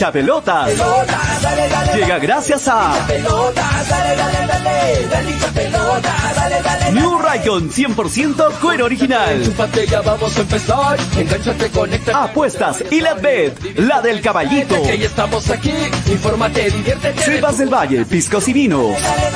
hincha pelotas. Llega gracias a New Raycon 100% cuero original. vamos a empezar. Engánchate, conecta. Apuestas y la bed, la del caballito. Que ya estamos aquí. Infórmate, diviértete. Selvas del Valle, piscos y vino. Dale,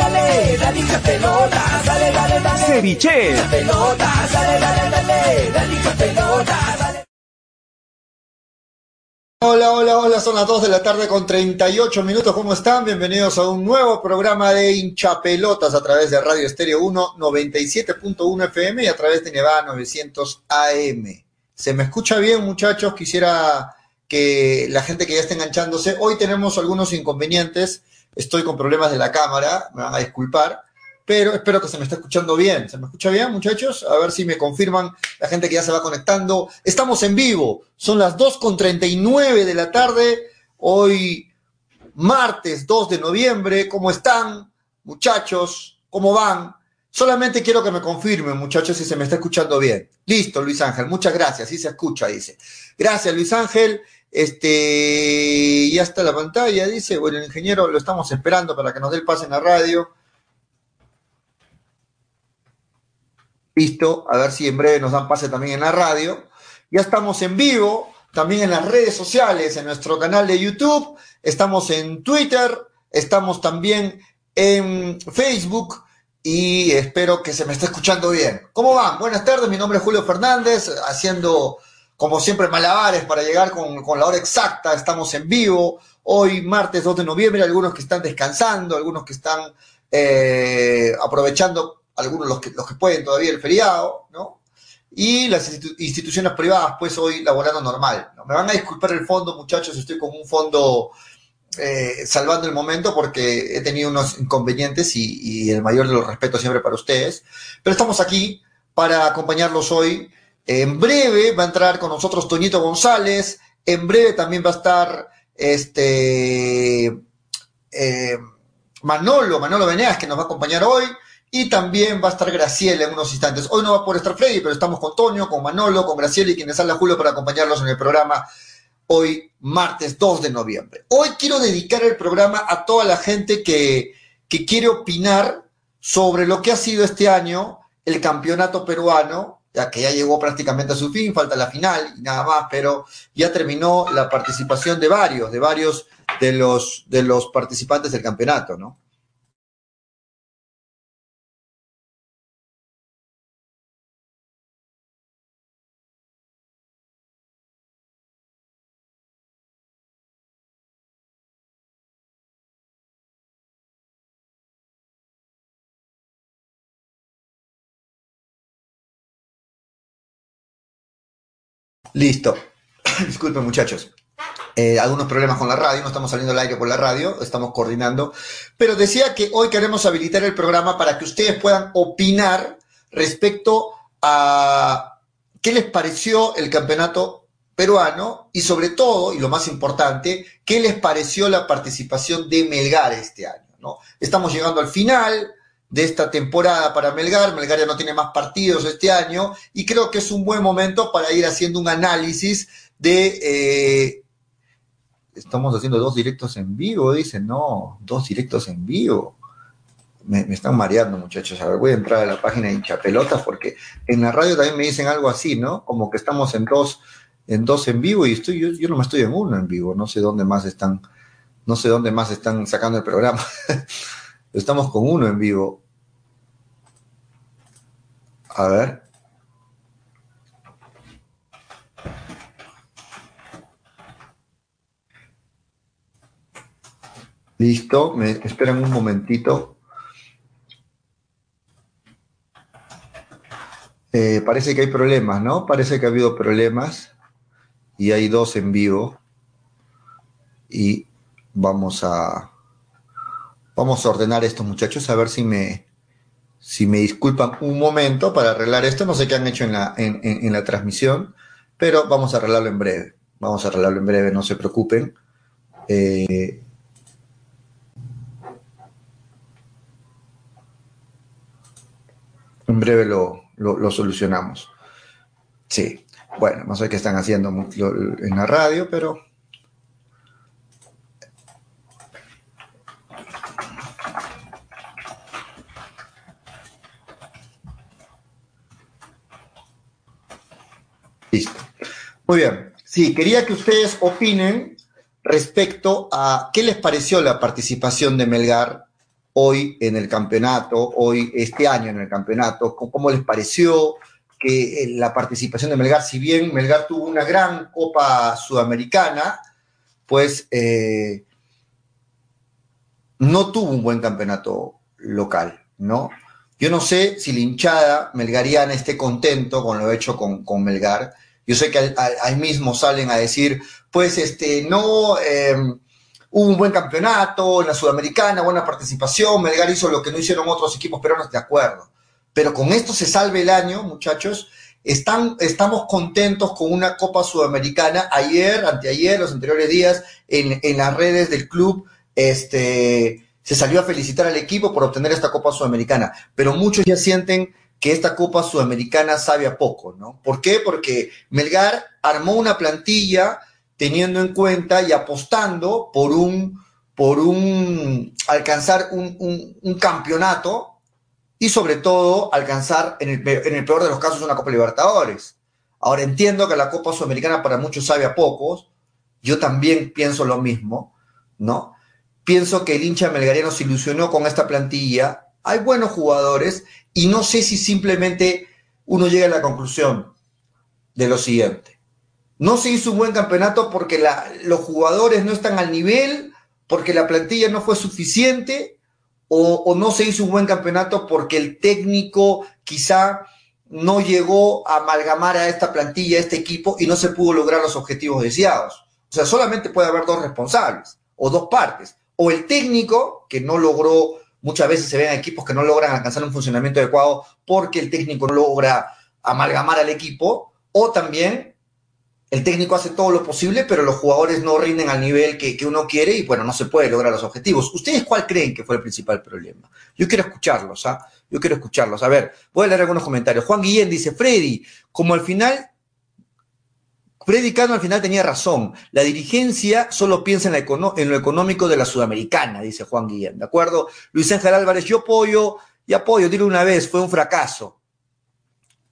Hola, hola, hola, son las 2 de la tarde con 38 minutos, ¿cómo están? Bienvenidos a un nuevo programa de hinchapelotas a través de Radio Estéreo 1 97.1 FM y a través de Nevada 900 AM. ¿Se me escucha bien, muchachos? Quisiera que la gente que ya esté enganchándose, hoy tenemos algunos inconvenientes, estoy con problemas de la cámara, me van a disculpar, pero espero que se me esté escuchando bien. ¿Se me escucha bien, muchachos? A ver si me confirman la gente que ya se va conectando. Estamos en vivo, son las 2.39 de la tarde, hoy martes 2 de noviembre. ¿Cómo están, muchachos? ¿Cómo van? Solamente quiero que me confirmen, muchachos, si se me está escuchando bien. Listo, Luis Ángel, muchas gracias, sí se escucha, dice. Gracias, Luis Ángel. Este, ya está la pantalla, dice. Bueno, el ingeniero lo estamos esperando para que nos dé el pase en la radio. Listo, a ver si en breve nos dan pase también en la radio. Ya estamos en vivo, también en las redes sociales, en nuestro canal de YouTube, estamos en Twitter, estamos también en Facebook y espero que se me esté escuchando bien. ¿Cómo van? Buenas tardes, mi nombre es Julio Fernández, haciendo como siempre malabares para llegar con, con la hora exacta, estamos en vivo, hoy martes 2 de noviembre, algunos que están descansando, algunos que están eh, aprovechando algunos los que, los que pueden todavía el feriado, ¿no? Y las institu- instituciones privadas, pues hoy laborando normal. ¿no? Me van a disculpar el fondo, muchachos, estoy con un fondo eh, salvando el momento porque he tenido unos inconvenientes y, el mayor de los respetos siempre para ustedes. Pero estamos aquí para acompañarlos hoy. En breve va a entrar con nosotros Toñito González. En breve también va a estar este eh, Manolo, Manolo Venegas, que nos va a acompañar hoy. Y también va a estar Graciela en unos instantes. Hoy no va a poder estar Freddy, pero estamos con Toño, con Manolo, con Graciela y quienes habla Julio para acompañarlos en el programa hoy, martes 2 de noviembre. Hoy quiero dedicar el programa a toda la gente que, que quiere opinar sobre lo que ha sido este año el campeonato peruano, ya que ya llegó prácticamente a su fin, falta la final y nada más, pero ya terminó la participación de varios, de varios de los, de los participantes del campeonato, ¿no? Listo. Disculpen, muchachos. Eh, algunos problemas con la radio, no estamos saliendo al aire por la radio, estamos coordinando. Pero decía que hoy queremos habilitar el programa para que ustedes puedan opinar respecto a qué les pareció el campeonato peruano y sobre todo, y lo más importante, qué les pareció la participación de Melgar este año. ¿no? Estamos llegando al final de esta temporada para Melgar. Melgar ya no tiene más partidos este año y creo que es un buen momento para ir haciendo un análisis de... eh, estamos haciendo dos directos en vivo, dicen, no, dos directos en vivo. Me, están mareando, muchachos. A ver, voy a entrar a la página de hinchapelotas porque en la radio también me dicen algo así, ¿no? Como que estamos en dos, en dos en vivo y estoy, yo, yo no me estoy en uno en vivo. No sé dónde más están, no sé dónde más están sacando el programa. Estamos con uno en vivo. A ver. Listo, me esperan un momentito. Eh, parece que hay problemas, ¿no? Parece que ha habido problemas y hay dos en vivo. Y vamos a vamos a ordenar esto, muchachos, a ver si me si me disculpan un momento para arreglar esto. No sé qué han hecho en la, en, en- la transmisión, pero vamos a arreglarlo en breve. Vamos a arreglarlo en breve, no se preocupen. Eh, en breve lo, lo- solucionamos. Sí, bueno, no sé qué están haciendo en la radio, pero Muy bien. Sí, quería que ustedes opinen respecto a qué les pareció la participación de Melgar hoy en el campeonato, hoy este año en el campeonato, cómo les pareció que eh, la participación de Melgar, si bien Melgar tuvo una gran Copa Sudamericana, pues eh, no tuvo un buen campeonato local, ¿no? Yo no sé si la melgariana esté contento con lo hecho con, con Melgar. Yo sé que ahí mismo salen a decir, pues este, no, em, hubo un buen campeonato en la Sudamericana, buena participación, Melgar hizo lo que no hicieron otros equipos peruanos, de acuerdo. Pero con esto se salve el año, muchachos. Están, estamos contentos con una Copa Sudamericana. Ayer, anteayer, los anteriores días, en, en las redes del club, este, se salió a felicitar al equipo por obtener esta Copa Sudamericana, pero muchos ya sienten que esta Copa Sudamericana sabe a poco, ¿no? ¿Por qué? Porque Melgar armó una plantilla teniendo en cuenta y apostando por un, por un alcanzar un, un, campeonato y sobre todo alcanzar en el, en el peor de los casos una Copa Libertadores. Ahora entiendo que la Copa Sudamericana para muchos sabe a pocos, yo también pienso lo mismo, ¿no? Pienso que el hincha melgariano se ilusionó con esta plantilla. Hay buenos jugadores y no sé si simplemente uno llega a la conclusión de lo siguiente. No se hizo un buen campeonato porque los jugadores no están al nivel, porque la plantilla no fue suficiente, o, o, no se hizo un buen campeonato porque el técnico quizá no llegó a amalgamar a esta plantilla, a este equipo, y no se pudo lograr los objetivos deseados. O sea, solamente puede haber dos responsables o dos partes o el técnico, que no logró, muchas veces se ven equipos que no logran alcanzar un funcionamiento adecuado porque el técnico no logra amalgamar al equipo, o también el técnico hace todo lo posible, pero los jugadores no rinden al nivel que, uno quiere y bueno, no se puede lograr los objetivos. ¿Ustedes cuál creen que fue el principal problema? Yo quiero escucharlos, ¿ah? Yo quiero escucharlos. A ver, voy a leer algunos comentarios. Juan Guillén dice, Freddy, como al final Freddy Cano al final tenía razón. La dirigencia solo piensa en, lo económico de la sudamericana, dice Juan Guillén. ¿De acuerdo? Luis Ángel Álvarez, yo apoyo, y apoyo, dile una vez, fue un fracaso.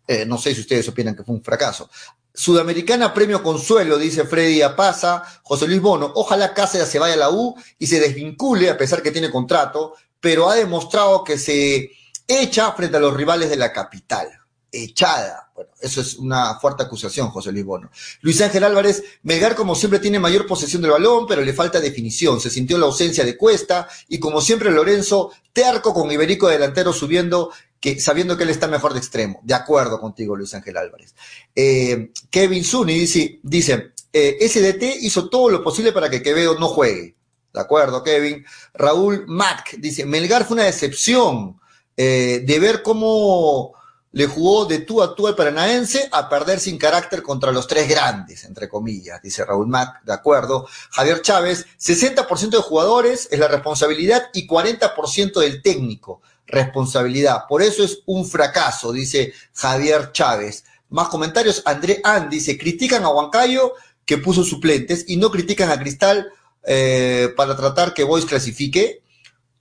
Eh, no sé si ustedes opinan que fue un fracaso. Sudamericana Premio Consuelo, dice Freddy Apaza, José Luis Bono. Ojalá Cáceres se vaya a la U y se desvincule, a pesar que tiene contrato, pero ha demostrado que se echa frente a los rivales de la capital echada. Bueno, eso es una fuerte acusación, José Luis Bono. Luis Ángel Álvarez, Melgar como siempre tiene mayor posesión del balón, pero le falta definición. Se sintió la ausencia de Cuesta y como siempre Lorenzo, terco con Iberico delantero subiendo, que, sabiendo que él está mejor de extremo. De acuerdo contigo, Luis Ángel Álvarez. Eh, Kevin Zuni dice, dice eh, SDT hizo todo lo posible para que Quevedo no juegue. De acuerdo, Kevin. Raúl Mac dice, Melgar fue una decepción eh, de ver cómo le jugó de tú a tú al paranaense a perder sin carácter contra los tres grandes, entre comillas, dice Raúl Mac, de acuerdo. Javier Chávez, 60% de jugadores es la responsabilidad y 40% del técnico, responsabilidad. Por eso es un fracaso, dice Javier Chávez. Más comentarios, André An dice, critican a Huancayo que puso suplentes y no critican a Cristal eh, para tratar que Boys clasifique.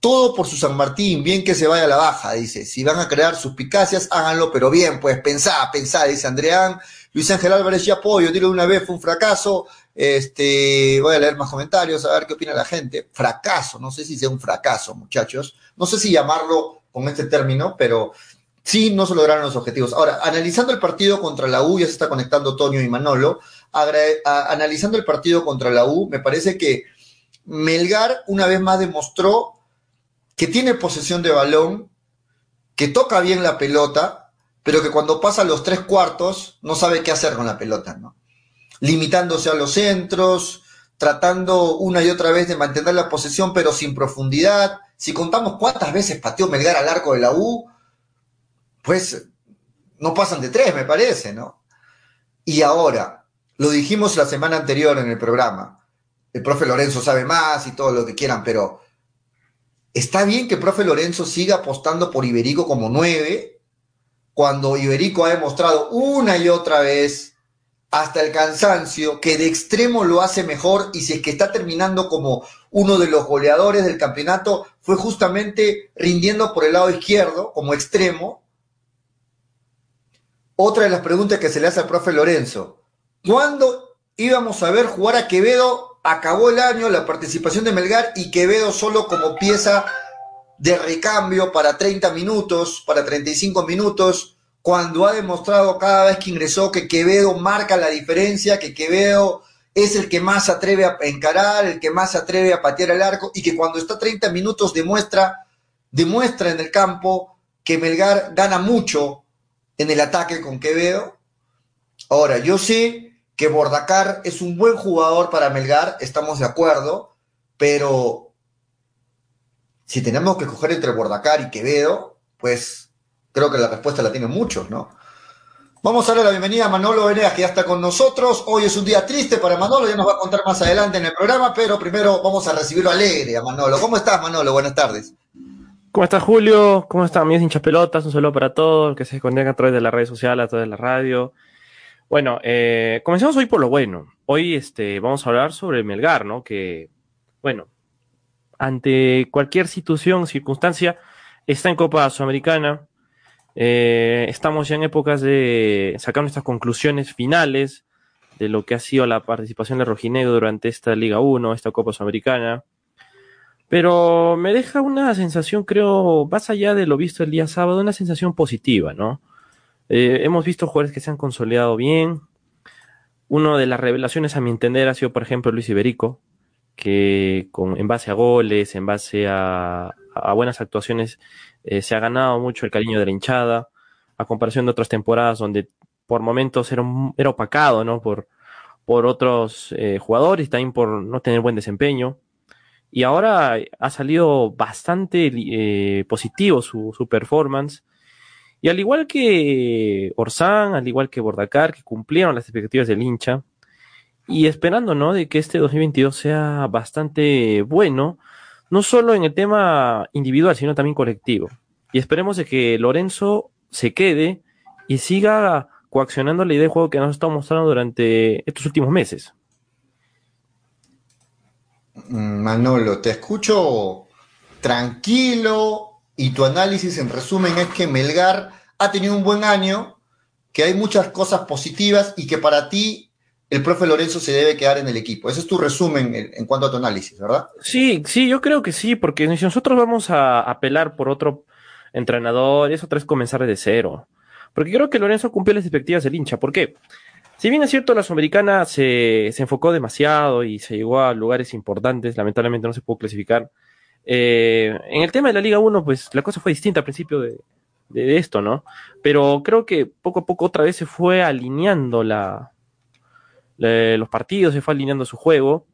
Todo por su San Martín, bien que se vaya a la baja, dice. Si van a crear suspicacias, háganlo, pero bien, pues pensá, pensá, dice Andreán. Luis Ángel Álvarez, ya apoyo, dilo una vez, fue un fracaso. Este, voy a leer más comentarios, a ver qué opina la gente. Fracaso, no sé si sea un fracaso, muchachos. No sé si llamarlo con este término, pero sí no se lograron los objetivos. Ahora, analizando el partido contra la U, ya se está conectando Toño y Manolo. analizando el partido contra la U, me parece que Melgar una vez más demostró que tiene posesión de balón, que toca bien la pelota, pero que cuando pasa los tres cuartos no sabe qué hacer con la pelota, ¿no? Limitándose a los centros, tratando una y otra vez de mantener la posesión, pero sin profundidad. Si contamos cuántas veces pateó Melgar al arco de la U, pues no pasan de tres, me parece, ¿no? Y ahora, lo dijimos la semana anterior en el programa, el profe Lorenzo sabe más y todo lo que quieran, pero Está bien que profe Lorenzo siga apostando por Iberico como nueve, cuando Iberico ha demostrado una y otra vez hasta el cansancio que de extremo lo hace mejor y si es que está terminando como uno de los goleadores del campeonato, fue justamente rindiendo por el lado izquierdo como extremo. Otra de las preguntas que se le hace al profe Lorenzo, ¿Cuándo íbamos a ver jugar a Quevedo? Acabó el año, la participación de Melgar y Quevedo solo como pieza de recambio para 30 minutos, para 35 minutos, cuando ha demostrado cada vez que ingresó que Quevedo marca la diferencia, que Quevedo es el que más se atreve a encarar, el que más se atreve a patear el arco y que cuando está 30 minutos demuestra, demuestra en el campo que Melgar gana mucho en el ataque con Quevedo. Ahora, yo sé que Bordacar es un buen jugador para Melgar, estamos de acuerdo, pero si tenemos que escoger entre Bordacar y Quevedo, pues creo que la respuesta la tienen muchos, ¿no? Vamos a darle la bienvenida a Manolo Venegas, que ya está con nosotros. Hoy es un día triste para Manolo, ya nos va a contar más adelante en el programa, pero primero vamos a recibirlo alegre a Manolo. ¿Cómo estás, Manolo? Buenas tardes. ¿Cómo estás, Julio? ¿Cómo están mis hinchas pelotas? Un saludo para todos que se conectan a través de las redes sociales, a través de la radio. Bueno, eh, comencemos hoy por lo bueno. Hoy este, vamos a hablar sobre Melgar, ¿no? Que, bueno, ante cualquier situación, circunstancia, está en Copa Sudamericana, eh, estamos ya en épocas de sacar nuestras conclusiones finales de lo que ha sido la participación de Rojinegro durante esta Liga 1, esta Copa Sudamericana. Pero me deja una sensación, creo, más allá de lo visto el día sábado, una sensación positiva, ¿no? Eh, hemos visto jugadores que se han consolidado bien. Uno de las revelaciones, a mi entender, ha sido, por ejemplo, Luis Iberico, que en base a goles, en base a, buenas actuaciones, eh, se ha ganado mucho el cariño de la hinchada, a comparación de otras temporadas donde por momentos era, opacado, ¿no? Por, otros eh, jugadores, también por no tener buen desempeño. Y ahora ha salido bastante positivo su, performance. Y al igual que Orsán, al igual que Bordacar, que cumplieron las expectativas del hincha, y esperando, ¿no? De que este 2022 sea bastante bueno, no solo en el tema individual, sino también colectivo. Y esperemos de que Lorenzo se quede y siga coaccionando la idea de juego que nos ha estado mostrando durante estos últimos meses. Mm, Manolo, te escucho tranquilo y tu análisis en resumen es que Melgar ha tenido un buen año, que hay muchas cosas positivas y que para ti el profe Lorenzo se debe quedar en el equipo. Ese es tu resumen en, cuanto a tu análisis, ¿verdad? Sí, sí, yo creo que sí, porque si nosotros vamos a apelar por otro entrenador, eso otra vez comenzar de cero. Porque creo que Lorenzo cumplió las expectativas del hincha. ¿Por qué? Si bien es cierto, la Sudamericana se, se enfocó demasiado y se llegó a lugares importantes, lamentablemente no se pudo clasificar. Eh, en el tema de la Liga 1, pues la cosa fue distinta al principio de, esto, ¿no? Pero creo que poco a poco otra vez se fue alineando los partidos, se fue alineando su juego,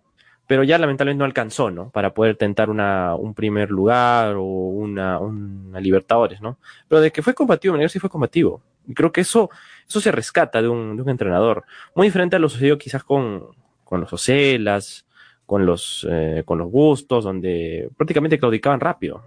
pero ya lamentablemente no alcanzó, ¿no? Para poder tentar un primer lugar o una, Libertadores, ¿no? Pero de que fue combativo, Melgar sí fue combativo. Y creo que eso, eso se rescata de un, de un entrenador. Muy diferente a lo sucedido quizás con, con los Ocelas, con los, eh, con los Gustos, donde prácticamente claudicaban rápido.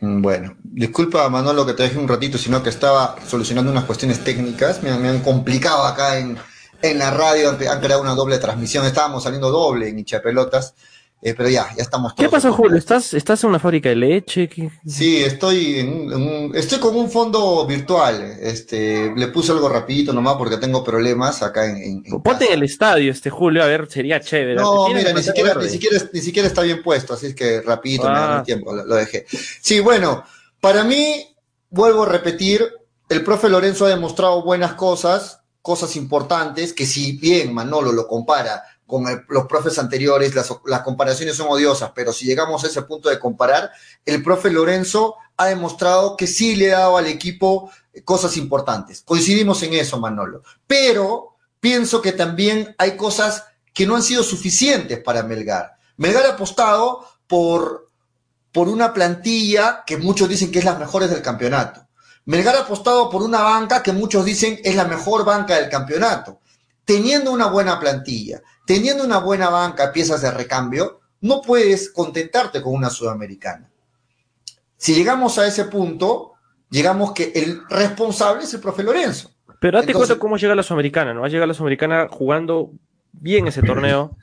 Mm, bueno, disculpa Manolo que te dejé un ratito, sino que estaba solucionando unas cuestiones técnicas, me, han complicado acá en, en la radio, han, creado una doble transmisión, estábamos saliendo doble en Hincha Pelotas, eh, pero ya, ya estamos todos. ¿Qué pasa, Julio? ¿Estás, ¿Estás en una fábrica de leche? Sí, estoy en, un, estoy con un fondo virtual. Este, le puse algo rapidito nomás porque tengo problemas acá en. en Ponte en el estadio este Julio, a ver, sería chévere. No, mira, ni siquiera, ni siquiera, ni, siquiera, está bien puesto, así es que rapidito me da ah. tiempo, lo, lo dejé. Sí, bueno, para mí, vuelvo a repetir, el profe Lorenzo ha demostrado buenas cosas, cosas importantes, que si bien Manolo lo compara con los profes anteriores, las, las, comparaciones son odiosas, pero si llegamos a ese punto de comparar, el profe Lorenzo ha demostrado que sí le ha dado al equipo cosas importantes. Coincidimos en eso, Manolo. Pero pienso que también hay cosas que no han sido suficientes para Melgar. Melgar ha apostado por, por una plantilla que muchos dicen que es la mejor del campeonato. Melgar ha apostado por una banca que muchos dicen es la mejor banca del campeonato. Teniendo una buena plantilla, teniendo una buena banca, piezas de recambio, no puedes contentarte con una sudamericana. Si llegamos a ese punto, llegamos que el responsable es el profe Lorenzo. Pero date cuenta cómo llega la sudamericana, ¿no? Va a llegar la sudamericana jugando bien ese torneo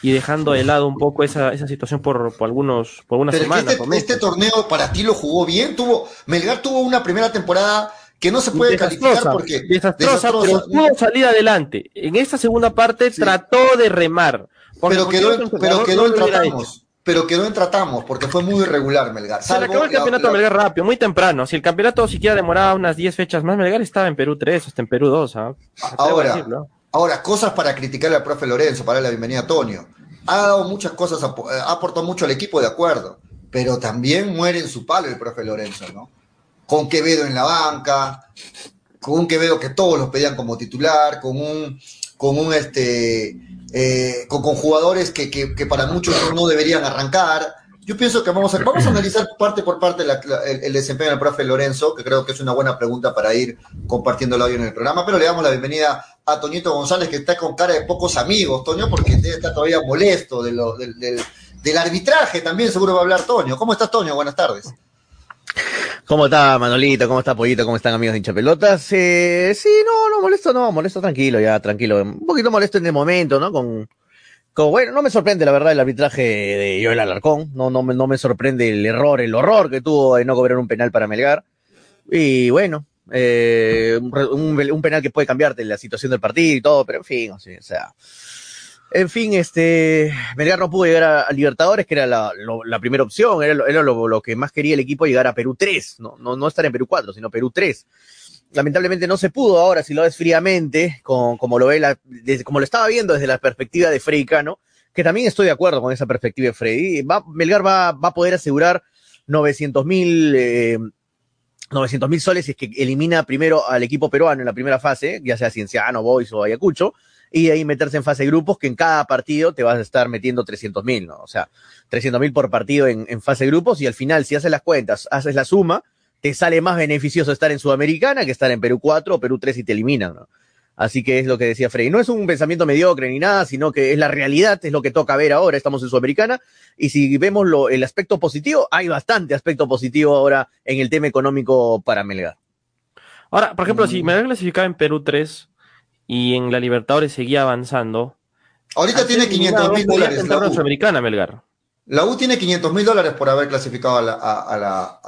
y dejando de lado un poco esa, esa situación por, por algunos por algunas semanas. Este, este torneo para ti lo jugó bien, tuvo Melgar tuvo una primera temporada que no se puede calificar porque desastrosa, pero pudo salir adelante. En esta segunda parte trató de remar. Pero quedó, pero quedó en tratamos. Pero quedó en tratamos porque fue muy irregular Melgar. Se le acabó el campeonato Melgar rápido, muy temprano. Si el campeonato siquiera demoraba unas 10 fechas más, Melgar estaba en Perú 3, hasta en Perú 2. ¿ah? Ahora, ahora, cosas para criticar al profe Lorenzo, para darle la bienvenida a Antonio. Ha dado muchas cosas, ha aportado mucho al equipo, de acuerdo. Pero también muere en su palo el profe Lorenzo, ¿no? Con Quevedo en la banca, con un Quevedo que todos los pedían como titular, con un, con un este eh, con, jugadores que, para muchos no deberían arrancar. Yo pienso que vamos a, vamos a analizar parte por parte el, desempeño del profe Lorenzo, que creo que es una buena pregunta para ir compartiendo el audio en el programa, pero le damos la bienvenida a Toñito González, que está con cara de pocos amigos, Toño, porque está todavía molesto de lo, del, del arbitraje, también seguro va a hablar Toño. ¿Cómo estás, Toño? Buenas tardes. ¿Cómo está Manolito? ¿Cómo está Pollito? ¿Cómo están amigos de hinchapelotas? Eh, sí, no, no molesto, no, molesto tranquilo, ya, tranquilo. Un poquito molesto en el momento, ¿no? Con, con bueno, no me sorprende la verdad el arbitraje de Joel Alarcón, no, no, no me sorprende el error, el horror que tuvo de no cobrar un penal para Melgar. Y bueno, eh, un, un, penal que puede cambiarte la situación del partido y todo, pero en fin, o sea, en fin, este, Melgar no pudo llegar a, Libertadores, que era la, primera opción, era, lo, que más quería el equipo, llegar a Perú 3, no, estar en Perú 4, sino Perú 3. Lamentablemente no se pudo ahora, si lo ves fríamente, como lo ve la, como lo estaba viendo desde la perspectiva de Freddy Cano, que también estoy de acuerdo con esa perspectiva de Freddy. Melgar va, a poder asegurar 900 mil eh, 900 mil soles si es que elimina primero al equipo peruano en la primera fase, ya sea Cienciano, Boys o Ayacucho, y ahí meterse en fase de grupos, que en cada partido te vas a estar metiendo 300 mil, ¿no? O sea, 300 mil por partido en, en, fase de grupos y al final, si haces las cuentas, haces la suma, te sale más beneficioso estar en Sudamericana que estar en Perú 4 o Perú 3 y te eliminan, ¿no? Así que es lo que decía Frey. No es un pensamiento mediocre ni nada, sino que es la realidad, es lo que toca ver ahora. Estamos en Sudamericana y si vemos lo, el aspecto positivo, hay bastante aspecto positivo ahora en el tema económico para Melgar. Ahora, por ejemplo, si mm. Melgar clasificaba en Perú 3, y en la Libertadores seguía avanzando. Ahorita tiene 500 mil dólares. La U. Melgar. La U tiene 500 mil dólares por haber clasificado a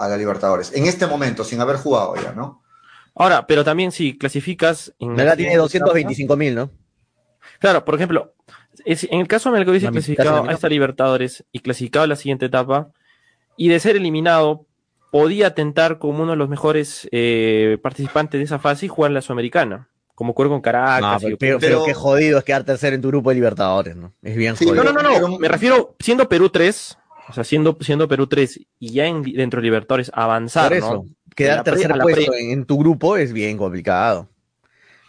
la, Libertadores. En este momento, sin haber jugado ya, ¿no? Ahora, pero también si clasificas. En Melgar tiene 225 mil, ¿no? Claro, por ejemplo, en el caso de Melgar hubiese clasificado a esta Libertadores y clasificado a la siguiente etapa, y de ser eliminado, podía tentar como uno de los mejores eh, participantes de esa fase y jugar en la Sudamericana como ocurre con Caracas. pero, qué jodido es quedar tercero en tu grupo de Libertadores, ¿no? Es bien jodido. No, no, no, no. me refiero siendo Perú 3, o sea, siendo, siendo Perú 3 y ya en, dentro de Libertadores avanzar, Por eso, quedar tercero puesto en tu grupo es bien complicado.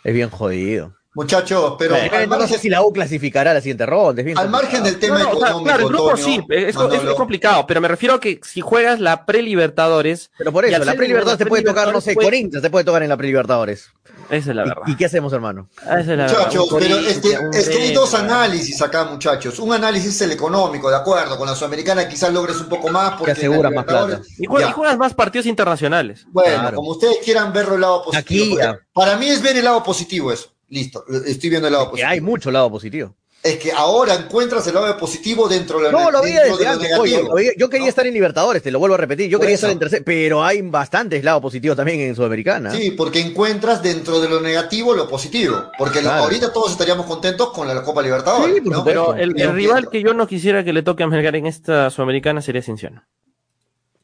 Es bien jodido. Muchachos, pero. no sé si la U clasificará a la siguiente ronda. al margen del tema económico. Claro, el grupo sí, es, complicado, pero me refiero a que si juegas la pre-Libertadores. Pero por eso, la pre-Libertadores te puede tocar, no sé, Corinthians te puede tocar en la pre-Libertadores. Esa es la verdad. ¿Y, qué hacemos, hermano? Esa es la muchachos, pero es que, hay dos análisis acá, muchachos. Un análisis es el económico, de acuerdo. Con la Sudamericana quizás logres un poco más. Porque asegura más plata. Y juegas, más partidos internacionales. Bueno, como ustedes quieran verlo el lado positivo. Aquí, para mí es ver el lado positivo eso. Listo, estoy viendo el lado positivo. hay mucho lado positivo. Es que ahora encuentras el lado positivo dentro de lo No, lo veía desde antes. yo quería estar en Libertadores, te lo vuelvo a repetir. Yo quería estar en tercer, pero hay bastantes lados positivos también en Sudamericana. Sí, porque encuentras dentro de lo negativo lo positivo. Porque ahorita todos estaríamos contentos con la Copa Libertadores. Sí, Pero el, rival que yo no quisiera que le toque a Melgar en esta Sudamericana sería Cinciano.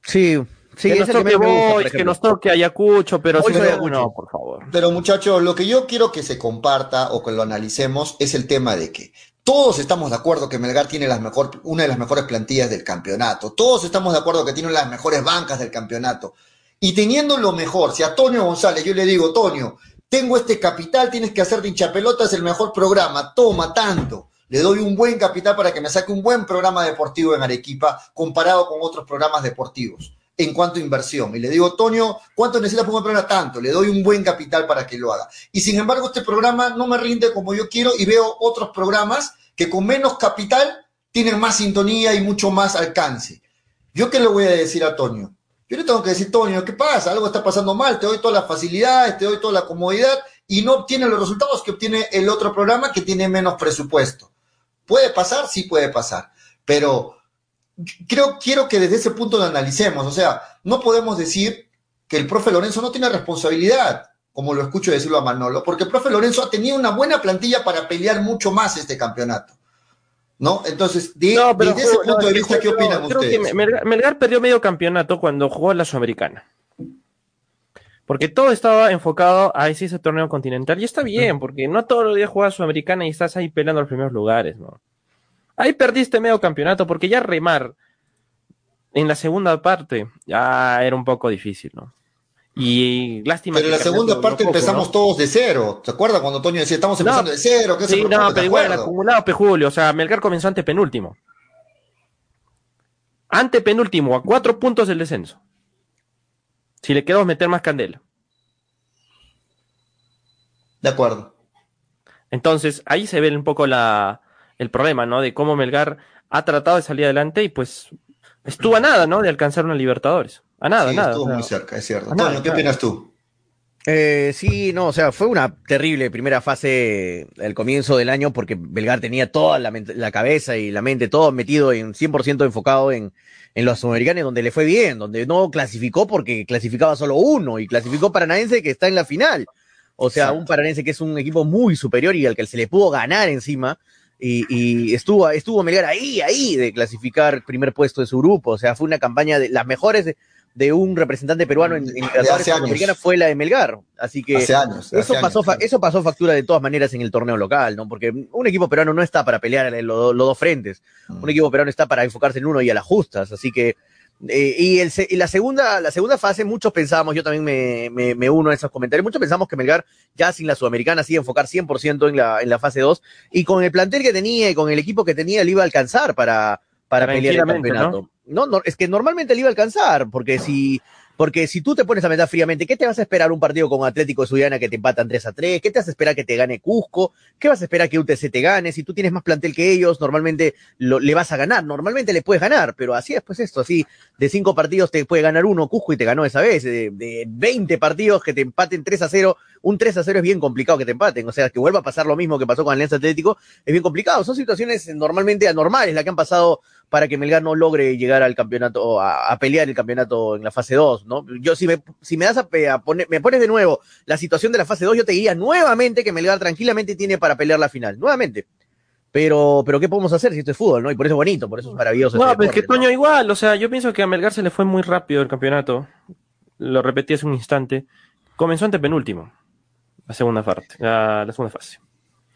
Sí, Sí, que nos toque Boys, que nos toque Ayacucho, pero si no, por favor. Pero muchachos, lo que yo quiero que se comparta o que lo analicemos es el tema de que todos estamos de acuerdo que Melgar tiene las mejor, una de las mejores plantillas del campeonato. Todos estamos de acuerdo que tiene las mejores bancas del campeonato. Y teniendo lo mejor, si a Tonio González yo le digo, Tonio, tengo este capital, tienes que hacer de hinchapelotas el mejor programa, toma tanto. Le doy un buen capital para que me saque un buen programa deportivo en Arequipa comparado con otros programas deportivos en cuanto a inversión. Y le digo, Tonio, ¿cuánto necesitas para un programa? Tanto, le doy un buen capital para que lo haga. Y sin embargo, este programa no me rinde como yo quiero y veo otros programas que con menos capital tienen más sintonía y mucho más alcance. ¿Yo qué le voy a decir a Tonio? Yo le tengo que decir, Tonio, ¿qué pasa? Algo está pasando mal, te doy todas las facilidades, te doy toda la comodidad y no obtiene los resultados que obtiene el otro programa que tiene menos presupuesto. ¿Puede pasar? Sí puede pasar. Pero creo, quiero que desde ese punto lo analicemos. O sea, no podemos decir que el profe Lorenzo no tiene responsabilidad, como lo escucho decirlo a Manolo, porque el profe Lorenzo ha tenido una buena plantilla para pelear mucho más este campeonato. ¿No? Entonces, de, desde ese punto de vista, ¿qué opinan ustedes? Melgar, perdió medio campeonato cuando jugó la Sudamericana. Porque todo estaba enfocado a ese, ese torneo continental. Y está bien, porque no todos los días juegas Sudamericana y estás ahí peleando los primeros lugares, ¿no? Ahí perdiste medio campeonato, porque ya remar en la segunda parte ya era un poco difícil, ¿no? Y lástima. Pero en la segunda parte empezamos todos de cero. ¿Te acuerdas cuando Toño decía estamos empezando de cero? sí, no, pero igual el acumulado Pejulio. O sea, Melgar comenzó ante penúltimo. Ante penúltimo, a cuatro puntos del descenso. Si le quedamos meter más candela. De acuerdo. Entonces, ahí se ve un poco la, el problema, ¿no? De cómo Melgar ha tratado de salir adelante y pues estuvo a nada, ¿no? De alcanzar una Libertadores. A nada, nada. Estuvo muy cerca, es cierto. ¿qué opinas tú? Eh, sí, no, o sea, fue una terrible primera fase el comienzo del año porque Belgar tenía toda la, la cabeza y la mente, todo metido en 100% enfocado en, en los sudamericanos, donde le fue bien, donde no clasificó porque clasificaba solo uno y clasificó Paranaense que está en la final. O sea, un Paranaense que es un equipo muy superior y al que se le pudo ganar encima. Y, estuvo, estuvo Melgar ahí, ahí de clasificar primer puesto de su grupo. O sea, fue una campaña de las mejores de, un representante peruano en, en Americana fue la de Melgar. Así que eso, pasó, eso pasó factura de todas maneras en el torneo local, ¿no? Porque un equipo peruano no está para pelear en los, los dos frentes. Mm. Un equipo peruano está para enfocarse en uno y a las justas. Así que eh, y, el, y, la, segunda, la segunda fase, muchos pensábamos, yo también me, me, me, uno a esos comentarios, muchos pensamos que Melgar ya sin la Sudamericana sí enfocar 100% en la, en la fase 2 y con el plantel que tenía y con el equipo que tenía le iba a alcanzar para, para pelear el campeonato. ¿no? No, es que normalmente le iba a alcanzar, porque si porque si tú te pones a meter fríamente, ¿qué te vas a esperar un partido con Atlético de Suyana que te empatan 3 a 3? ¿Qué te vas a esperar que te gane Cusco? ¿Qué vas a esperar que UTC te gane? Si tú tienes más plantel que ellos, normalmente le vas a ganar. Normalmente le puedes ganar, pero así es pues esto, así de cinco partidos te puede ganar uno Cusco y te ganó esa vez. De, de 20 partidos que te empaten 3 a 0, un 3 a 0 es bien complicado que te empaten. O sea, que vuelva a pasar lo mismo que pasó con Alianza Atlético es bien complicado. Son situaciones normalmente anormales las que han pasado para que Melgar no logre llegar al campeonato, a, a pelear el campeonato en la fase 2, ¿no? Yo si me, si me das a, poner, me pones de nuevo la situación de la fase 2, yo te diría nuevamente que Melgar tranquilamente tiene para pelear la final, nuevamente. Pero, pero ¿qué podemos hacer si esto es fútbol, no? Y por eso es bonito, por eso es maravilloso. No, pero es que Toño igual, o sea, yo pienso que a Melgar se le fue muy rápido el campeonato. Lo repetí hace un instante. Comenzó ante penúltimo, la segunda parte, la segunda fase.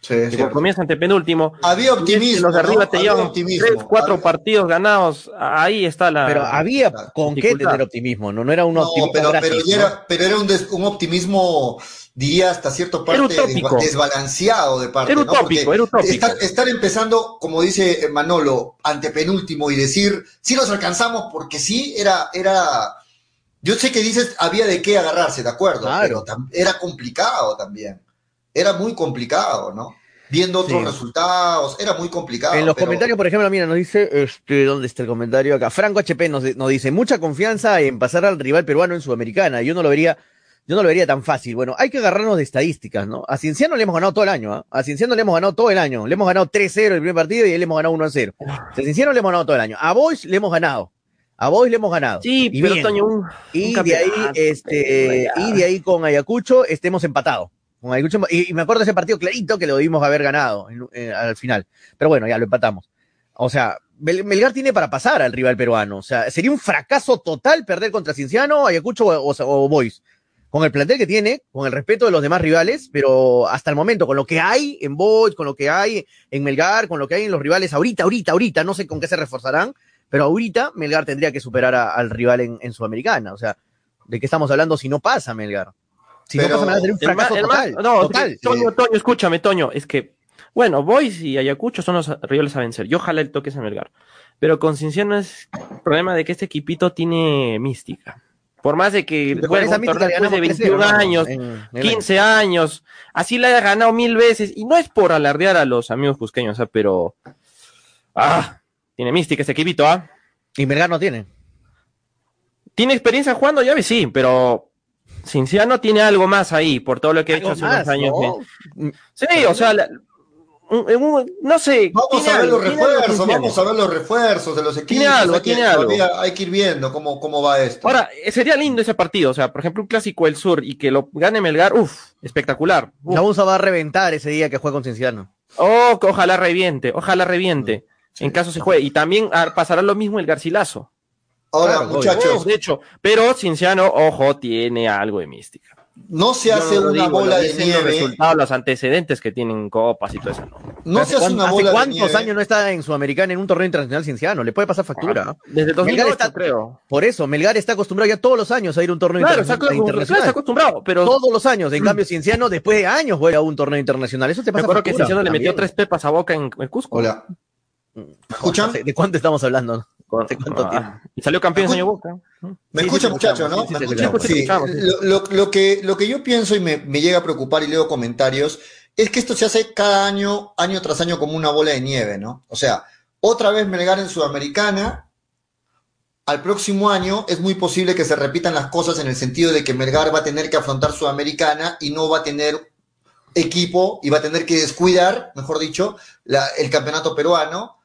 Sí, comienza ante penúltimo. Había optimismo. Los de arriba te llevan tres, cuatro partidos ganados. Ahí está la. Pero había con qué tener optimismo, no, no era un optimismo. Pero, pero, era, pero era un, un, optimismo, diría hasta cierto parte, desbalanceado de parte. Era utópico, era utópico. Estar, estar, empezando, como dice Manolo, ante penúltimo y decir, sí los alcanzamos porque sí, era, era. Yo sé que dices había de qué agarrarse, de acuerdo, pero era complicado también era muy complicado, ¿no? Viendo otros resultados, era muy complicado. En los comentarios, por ejemplo, mira, nos dice, este, ¿dónde está el comentario acá? Franco HP nos, nos dice, mucha confianza en pasar al rival peruano en Sudamericana. Yo no lo vería, yo no lo vería tan fácil. Bueno, hay que agarrarnos de estadísticas, ¿no? A Cienciano le hemos ganado todo el año, ¿ah? A Cienciano le hemos ganado todo el año. Le hemos ganado 3-0 el primer partido y él le hemos ganado 1-0. A Cienciano le hemos ganado todo el año. A Boys le hemos ganado. A Boys le hemos ganado. Sí, y pero Toño, un, y de ahí, este, y de ahí con Ayacucho estemos empatados. Y, me acuerdo de ese partido clarito que lo debimos haber ganado al final. Pero bueno, ya lo empatamos. O sea, Melgar tiene para pasar al rival peruano. O sea, sería un fracaso total perder contra Cinciano, Ayacucho o, o. Con el plantel que tiene, con el respeto de los demás rivales, pero hasta el momento, con lo que hay en Boys, con lo que hay en Melgar, con lo que hay en los rivales, ahorita, ahorita, ahorita, no sé con qué se reforzarán, pero ahorita Melgar tendría que superar al rival en, en Sudamericana. O sea, ¿de qué estamos hablando si no pasa Melgar? Si no pasa nada, sería un fracaso total. no, total. Toño, Toño, escúchame, Toño, es que, bueno, Boys y Ayacucho son los rivales a vencer. Yo ojalá el toque es a Melgar. Pero con Cinciano es el problema de que este equipito tiene mística. Por más de que bueno, un torneo después de 21 años, 15 años, así la haya ganado mil veces, y no es por alardear a los amigos cusqueños, ¿ah? pero ah, tiene mística este equipito, ¿ah? Y Melgar no tiene. ¿Tiene experiencia jugando? Ya ve, sí, pero Cinciano tiene algo más ahí, por todo lo que ha hecho hace unos años. Sí, o sea, no sé. Vamos a ver los refuerzos, vamos a ver los refuerzos de los equipos. Tiene algo, hay tiene algo. Hay que ir viendo cómo, cómo va esto. Ahora, eh, sería lindo ese partido, o sea, por ejemplo, un clásico del sur y que lo gane Melgar, uff, espectacular. La USA va a reventar ese día que juega con Cienciano. Oh, que ojalá reviente, ojalá reviente, mm, en caso se juegue. Y también ah, pasará lo mismo el Garcilaso. Ahora, muchachos. de hecho, pero Cienciano, ojo, tiene algo de mística. No se hace una bola de nieve. Los, los antecedentes que tienen copas y todo eso. No, se hace una bola cuántos años no está en Sudamericana en un torneo internacional cienciano? Le puede pasar factura. Ah, desde 2008, creo. Por eso, Melgar está acostumbrado ya todos los años a ir a un torneo internacional. está acostumbrado, pero... Todos los años. En cambio, Cienciano después de años juega a un torneo internacional. Eso te pasa Me acuerdo que Cienciano le metió tres pepas a Boca en, el Cusco. Hola. ¿Escuchan? ¿De cuánto estamos hablando? Ah, y salió campeón año Boca. Me escucha, muchacho, ¿no? Sí, lo, lo, que, lo que yo pienso y me, me, llega a preocupar y leo comentarios es que esto se hace cada año, año tras año, como una bola de nieve, ¿no? O sea, otra vez Melgar en Sudamericana. Al próximo año es muy posible que se repitan las cosas en el sentido de que Melgar va a tener que afrontar Sudamericana y no va a tener equipo y va a tener que descuidar, mejor dicho, la, el campeonato peruano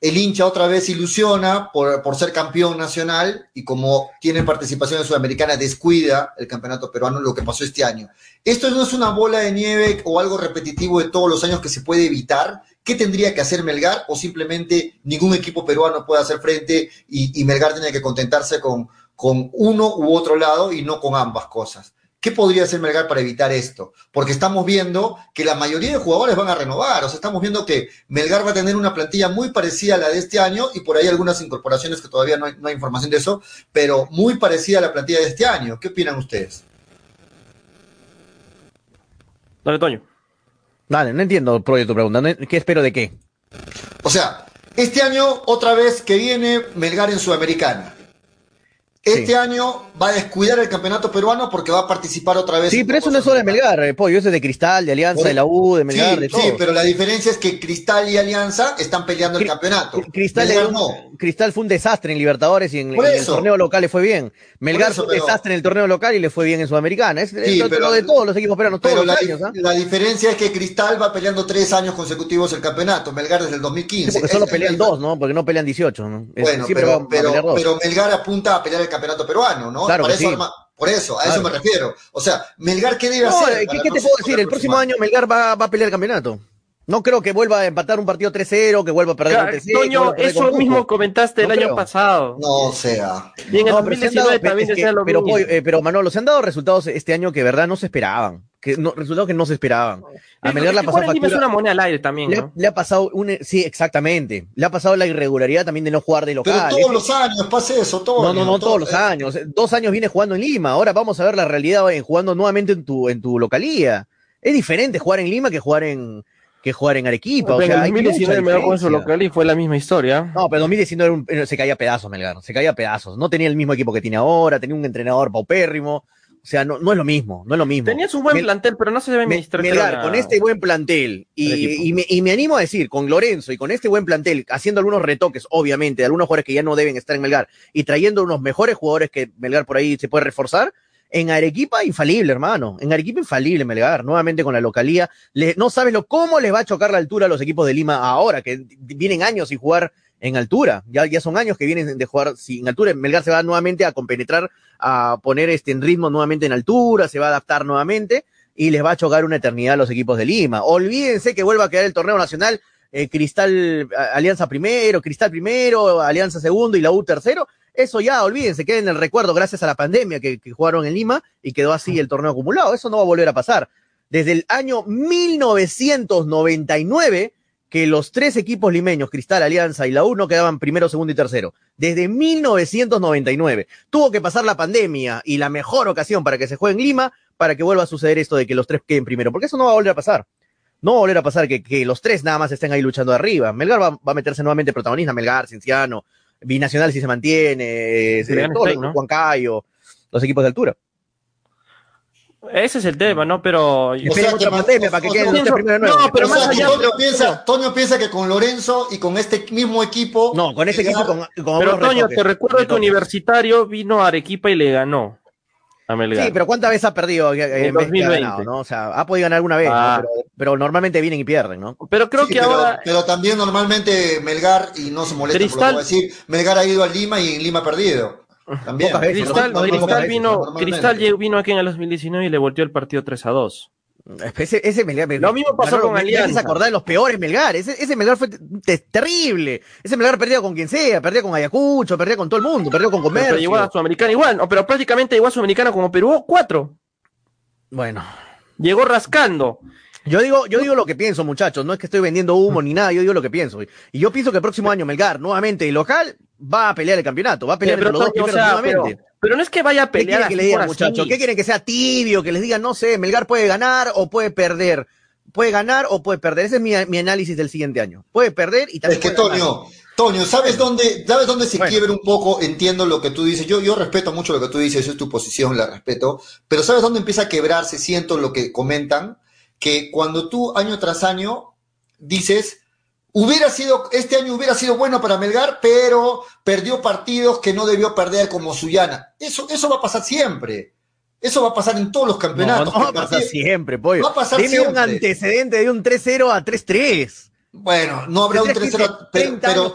el hincha otra vez ilusiona por, por, ser campeón nacional y como tiene participación en Sudamericana descuida el campeonato peruano, lo que pasó este año. Esto no es una bola de nieve o algo repetitivo de todos los años que se puede evitar. ¿Qué tendría que hacer Melgar? O simplemente ningún equipo peruano puede hacer frente y, Melgar tiene que contentarse con, con uno u otro lado y no con ambas cosas. ¿Qué podría hacer Melgar para evitar esto? Porque estamos viendo que la mayoría de jugadores van a renovar, o sea, estamos viendo que Melgar va a tener una plantilla muy parecida a la de este año y por ahí algunas incorporaciones que todavía no hay, no hay información de eso, pero muy parecida a la plantilla de este año. ¿Qué opinan ustedes? Dale, Toño. Dale, no entiendo, Pro, tu pregunta. ¿Qué espero de qué? O sea, este año, otra vez que viene Melgar en Sudamericana. Este año va a descuidar el campeonato peruano porque va a participar otra vez. Sí, pero eso no es solo de Melgar, eh, pollo, eso es de Cristal, de Alianza, de la U, de Melgar, sí, de todo. Sí, pero la diferencia es que Cristal y Alianza están peleando el campeonato. Cristal, Cristal fue un desastre en Libertadores y en, el torneo local le fue bien. Melgar fue un desastre en el torneo local y le fue bien en Sudamericana. Es, lo, de todos los equipos peruanos, todos los la, años. ¿ah? La diferencia es que Cristal va peleando tres años consecutivos el campeonato, Melgar desde el 2015. porque solo pelean dos, ¿no? Porque no pelean 18. ¿no? Bueno, pero, pero Melgar apunta a pelear el campeonato peruano. ¿no? Claro por eso, a eso me refiero. O sea, Melgar, ¿qué debe hacer? ¿Qué, te puedo decir? El próximo año Melgar va, va, a pelear el campeonato. No creo que vuelva a empatar un partido 3-0, que vuelva a perder 3-0. Toño, eso mismo comentaste el año pasado. No, sea. Y en el 2019 también decía lo pero, mismo. Eh, pero, Manolo, se han dado resultados este año que, verdad, no se esperaban que no, resultados que no se esperaban. A Melgar le ha pasado factura, es una moneda al aire también, ¿no? le, ha pasado un, sí, exactamente. Le ha pasado la irregularidad también de no jugar de local. Pero todos los años pasa eso, todo. No, no, no, todos los años. Dos años viene jugando en Lima. Ahora vamos a ver la realidad en jugando nuevamente en tu, en tu localía. Es diferente jugar en Lima que jugar en, que jugar en Arequipa. o sea, en 2019 Melgar jugó en su local y fue la misma historia. No, pero 2019 se caía a pedazos Melgar, se caía a pedazos. No tenía el mismo equipo que tiene ahora, tenía un entrenador paupérrimo. O sea, no, no es lo mismo, no es lo mismo. Tenías un buen plantel, pero no se debe administrar. con este buen plantel, y, me, y, me, animo a decir, con Lorenzo y con este buen plantel, haciendo algunos retoques, obviamente, de algunos jugadores que ya no deben estar en Melgar, y trayendo unos mejores jugadores que Melgar por ahí se puede reforzar, en Arequipa infalible, hermano. En Arequipa infalible, Melgar, nuevamente con la localía. no sabes lo, cómo les va a chocar la altura a los equipos de Lima ahora, que vienen años sin jugar en altura. Ya, ya son años que vienen de jugar sin altura. Melgar se va nuevamente a compenetrar, a poner este en ritmo nuevamente en altura, se va a adaptar nuevamente y les va a chocar una eternidad a los equipos de Lima. Olvídense que vuelva a quedar el torneo nacional, eh, Cristal Alianza primero, Cristal primero, Alianza segundo y la U tercero. Eso ya, olvídense, queda en el recuerdo gracias a la pandemia que, que jugaron en Lima y quedó así el torneo acumulado. Eso no va a volver a pasar. Desde el año 1999 que los tres equipos limeños, Cristal, Alianza y la U, no quedaban primero, segundo y tercero. Desde 1999. Tuvo que pasar la pandemia y la mejor ocasión para que se juegue en Lima para que vuelva a suceder esto de que los tres queden primero. Porque eso no va a volver a pasar. No va a volver a pasar que, que los tres nada más estén ahí luchando arriba. Melgar va, a meterse nuevamente protagonista. Melgar, Cinciano, Binacional si se mantiene, se Juan Cayo, los equipos de altura. Ese es el tema, ¿no? Pero. otra pandemia para que queden No, pero más allá. Toño piensa, Toño piensa que con Lorenzo y con este mismo equipo. No, con este equipo. Con, pero Toño, te recuerdo que Universitario vino a Arequipa y le ganó. Sí, pero ¿cuántas veces ha perdido en 2020? ¿no? O sea, ha podido ganar alguna vez, ah. pero, normalmente vienen y pierden, ¿no? Pero creo que ahora. Pero también normalmente Melgar, y no se molesta por lo que voy a decir, Melgar ha ido a Lima y en Lima ha perdido. También. Cristal, Cristal, vino, Cristal vino aquí en el 2019 y le volteó el partido 3 a 2. Ese, ese Melgar, Lo mismo pasó con Alianza. se acordar de los peores Melgar. Ese, ese Melgar fue terrible. Ese Melgar perdió con quien sea, perdió con Ayacucho, perdió con todo el mundo, perdió con Comercio. Pero, llegó a Sudamericana igual, pero prácticamente llegó a Sudamericana como Perú, cuatro. Bueno. Llegó rascando. Yo digo, yo digo lo que pienso, muchachos. No es que estoy vendiendo humo ni nada, yo digo lo que pienso. Y yo pienso que el próximo año Melgar, nuevamente, local, va a pelear el campeonato, va a pelear entre los dos nuevamente. Pero no es que vaya a pelear. ¿Qué quieren que le digan, muchachos? ¿Qué quieren que sea tibio? Que les digan, no sé, Melgar puede ganar o puede perder. Puede ganar o puede perder. Ese es mi, análisis del siguiente año. Puede perder y también. Es que, Toño, Toño, ¿sabes dónde, ¿sabes dónde se quiebra un poco? Entiendo lo que tú dices. Yo, yo respeto mucho lo que tú dices, es tu posición, la respeto. Pero ¿sabes dónde empieza a quebrarse? Siento lo que comentan. Que cuando tú, año tras año, dices Hubiera sido, este año hubiera sido bueno para Melgar, pero perdió partidos que no debió perder como Suyana. Eso, eso va a pasar siempre. Eso va a pasar en todos los campeonatos. No, va a pasar siempre, pollo. Va a pasar Dime un antecedente de un 3-0 a 3-3. Bueno, no habrá un 3-0, pero, pero,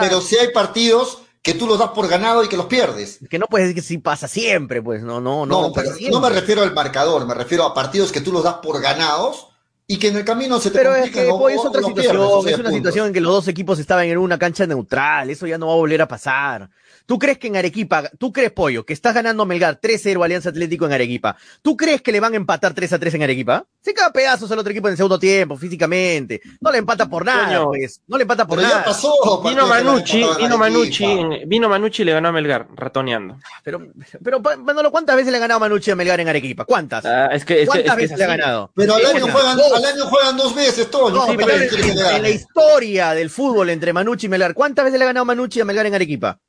pero si hay partidos que tú los das por ganado y que los pierdes. Que no puedes decir que sí pasa siempre, pues no, no, no. No, pero no me refiero al marcador, me refiero a partidos que tú los das por ganados y que en el camino se te Pero es que es otra situación, es una situación en que los dos equipos estaban en una cancha neutral, eso ya no va a volver a pasar. ¿Tú crees que en Arequipa, tú crees, Pollo, que estás ganando Melgar 3-0 Alianza Atlético en Arequipa? ¿Tú crees que le van a empatar 3-3 en Arequipa? Se caga pedazos al otro equipo en el segundo tiempo, físicamente. No le empata por nada, pues. No le empata por nada. Ya pasó, vino Manucci, vino Manucci, vino Manucci y le ganó a Melgar, ratoneando. Pero, pero, Manolo, ¿cuántas veces le ha ganado Manucci a Melgar en Arequipa? ¿Cuántas? Ah, es que, ¿Cuántas veces le ha ganado? Pero al año, juegan, al año juegan dos veces, todo. No, pero en, la historia del fútbol entre Manucci y Melgar, ¿cuántas veces le ha ganado Manucci a Melgar en Arequipa?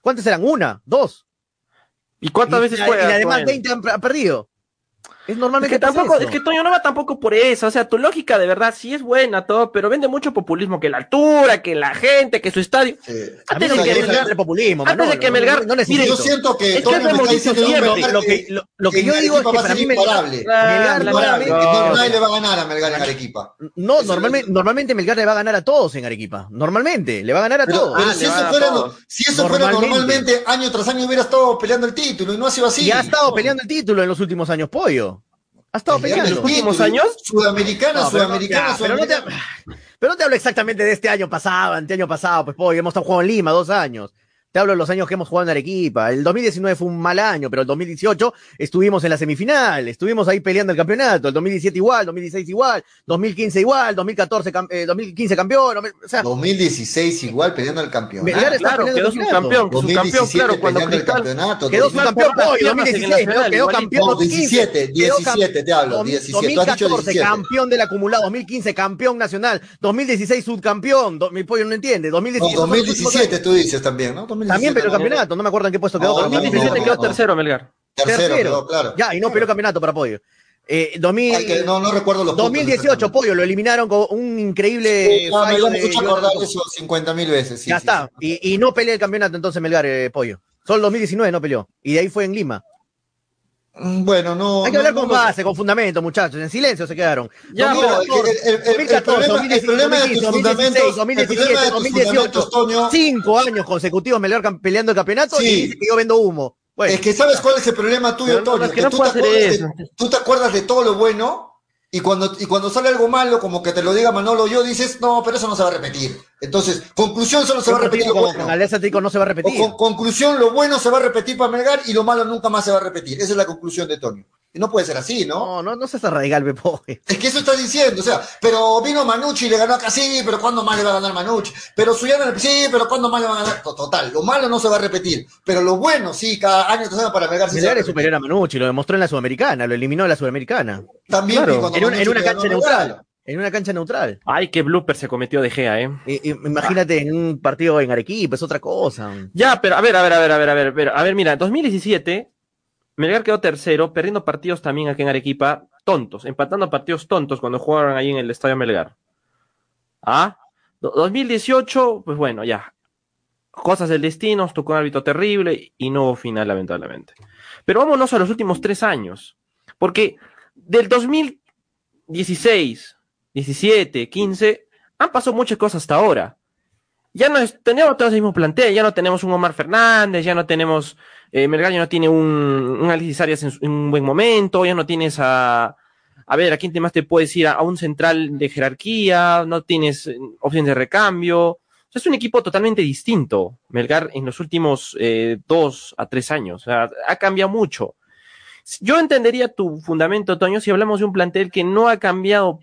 ¿Cuántas eran? ¿Una? ¿Dos? ¿Y cuántas veces fue? Y además 20 han, perdido. Es normalmente es que tampoco, es, que Toño no va tampoco por eso, o sea, tu lógica de verdad sí es buena todo, pero vende mucho populismo, que la altura, que la gente, que su estadio. Antes de que Melgar, populismo, antes de que Melgar, no, yo siento que Toño me está diciendo lo, que lo, que yo digo es que para mí Melgar, Melgar no, nadie le va a ganar a Melgar en Arequipa. No, normalmente, normalmente Melgar le va a ganar a todos en Arequipa. Normalmente, le va a ganar a todos. Pero si eso fuera, si eso fuera normalmente, año tras año hubiera estado peleando el título y no ha sido así. Y ha estado peleando el título en los últimos años, Pollo. ¿Ha estado peleando en los últimos años? Sudamericana, Sudamericana, pero, no te, pero no te hablo exactamente de este año pasado, ante año pasado, pues, pues hemos estado jugando en Lima dos años. Te hablo de los años que hemos jugado en Arequipa. El 2019 fue un mal año, pero el 2018 estuvimos en la semifinal, estuvimos ahí peleando el campeonato. El 2017 igual, 2016 igual, 2015 igual, 2014, eh, 2015 campeón. O sea, 2016 igual peleando el campeonato. Ah, claro, quedó su campeón, su campeón, claro, cuando el campeonato. Quedó su campeón hoy, 2016, quedó campeón. No, 17, 17 te hablo, 17. 2014 campeón del acumulado, 2015 campeón nacional, 2016 subcampeón, mi pollo no entiende, 2017. 2017 tú dices también, ¿no? También peleó campeonato, no me acuerdo en qué puesto quedó. No, 2017 quedó tercero, Melgar. Tercero, quedó, claro. Ya, y no peleó campeonato para Pollo. Eh, 2000, no, no recuerdo los 2018, Pollo, lo eliminaron con un increíble. Sí, fallo me escucho acordar eso 50 mil veces. Sí, ya sí, está. Sí. Y, y, no peleó el campeonato entonces Melgar, eh, Pollo. Solo 2019 no peleó. Y de ahí fue en Lima. Mm, bueno, no. Hay que hablar no, con base, con fundamento, muchachos. En silencio se quedaron. Ya, 2014, el, problema, de tus 2016, 2017, 2018. Cinco años consecutivos Melgar peleando el campeonato y dice que yo vendo humo. Bueno, es que sabes cuál es el problema tuyo, Toño. que tú, te de, tú te acuerdas de todo lo bueno y cuando, y cuando sale algo malo, como que te lo diga Manolo, yo dices, no, pero eso no se va a repetir. Entonces, conclusión solo se va a repetir lo bueno. No se va a repetir. Con, conclusión, lo bueno se va a repetir para Melgar y lo malo nunca más se va a repetir. Esa es la conclusión de Tony. No puede ser así, ¿no? No, no, no seas radical, Pepo. Es que eso está diciendo, o sea, pero vino Manucci y le ganó acá, sí, pero ¿cuándo más le va a ganar Manucci? Pero Suyana, sí, pero ¿cuándo más le va a ganar? Total, lo malo no se va a repetir, pero lo bueno sí, cada año para Melgar. Melgar es superior a Manucci, lo demostró en la Sudamericana, lo eliminó en la Sudamericana. También claro, en, en, una cancha neutral. En una cancha neutral. Ay, qué blooper se cometió de Gea, ¿eh? imagínate en un partido en Arequipa, es otra cosa. Ya, pero a ver, a ver, a ver, a ver, a ver, a ver, a ver, mira, 2017 Melgar quedó tercero, perdiendo partidos también aquí en Arequipa, tontos, empatando partidos tontos cuando jugaron ahí en el Estadio Melgar. ¿Ah? 2018, pues bueno, ya. cosas del destino, nos tocó un árbitro terrible y no hubo final, lamentablemente. Pero vámonos a los últimos tres años, porque del 2016, 17, 15, han pasado muchas cosas hasta ahora. Ya no es, tenemos todos el mismo plantel, ya no tenemos un Omar Fernández, ya no tenemos, eh, Melgar ya no tiene un, un Alexis Arias en, en, un buen momento, ya no tienes a, a ver, ¿a quién más te puedes ir? A, a un central de jerarquía, no tienes eh, opciones de recambio. Es un equipo totalmente distinto, Melgar, en los últimos eh, dos a tres años. O sea, ha cambiado mucho. Yo entendería tu fundamento, Toño, si hablamos de un plantel que no ha cambiado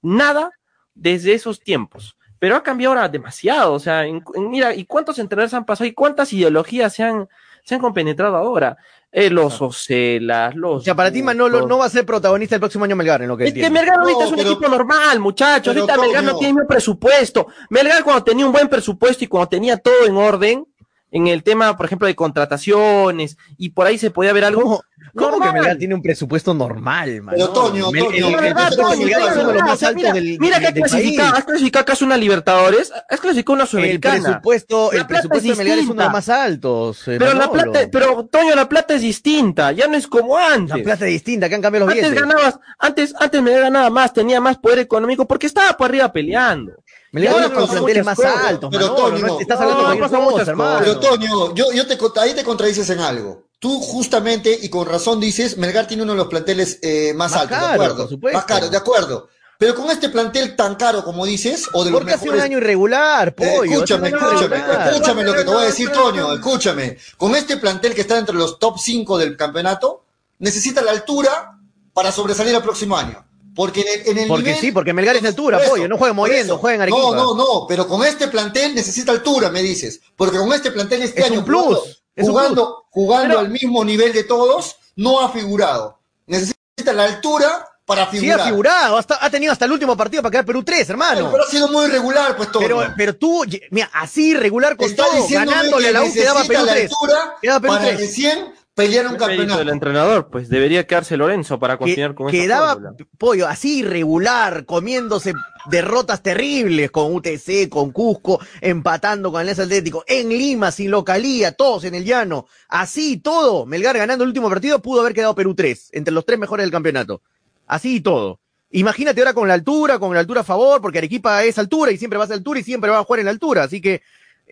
nada desde esos tiempos. Pero ha cambiado ahora demasiado. O sea, mira, ¿y cuántos entrenadores han pasado? ¿Y cuántas ideologías se han, se han compenetrado ahora? Eh, los Ocelas, los. O sea, para ti Manolo no va a ser protagonista el próximo año Melgar, en lo que Es entiendo. que Melgar ahorita No, es un pero- equipo normal, muchachos. Ahorita Melgar no tiene el mismo presupuesto. Melgar cuando tenía un buen presupuesto y cuando tenía todo en orden, en el tema, por ejemplo, de contrataciones, y por ahí se podía ver algo. ¿Cómo, cómo que Normal. Melgar tiene un presupuesto normal, man? Pero, Toño, el, el presupuesto Melgar mira, que del clasificado, has clasificado acaso una Libertadores, has clasificado una El Sudamericana. presupuesto, La el plata es presupuesto de Melgar es uno de los más altos. eh, Pero la Manolo. plata, pero Toño, la plata es distinta, ya no es como antes. La plata es distinta, que han cambiado los Antes billetes. ganabas, antes, antes me ganaba más, tenía más poder económico porque estaba por arriba peleando. Melgar de los pasan planteles más altos, Pero, Manolo, Toño, no estás no, hablando de cualquier pasan muchas cosa, hermano. Pero Toño, yo, yo te, ahí te contradices en algo. Tú justamente y con razón dices, Melgar tiene uno de los planteles eh, más, Más altos, caro, de acuerdo. por supuesto. Más caro, de acuerdo. Pero con este plantel tan caro como dices, o de los Porque ha sido un mejores año irregular, Eh, pollo. escúchame, escúchame, irregular. escúchame lo que te voy a decir, Toño, escúchame. Con este plantel que está entre los top 5 del campeonato, necesita la altura para sobresalir el próximo año. Porque en el, en el Porque nivel- sí, porque Melgar es de altura, eso, pollo. No juega por moviendo, eso. juega en Arequipa. No, no, no, pero con este plantel necesita altura, me dices. Porque con este plantel este Es año un plus, jugando, es un jugando, jugando Pero- al mismo nivel de todos, no ha figurado. Necesita la altura para Sí figurar. ha figurado, hasta, ha tenido hasta el último partido para quedar Perú 3, hermano. Pero, pero ha sido muy irregular, pues todo. Pero, pero tú, mira, así regular con Está todo, ganándole a la U quedaba Perú la 3. altura Quedaba Perú para 3. recién pelear un campeonato. del entrenador, pues debería quedarse Lorenzo para continuar con esa quedaba pollo así irregular, comiéndose derrotas terribles con UTC, con Cusco, empatando con Alianza Atlético, en Lima, sin localía, todos en el llano, así todo, Melgar ganando el último partido, pudo haber quedado Perú 3, entre los tres mejores del campeonato, así y todo. Imagínate ahora con la altura, con la altura a favor, porque Arequipa es altura y siempre va a ser altura y siempre va a jugar en la altura, así que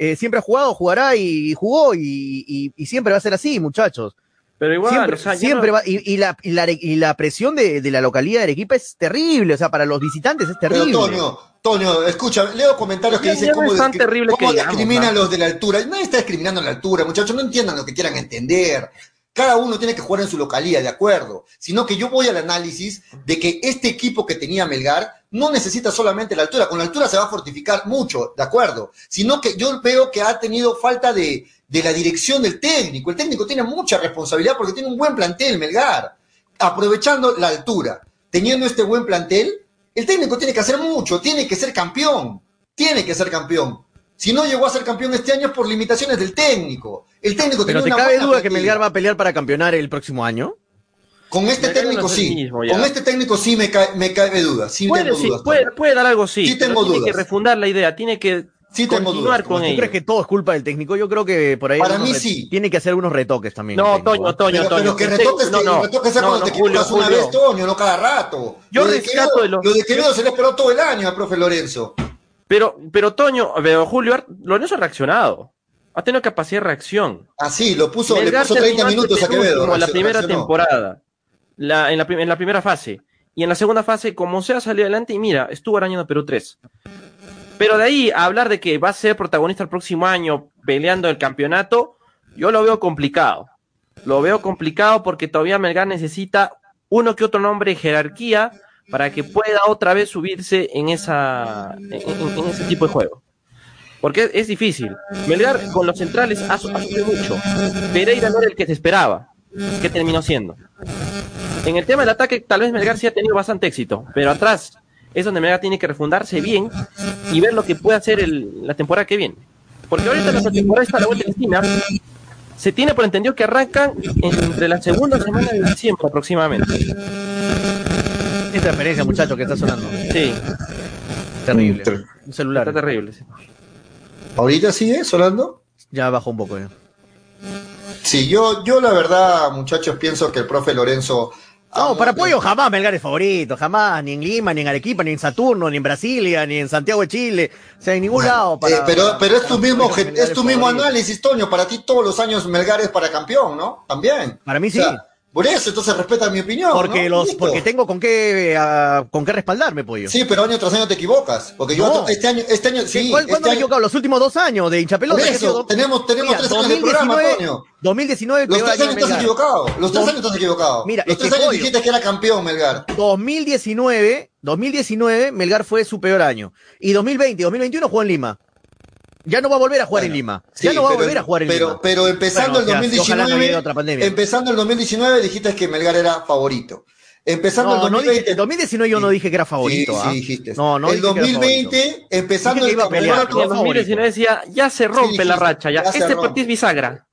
eh, siempre ha jugado, jugará y, jugó y, y- y siempre va a ser así, muchachos. Pero igual, siempre o sea, ya siempre no- va, y, y la, y, la, y la presión de, de la localidad de Arequipa es terrible, o sea, para los visitantes es Pero terrible. Toño, Toño, escucha, leo comentarios que Ya- dicen no cómo, discri- terrible cómo que digamos, discriminan ¿no? los de la altura. Nadie está discriminando la altura, muchachos, no entiendan lo que quieran entender. Cada uno tiene que jugar en su localidad, de acuerdo. Sino que yo voy al análisis de que este equipo que tenía Melgar no necesita solamente la altura. Con la altura se va a fortificar mucho, de acuerdo. Sino que yo veo que ha tenido falta de, de la dirección del técnico. El técnico tiene mucha responsabilidad porque tiene un buen plantel, Melgar. Aprovechando la altura, teniendo este buen plantel, el técnico tiene que hacer mucho, tiene que ser campeón, tiene que ser campeón. Si no llegó a ser campeón este año es por limitaciones del técnico. El técnico Pero tenía te una cabe duda que. Melgar va a pelear para campeonar el próximo año. Con este técnico sí. mismo. Con este técnico sí me cae, me cae duda. Sí puede, tengo sí, dudas. puede, puede dar algo sí. Tiene que refundar la idea, tiene que Sí tengo continuar dudas. con ¿Tú ¿Tú ello. crees que todo es culpa del técnico? Yo creo que por ahí Para mí sí. tiene que hacer unos retoques también. No, Toño, ¿eh? Toño, Pero, Toño. pero que retoques, no, que no, retoques sea no, cuando no, te Julio, una Julio. vez, Toño, no cada rato. Yo lo rescato de los- Lo de Quevedo se le esperó todo el año al profe Lorenzo. Pero, pero Toño, pero Julio, Lorenzo ha reaccionado. Ha tenido capacidad de reacción. Así, lo puso, le puso 30 terminó minutos a antepenúltimo Quevedo. en la primera reaccionó. temporada. La- en, la, primera fase. Y en la segunda fase, como sea, salió adelante y mira, estuvo arañando Perú 3. Pero de ahí a hablar de que va a ser protagonista el próximo año peleando el campeonato, yo lo veo complicado. Lo veo complicado porque todavía Melgar necesita uno que otro nombre de jerarquía para que pueda otra vez subirse en, esa, en, ese tipo de juego. Porque es, difícil. Melgar con los centrales ha, ha sufrido mucho. Pereira no era el que se esperaba. ¿Qué terminó siendo? En el tema del ataque, tal vez Melgar sí ha tenido bastante éxito, pero atrás es donde Melgar tiene que refundarse bien y ver lo que puede hacer el- la temporada que viene. Porque ahorita la temporada está a la vuelta de la esquina. Se tiene por entendido que arrancan entre la segunda semana de diciembre aproximadamente. Esta referencia, muchacho, que está sonando. Sí, Terrible. Ter- Un celular. está terrible. sí. ¿Ahorita sigue sonando? ya bajó un poco. Ya. Sí, yo, yo la verdad, muchachos, pienso que el profe Lorenzo no, para Pollo jamás Melgar es favorito, jamás, ni en Lima, ni en Arequipa, ni en Saturno, ni en Brasilia, ni en Santiago de Chile, o sea, en ningún lado. Eh, pero, pero es tu mismo, es tu mismo análisis, Toño, para ti todos los años Melgar es para campeón, ¿no? También. Para mí sí. Por eso, entonces respeta mi opinión. Porque los, porque tengo con qué uh, con qué respaldarme, pollo. Sí, pero año tras año te equivocas. Porque yo este año, este año, sí. ¿Cuándo este me he equivocado? Los últimos dos años de hinchapelota. Por eso, tenemos, tenemos tres años de programa, Toño. 2019 Los tres años estás equivocado. Los tres años estás equivocado. Mira, los tres años dijiste que era campeón Melgar. 2019, 2019, Melgar fue su peor año. Y 2020 y 2021 jugó en Lima ya no va a volver a jugar en Lima. ya no va a volver a jugar en pero, Lima. Pero empezando el 2019, empezando el 2019 dijiste que Melgar era favorito. Empezando el 2020. el 2019 yo no dije que era favorito. Sí, sí ¿ah? dijiste. No, no el 2020, empezando el, el 2019 decía, ya se rompe la racha, ya. este partido es bisagra.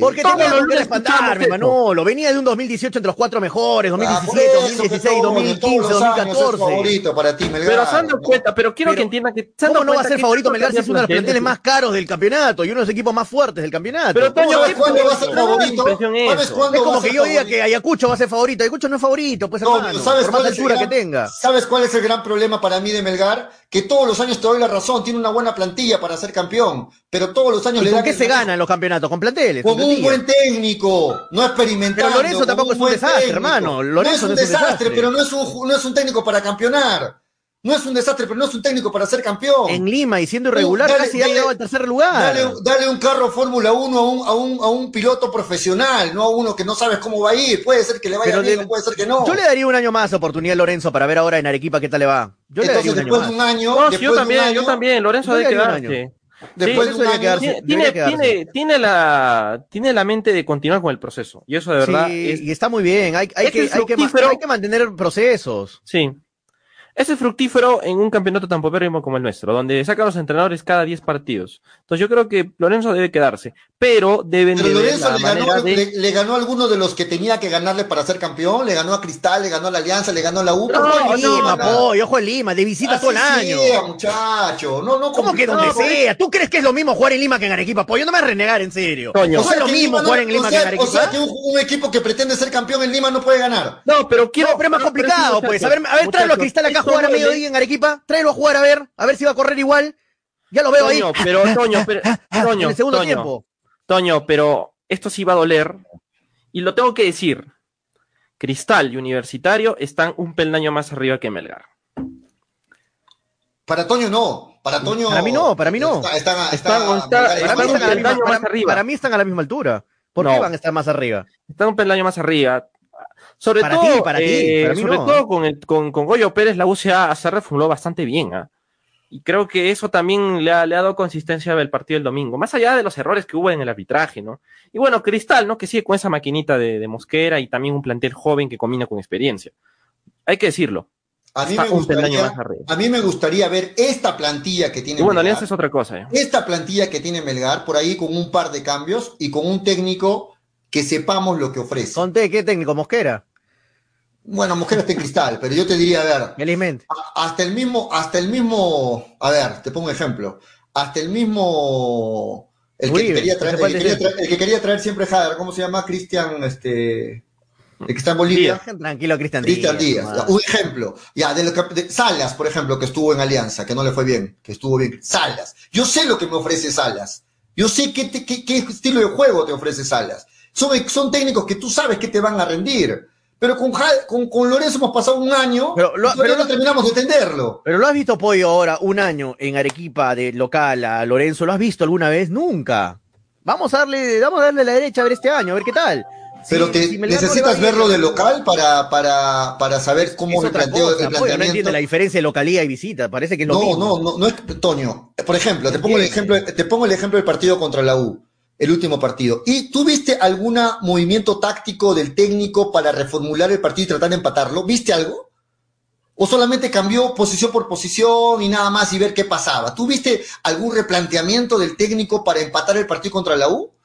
Porque tenía que respaldarme, Manolo. Venía de un 2018 entre los cuatro mejores, 2017, 2016, 2015, 2014. favorito para ti, Melgar. Pero se han dado cuenta, pero quiero que entiendan que. ¿Cómo no va a ser favorito Melgar si es uno de los planteles más caros del campeonato y uno de los equipos más fuertes del campeonato? Pero Toño, ¿cuándo va a ser favorito? Es como que yo diga que Ayacucho va a ser favorito. Ayacucho no es favorito, pues hermano. ¿Sabes cuál altura que tenga. ¿Sabes cuál es el gran problema para mí de Melgar? Que todos los años te doy la razón, tiene una buena plantilla para ser campeón, pero todos los años le ¿Con qué se gana en los campeonatos? ¿Con planteles? Con un buen técnico, no experimentando. Pero Lorenzo tampoco es un desastre, hermano. Lorenzo no es un, desastre, pero no es un, no es un técnico para campeonar. No es un desastre, pero no es un técnico para ser campeón. En Lima y siendo irregular, casi ha llegado al tercer lugar. Dale, un carro Fórmula 1 a un, a, un, a un piloto profesional, no a uno que no sabes cómo va a ir. Puede ser que le vaya bien, puede ser que no. Yo le daría un año más oportunidad a Lorenzo para ver ahora en Arequipa qué tal le va. Yo Entonces, le daría un después de un año. yo también, yo también. Lorenzo debe quedarse. Después sí, de un quedarse, tiene, tiene, tiene, la, tiene la mente de continuar con el proceso. Y eso de verdad. Sí, es, y está muy bien. Hay, hay, que, hay, que, hay que mantener procesos. Sí. Es fructífero en un campeonato tan popérrimo como el nuestro, donde sacan los entrenadores cada 10 partidos. Entonces yo creo que Lorenzo debe quedarse, pero deben pero Lorenzo le, ganó, le, ganó, a alguno de los que tenía que ganarle para ser campeón, le ganó a Cristal, le ganó a la Alianza, le ganó a la U. No, no, Lima, no, ojo en Lima, de visita todo el año. Sea, muchacho. No, no, ¿Cómo que donde sea? ¿Tú crees que es lo mismo jugar en Lima que en Arequipa? Pues yo no me voy a renegar en serio. Coño. O sea, es lo mismo jugar en Lima que en Arequipa. O sea que un, equipo que pretende ser campeón en Lima no puede ganar. No, pero quiero. pero es más complicado, pues. A ver, a ver, tráelo a Cristal acá a jugar a mediodía en Arequipa tráelo a jugar a ver, a ver si va a correr igual. Ya lo veo ahí. Pero Toño, pero, Toño, en el segundo Toño, tiempo. Toño, pero esto sí va a doler. Y lo tengo que decir. Cristal y Universitario están un peldaño más arriba que Melgar. Para Toño no. Para Toño. Para mí no, para mí no. Están, están, para, mí están a la misma altura. ¿Por qué van a estar más arriba? Están un peldaño más arriba. Sobre todo, para eh, sobre todo con, el, con, con, Goyo Pérez, la UCA se reformuló bastante bien. ¿ah? Y creo que eso también le ha, le ha, dado consistencia al partido del domingo, más allá de los errores que hubo en el arbitraje, ¿no? Y bueno, Cristal, ¿no? Que sigue con esa maquinita de, de Mosquera y también un plantel joven que combina con experiencia. Hay que decirlo. A mí, me gustaría, a mí me gustaría ver esta plantilla que tiene y bueno, Alianza es otra cosa. ¿eh? Esta plantilla que tiene Melgar, por ahí con un par de cambios y con un técnico que sepamos lo que ofrece. Conté, ¿qué técnico? ¿Mosquera? Bueno, está en cristal, pero yo te diría, a ver. Hasta el mismo, hasta el mismo, a ver, te pongo un ejemplo. Hasta el mismo. El que, quería traer, el, que quería traer, siempre Jader, ¿cómo se llama? Cristian, este. El que está en Bolivia. Tranquilo, Cristian Díaz. Cristian Díaz. un ejemplo. Ya, de, lo que, Salas, por ejemplo, que estuvo en Alianza, que no le fue bien, que estuvo bien. Salas. Yo sé lo que me ofrece Salas. Yo sé qué, qué, qué estilo de juego te ofrece Salas. Son, son técnicos que tú sabes que te van a rendir. Pero con, con, con, Lorenzo hemos pasado un año pero, lo, pero no terminamos de entenderlo. Pero lo has visto, Pollo, ahora, un año en Arequipa de local a Lorenzo, ¿lo has visto alguna vez? Nunca. Vamos a darle, vamos a darle la derecha a ver este año, a ver qué tal. Pero te, necesitas verlo de local para, para, para saber cómo me planteo el planteamiento. no entiendo la diferencia de localía y visita, parece que es lo no, mismo. No, no, no es, Toño. Por ejemplo, te pongo el ejemplo, te pongo el ejemplo del partido contra la U el último partido. ¿Y tú viste algún movimiento táctico del técnico para reformular el partido y tratar de empatarlo? ¿Viste algo? ¿O solamente cambió posición por posición y nada más y ver qué pasaba? ¿Tú viste algún replanteamiento del técnico para empatar el partido contra la U?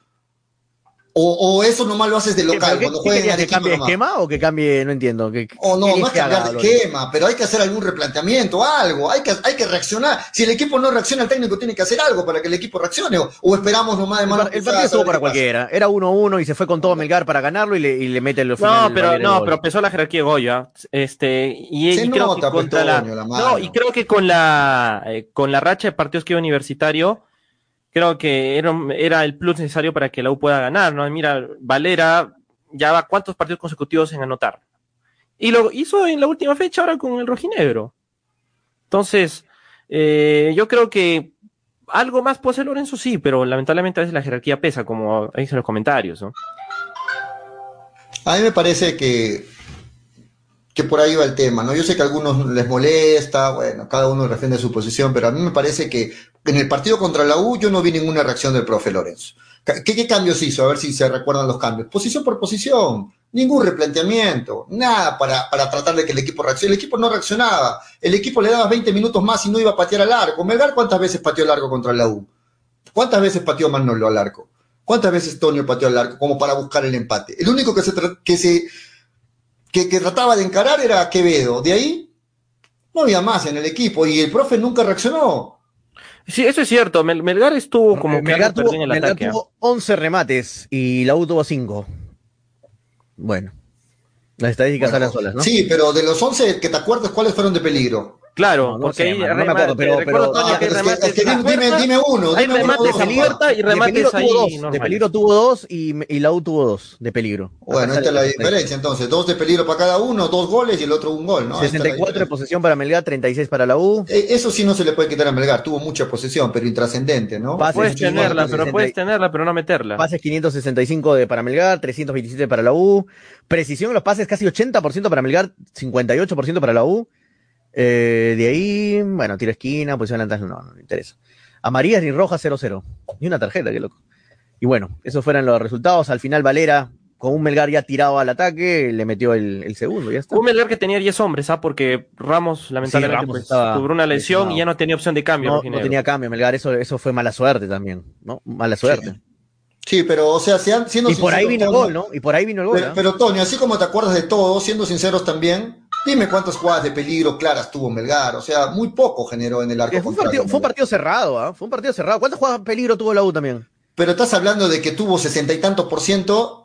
O, o, eso nomás lo haces de local, ¿Qué, cuando juegas ¿Que cambie esquema o que cambie, no entiendo? Que, o no, no es cambiar de esquema, pero hay que hacer algún replanteamiento, algo, hay que, hay que reaccionar. Si el equipo no reacciona, el técnico tiene que hacer algo para que el equipo reaccione, o, esperamos nomás de mano. El, el partido estuvo para cualquiera, era 1-1 y se fue con todo Melgar para ganarlo y le, y le mete el No, pero, no, pero empezó la jerarquía de Goya, este, y, se creo nota, que contra la, la no, y creo que con la, eh, con la racha de partidos que iba universitario, creo que era, el plus necesario para que la U pueda ganar, ¿no? Mira, Valera ya va cuántos partidos consecutivos en anotar. Y lo hizo en la última fecha ahora con el rojinegro. Entonces, eh, yo creo que algo más puede ser Lorenzo, sí, pero lamentablemente a veces la jerarquía pesa, como dicen los comentarios, ¿no? A mí me parece que, que por ahí va el tema, ¿no? Yo sé que a algunos les molesta, bueno, cada uno defiende su posición, pero a mí me parece que en el partido contra la U yo no vi ninguna reacción del profe Lorenzo. ¿Qué, ¿Qué, cambios hizo? A ver si se recuerdan los cambios. Posición por posición, ningún replanteamiento, nada para, para tratar de que el equipo reaccione. El equipo no reaccionaba. El equipo le daba 20 minutos más y no iba a patear al arco. Melgar, ¿cuántas veces pateó al arco contra la U? ¿Cuántas veces pateó Manolo al arco? ¿Cuántas veces Tonio pateó al arco como para buscar el empate? El único que se, que se que, que trataba de encarar era Quevedo. De ahí no había más en el equipo y el profe nunca reaccionó. Sí, eso es cierto. Melgar estuvo como que Melgar tuvo, en el Melgar ataque. tuvo 11 remates y la U tuvo 5. Bueno, las estadísticas bueno, salen solas, ¿no? Sí, pero de los 11 que te acuerdas, ¿cuáles fueron de peligro? Claro, No, porque me acuerdo, pero- pero- Toño, Ah, que pero es que- remates es que a dime, dime, uno. Hay dime uno, remates a puerta y De peligro remates tuvo ahí dos, de peligro tuvo dos y, y la U tuvo dos de peligro. Bueno, esta es la diferencia entonces. Dos de peligro para cada uno, dos goles y el otro un gol, ¿no? Esta es la 64 de posesión para Melgar, 36 para la U. Eh, Eso sí no se le puede quitar a Melgar. Tuvo mucha posesión, pero intrascendente, ¿no? Pases, Puedes tenerla, pero puedes tenerla, pero no meterla. Pases 565 de para Melgar, 327 para la U. Precisión en los pases casi 80% para Melgar, 58% para la U. Eh, de ahí, bueno, tiro esquina, posición adelantada, no, no me interesa. Amarillas ni rojas 0-0. Ni una tarjeta, qué loco. Y bueno, esos fueron los resultados. Al final Valera, con un Melgar ya tirado al ataque, le metió el, el segundo, ya está. Un Melgar que tenía 10 hombres, ¿ah? Porque Ramos, lamentablemente, Ramos pues, estaba tuvo una lesión y ya no tenía opción de cambio. No, no tenía cambio, Melgar, eso, eso fue mala suerte también, ¿no? Mala suerte. Sí, pero, o sea, siendo Y por ahí sinceros, vino el gol, ¿no? Y por ahí vino el gol. Pero, ¿ah? pero, Toño, así como te acuerdas de todo, siendo sinceros también, dime cuántas jugadas de peligro claras tuvo Melgar. O sea, muy poco generó en el arco. Fue, un partido, fue un partido cerrado, ¿ah? Fue un partido cerrado. ¿Cuántas jugadas de peligro tuvo la U también? Pero estás hablando de que tuvo sesenta y tantos por ciento.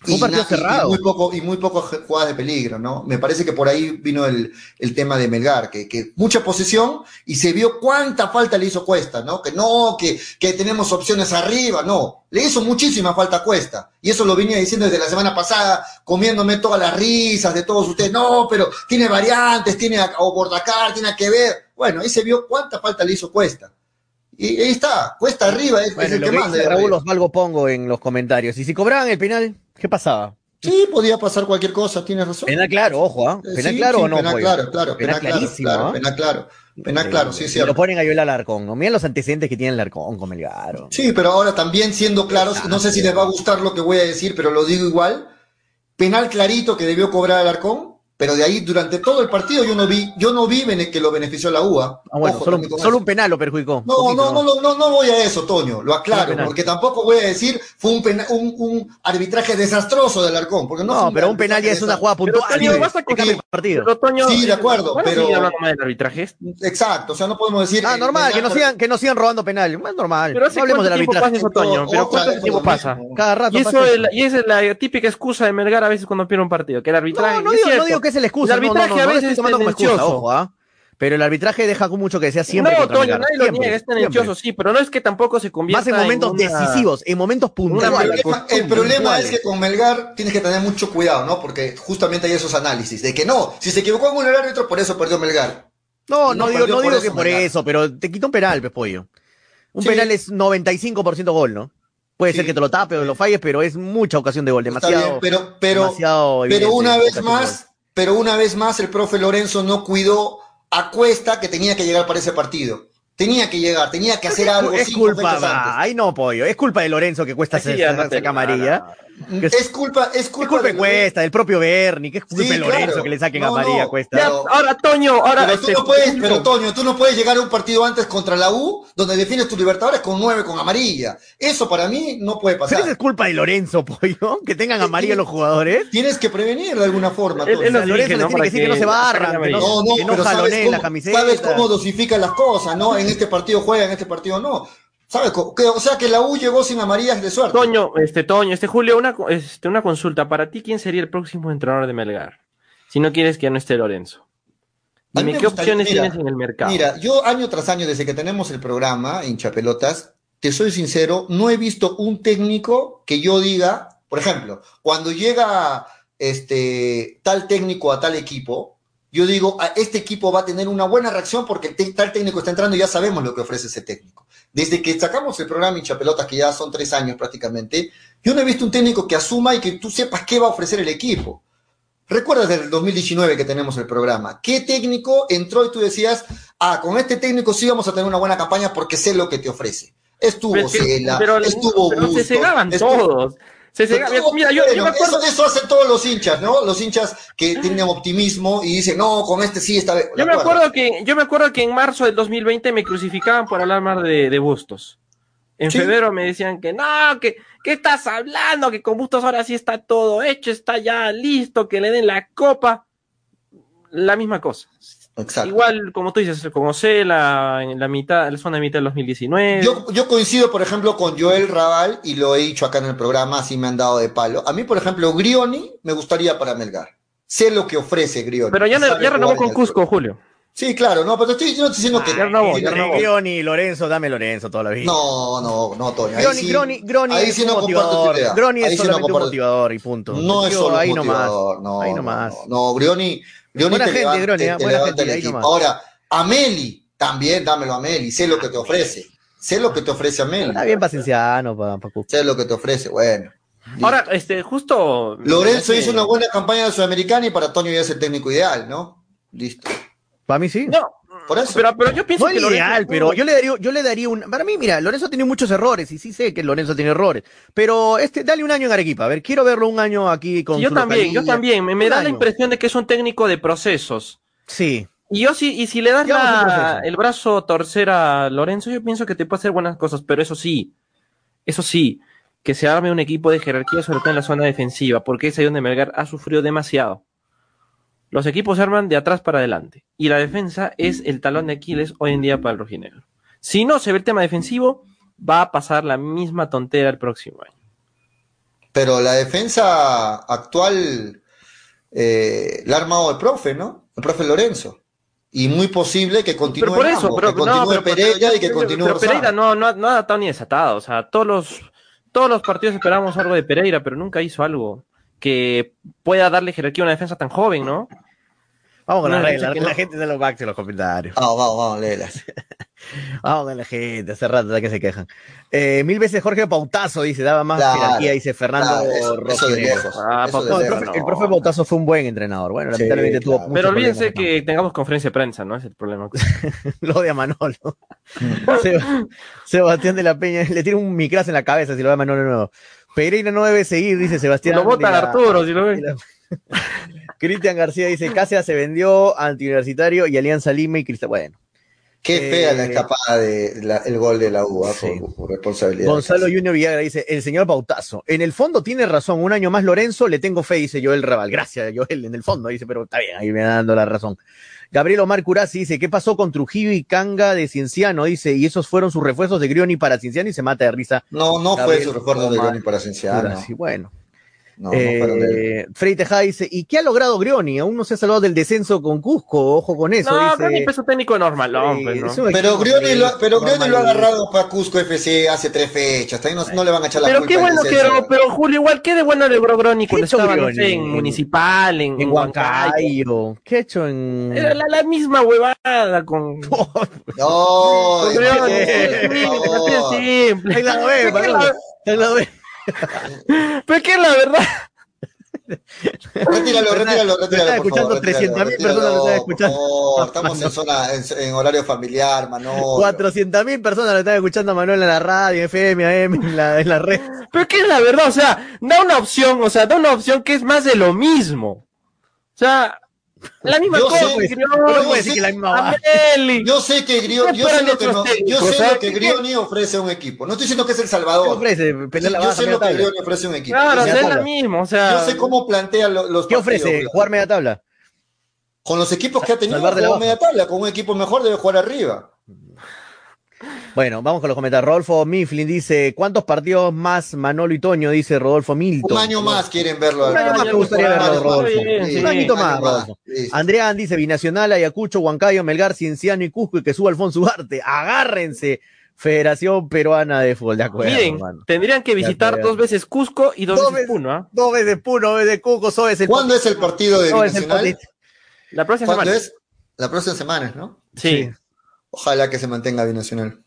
Fue un partido cerrado. Y muy poco, y muy poco jugadas de peligro, ¿no? Me parece que por ahí vino el, el tema de Melgar, que, que mucha posesión y se vio cuánta falta le hizo Cuesta, ¿no? Que no, que, que tenemos opciones arriba, no. Le hizo muchísima falta a Cuesta. Y eso lo venía diciendo desde la semana pasada, comiéndome todas las risas de todos ustedes. No, pero tiene variantes, tiene a, o Bordacar, tiene que ver. Bueno, ahí se vio cuánta falta le hizo Cuesta. Y ahí está, Cuesta arriba, es, el lo que que dice de Raúl. Osvaldo Pongo en los comentarios. Y si cobraban el penal, ¿qué pasaba? Sí, podía pasar cualquier cosa, tienes razón. Penal claro, ojo, ¿ah? Eh, Penal sí, claro sí, o no, Penal Pollo? claro, claro, Penal penal, claro, clarísimo, claro, penal claro, penal claro, sí, cierto. lo ponen a violar al Arcón, ¿no? Mira los antecedentes que tiene el Arcón con Melgar. Sí, pero ahora también siendo claros, no sé si les va a gustar lo que voy a decir, pero lo digo igual. Penal clarito que debió cobrar Alarcón, pero de ahí durante todo el partido yo no vi, yo no vi que lo benefició la UA. Ah, bueno, Ojo solo, un penal lo perjudicó. No, Poquito, no, no, no, no, no voy a eso, Toño, lo aclaro, porque tampoco voy a decir fue un, pena- un, un arbitraje desastroso del Alarcón, porque no, pero un penal ya es una jugada puntual. Pero, Toño, basta que con- cambia el partido. Pero, Toño, Sí, de acuerdo, ¿van a pero- mal del arbitraje? Exacto, o sea, no podemos decir. Ah, eh, normal, que no sigan, que no sigan robando penal. Es normal. Pero hace no hablemos del arbitraje. pasa eso, Toño. Pero ¿cuánto tiempo pasa? Cada rato Y, eso y esa es la típica excusa de Melgar a veces cuando pierde un partido, que el arbitraje. No, digo que es la excusa. El no, arbitraje no, no, a veces estoy es tomando como excusa, ojo, ¿ah? Pero el arbitraje deja mucho que sea siempre no, Toño, nadie lo niega, es tendencioso, sí, pero no es que tampoco se convierta Más en momentos una- decisivos, en momentos El puntuales. problema, el problema es que con Melgar tienes que tener mucho cuidado, ¿no? Porque justamente hay esos análisis de que no, si se equivocó en el árbitro, por eso perdió Melgar. No, no no digo, perdió no por digo eso, que por Melgar. eso, pero te quita un penal, pues, pollo. Un Sí. penal es 95% gol, ¿no? Puede ser que te lo tape o lo falles, pero es mucha ocasión de gol, demasiado. bien, pero, pero, demasiado pero una vez más, pero una vez más el profe Lorenzo no cuidó a Cuesta que tenía que llegar para ese partido. Tenía que llegar, tenía que hacer algo. Es culpa, ahí no, pollo. Es culpa de Lorenzo que cuesta hacer esa camarilla. Es, culpa, es culpa. Es culpa de Cuesta, del propio Bernie, que es culpa de Lorenzo que le saquen a María Cuesta. ahora, Toño, ahora. Pero, tú este, no puedes, pero Toño, tú no puedes llegar a un partido antes contra la U, donde defines tus libertadores con nueve con amarilla. Eso para mí no puede pasar. Pero es culpa de Lorenzo, pollo, que tengan amarilla los jugadores. Tienes que prevenir de alguna forma. Lorenzo le tiene que decir que no se barra, que no, no, que no jalonee la camiseta. Sabes cómo dosifican las cosas, ¿no? En este partido juega, en este partido no. ¿Sabes? O sea que la U llegó sin amarillas de suerte. Toño, este Toño, este Julio, una, este, una consulta. Para ti, ¿quién sería el próximo entrenador de Melgar? Si no quieres que ya no esté Lorenzo. Dime qué opciones tienes en el mercado. Mira, yo año tras año, desde que tenemos el programa, hincha pelotas, te soy sincero, no he visto un técnico que yo diga, por ejemplo, cuando llega este tal técnico a tal equipo, yo digo, a este equipo va a tener una buena reacción porque tal técnico está entrando y ya sabemos lo que ofrece ese técnico. Desde que sacamos el programa Hinchapelotas, que ya son tres años prácticamente, yo no he visto un técnico que asuma y que tú sepas qué va a ofrecer el equipo. Recuerdas del 2019 que tenemos el programa. ¿Qué técnico entró y tú decías, ah, con este técnico sí vamos a tener una buena campaña porque sé lo que te ofrece? Estuvo Cela, estuvo pero se cegaban todos. Se Mira, yo, me acuerdo... Eso, hacen todos los hinchas, ¿no? Los hinchas que tienen optimismo y dicen, no, con este sí está Yo me acuerdo que, yo me acuerdo que en marzo del 2020 me crucificaban por hablar más de, de Bustos. En febrero me decían que no, que, ¿qué estás hablando? Que con Bustos ahora sí está todo hecho, está ya listo, que le den la copa. La misma cosa. Igual, como tú dices, conoce la, en la mitad, la zona de mitad del 2019. Yo, yo coincido, por ejemplo, con Joel Raval, y lo he dicho acá en el programa, así me han dado de palo. A mí, por ejemplo, Grioni me gustaría para Melgar. Sé lo que ofrece Grioni. Pero ya, ya renovó con Cusco, Julio. Sí, claro, no, pero estoy, diciendo que. Ya renovó, ya renovó. Grioni, Lorenzo, dame Lorenzo toda la vida. No, no, no, Toño. Groni, sí, Groni, Groni es un motivador. Groni es solamente un motivador y punto. No es solo ahí motivador, no, ahí nomás. No, no, Grioni buena gente, Grone, ¿eh? buena gente, Ahora, Ameli, también dámelo a Ameli, sé lo que te ofrece. Sé lo que te ofrece Ameli. Está bien pacienciano, pa, Sé lo que te ofrece, bueno. Ahora, este, justo. Lorenzo hizo una buena campaña de Sudamericana y para Toño ya es el técnico ideal, ¿no? Listo. Para mí sí. No, por eso. Pero, pero yo pienso no que es ideal, pero yo le daría, yo le daría un. Para mí, mira, Lorenzo ha tenido muchos errores y sí sé que Lorenzo tiene errores. Pero este, dale un año en Arequipa. A ver, quiero verlo un año aquí con. yo también, yo también. Me, da la impresión de que es un técnico de procesos. Sí. Y yo sí, y si le das el brazo torcer a Lorenzo, yo pienso que te puede hacer buenas cosas, pero eso sí, eso sí, que se arme un equipo de jerarquía, sobre todo en la zona defensiva, porque es ahí donde Melgar ha sufrido demasiado. Los equipos se arman de atrás para adelante y la defensa es el talón de Aquiles hoy en día para el rojinegro. Si no se ve el tema defensivo, va a pasar la misma tontera el próximo año. Pero la defensa actual eh, la ha armado el profe, ¿no? El profe Lorenzo. Y muy posible que continúe, pero por eso, pero, que continúe Pereira y que continúe Pero Pereira no, no, no ha atado ni desatado. O sea, todos los, todos los partidos esperábamos algo de Pereira, pero nunca hizo algo que pueda darle jerarquía a una defensa tan joven, ¿no? Vamos con la regla, la gente se los va en los comentarios. Vamos, vamos, vamos, léelas. vamos con la gente, hace rato que se quejan. Eh, mil veces Jorge Pautazo dice, daba más jerarquía, dice Fernando ah, el, profe, Pautazo fue un buen entrenador. Bueno, lamentablemente tuvo Pero olvídense que tengamos conferencia de prensa, ¿no? Es el problema. lo de Manolo. Sebastián de la Peña, le tiene un micras en la cabeza si lo ve a Manolo nuevo. Pereira no debe seguir, dice Sebastián. Lo vota Arturo, si lo ve. Cristian García dice, Cáceres se vendió Antiuniversitario y Alianza Lima y Cristal. Bueno. Qué fea la eh, escapada de el gol de la UA por, responsabilidad. Gonzalo Junior Villagra dice, el señor Bautazo, en el fondo tiene razón, un año más Lorenzo, le tengo fe, dice Joel Raval. Gracias, Joel, en el fondo, dice, pero está bien, ahí me da dando la razón. Gabriel Omar Curasi dice, ¿qué pasó con Trujillo y Canga de Cienciano? Dice, y esos fueron sus refuerzos de Grioni para Cienciano y se mata de risa. No, no fue su refuerzo de Grioni para Cienciano. Bueno. No, eh, Frey dice, ¿y qué ha logrado Grioni? Aún no se ha salvado del descenso con Cusco, ojo con eso. No, Grioni peso técnico normal, pues, Pero Grioni lo, pero Grioni lo ha agarrado para Cusco FC hace tres fechas, ahí no, le van a echar la pero Qué bueno que, pero Julio, igual, ¿qué de bueno logró Grioni cuando estaba en Municipal, en, en Huancayo? ¿Qué ha hecho en...? Era la, misma huevada con... no, Grioni, simple. Ahí la ve, ahí la ve. Pero que la verdad. Retíralo, retíralo, retíralo. Están escuchando 300 mil personas lo están escuchando. Oh, estamos en zona, en, en horario familiar, Manolo. 400 mil personas lo están escuchando a Manuel en la radio, FM, AM, en la, en la red. Pero que es la verdad, o sea, da una opción, o sea, da una opción que es más de lo mismo. O sea, la misma Yo cosa sé, que pero Grioni, puede decir que la misma. Yo sé que Grioni, yo ¿Qué sé lo que, no- yo sé lo que ¿qué- Grioni ofrece a un equipo. No estoy diciendo que es El ¿Qué Salvador. ofrece? La yo sé lo que. Grioni ofrece a un equipo. Claro, Yo sé- es la misma, o sea. yo sé cómo plantea lo- los ¿Qué partidos, ofrece? claro. ¿Jugar media tabla? Con los equipos que ha tenido, baja. media tabla. Con un equipo mejor debe jugar arriba. Bueno, vamos con los comentarios. Rodolfo Mifflin dice, ¿cuántos partidos más Manolo y Toño? Dice Rodolfo Milton. Un año más quieren verlo. Un año más me gustaría Un verlo, año más, Rodolfo. Un añito más, Rodolfo. Andrea dice Binacional, Ayacucho, Huancayo, Melgar, Cienciano y Cusco y que suba Alfonso Ugarte. Agárrense. Federación Peruana de Fútbol, de acuerdo, Miren, hermano. tendrían que visitar dos veces Cusco y dos, Dos veces. Puno, ¿ah? Dos veces Puno, dos veces Cusco, dos veces ¿Cuándo es el partido de Binacional? La próxima ¿Cuándo semana. es? La próxima semana, ¿no? Sí. Ojalá que se mantenga Binacional.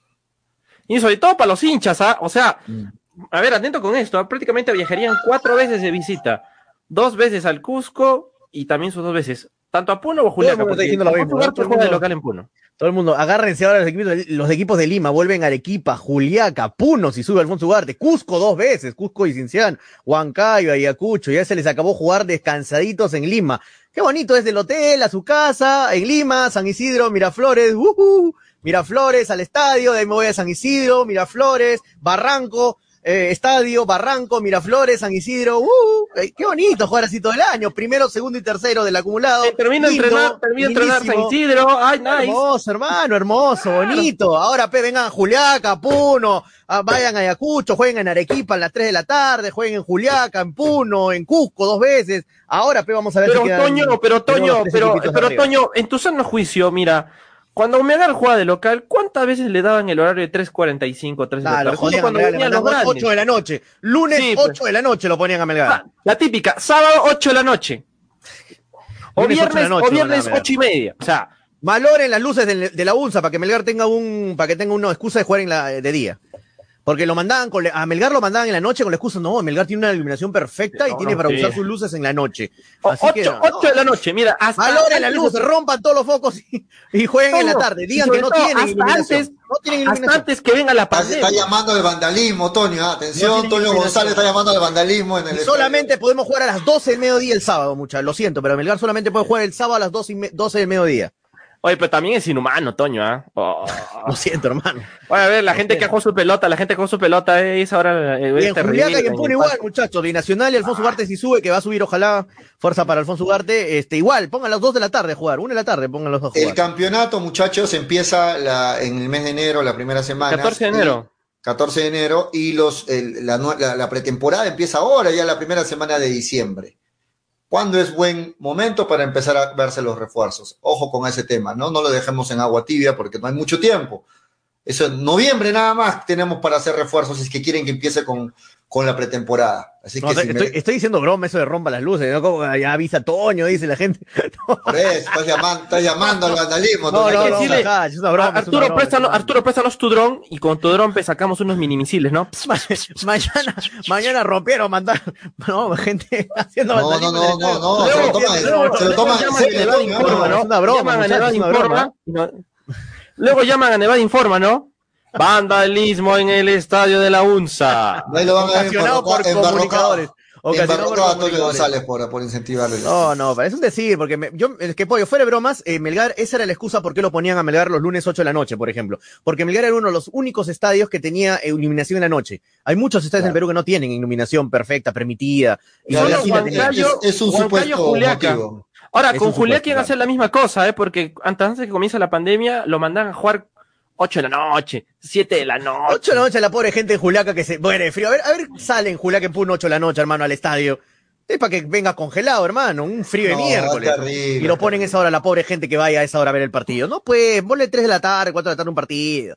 Y sobre todo para los hinchas, ¿ah? O sea, Mm. a ver, atento con esto, ¿ah? prácticamente viajarían cuatro veces de visita. Dos veces al Cusco y también sus dos veces. Tanto a Puno o a Juliaca. mismo, Todo el de mundo- local en Puno. Todo el mundo, agárrense ahora los equipos, de, los equipos de Lima, vuelven a Arequipa, Juliaca, Puno, si sube Alfonso Ugarte, Cusco dos veces, Cusco y Cinciano, Huancayo, Ayacucho, ya se les acabó jugar descansaditos en Lima. Qué bonito es del hotel a su casa, en Lima, San Isidro, Miraflores, uhu, Miraflores al estadio, de ahí me voy a San Isidro, Miraflores, Barranco, eh, estadio, Barranco, Miraflores, San Isidro, uh, eh, qué bonito jugar así todo el año, primero, segundo y tercero del acumulado. Eh, termino de entrenar, termino de entrenar San. Isidro, ay, nice. Hermoso, hermano, hermoso, bonito. Ahora, pe, vengan a Juliaca, Puno, ah, vayan a Ayacucho, jueguen en Arequipa a las 3 de la tarde, jueguen en Juliaca, en Puno, en Cusco dos veces. Ahora, pe, vamos a ver Pero si quedan- Toño, pero tenemos Toño, pero, pero arriba. Toño, en tu sano juicio, mira, cuando Melgar juega de local, ¿cuántas veces le daban el horario de 3.45, 3 de la Ah, tarde? lo a cuando Melgar, venían los grandes. 8 de la noche. Lunes, Sí, pues. 8 de la noche lo ponían a Melgar. Ah, La típica, sábado 8 de la noche. O Lunes, 8 de la viernes, noche, o viernes van a ver. 8 y media. O sea, Valoren las luces de, de la UNSA para que Melgar tenga un, para que tenga una excusa de jugar en la, de día. Porque lo mandaban con, a Melgar lo mandaban en la noche con la excusa, no, Melgar tiene una iluminación perfecta y No, tiene no, para sí. usar sus luces en la noche. Así que, 8, no. de la noche, mira, hasta Valoren luces, de- rompan todos los focos y, y jueguen en la tarde. Digan que no todo, tienen hasta iluminación. antes- no tienen hasta iluminación. antes que venga la Está, está pandemia. llamando al vandalismo, Toño. ah, Atención, Toño. González está llamando al vandalismo en el Y solamente podemos jugar a las 12 del mediodía el sábado, muchachos. Lo siento, pero Melgar solamente puede jugar el sábado a las 12, y me- 12 del mediodía. Oye, pero también es inhumano, Toño, ¿ah? Oh. Lo siento, hermano. Oye, a ver, la gente que jugó su pelota, la gente que jugó su pelota es ahora. eh, Y en este Juliaca y en ridículo, Puno igual, muchachos. Binacional y Alfonso Ugarte si sube, que va a subir, ojalá. Fuerza para Alfonso Ugarte. Este, igual, pongan las 2 de la tarde a jugar. 1 de la tarde, pongan los dos a El jugar. campeonato, muchachos, empieza la- en el mes de enero, la primera semana. 14 de enero. 14 de enero y los, el- la- la pretemporada empieza ahora, ya la primera semana de diciembre. ¿Cuándo es buen momento para empezar a verse los refuerzos? Ojo con ese tema, ¿no? No lo dejemos en agua tibia porque no hay mucho tiempo. Eso en noviembre nada más tenemos para hacer refuerzos si es que quieren que empiece con, con la pretemporada. Así No, que estoy, si me- estoy- diciendo broma, eso de rompa las luces. ¿no? Como, ya avisa Toño, dice la gente. por eso, estás llamando, estás llamando al vandalismo. No, no, no, decirle, es una broma. es una Arturo, broma, una Arturo, préstanos tu dron y con tu dron pues, sacamos unos mini misiles, ¿no? Ma- mañana, mañana rompieron, mandar, no, gente haciendo No, no, vandalismo no, no, no, estadio. se lo Luego- toman, luego- se lo luego toman en llaman serio, a Nevada Toño, Informa, no, Es una broma, no- Luego llaman a Nevada Informa, ¿no? Vandalismo en el estadio de la UNSA. Ahí lo van a Ocasionado por comunicadores. Ocasionado por comunicadores. González por, por incentivarle. No, no, parece un decir, porque me- yo, es que pollo, fuera de bromas, eh, Melgar, esa era la excusa por qué lo ponían a Melgar los lunes 8 de la noche, por ejemplo. Porque Melgar era uno de los únicos estadios que tenía eh, iluminación en la noche. Hay muchos estadios en Claro. Perú que no tienen iluminación perfecta, permitida. Y Claro, Melgar sí la Juan tenía. Huancayo- es, es un Huancayo, supuesto. Ahora, Es con Julián quieren claro. hacer la misma cosa, ¿eh? Porque antes, antes de que comience la pandemia, lo mandan a jugar 8 de la noche, 7 de la noche. 8 de la noche la pobre gente en Juliaca que se muere de frío. A ver, a ver, sale en Juliaca en Puno 8 de la noche, hermano, al estadio. Es para que venga congelado, hermano, un frío de No, miércoles. terrible, y lo ponen terrible. esa hora la pobre gente que vaya a esa hora a ver el partido. No, pues, ponle 3 de la tarde, 4 de la tarde un partido.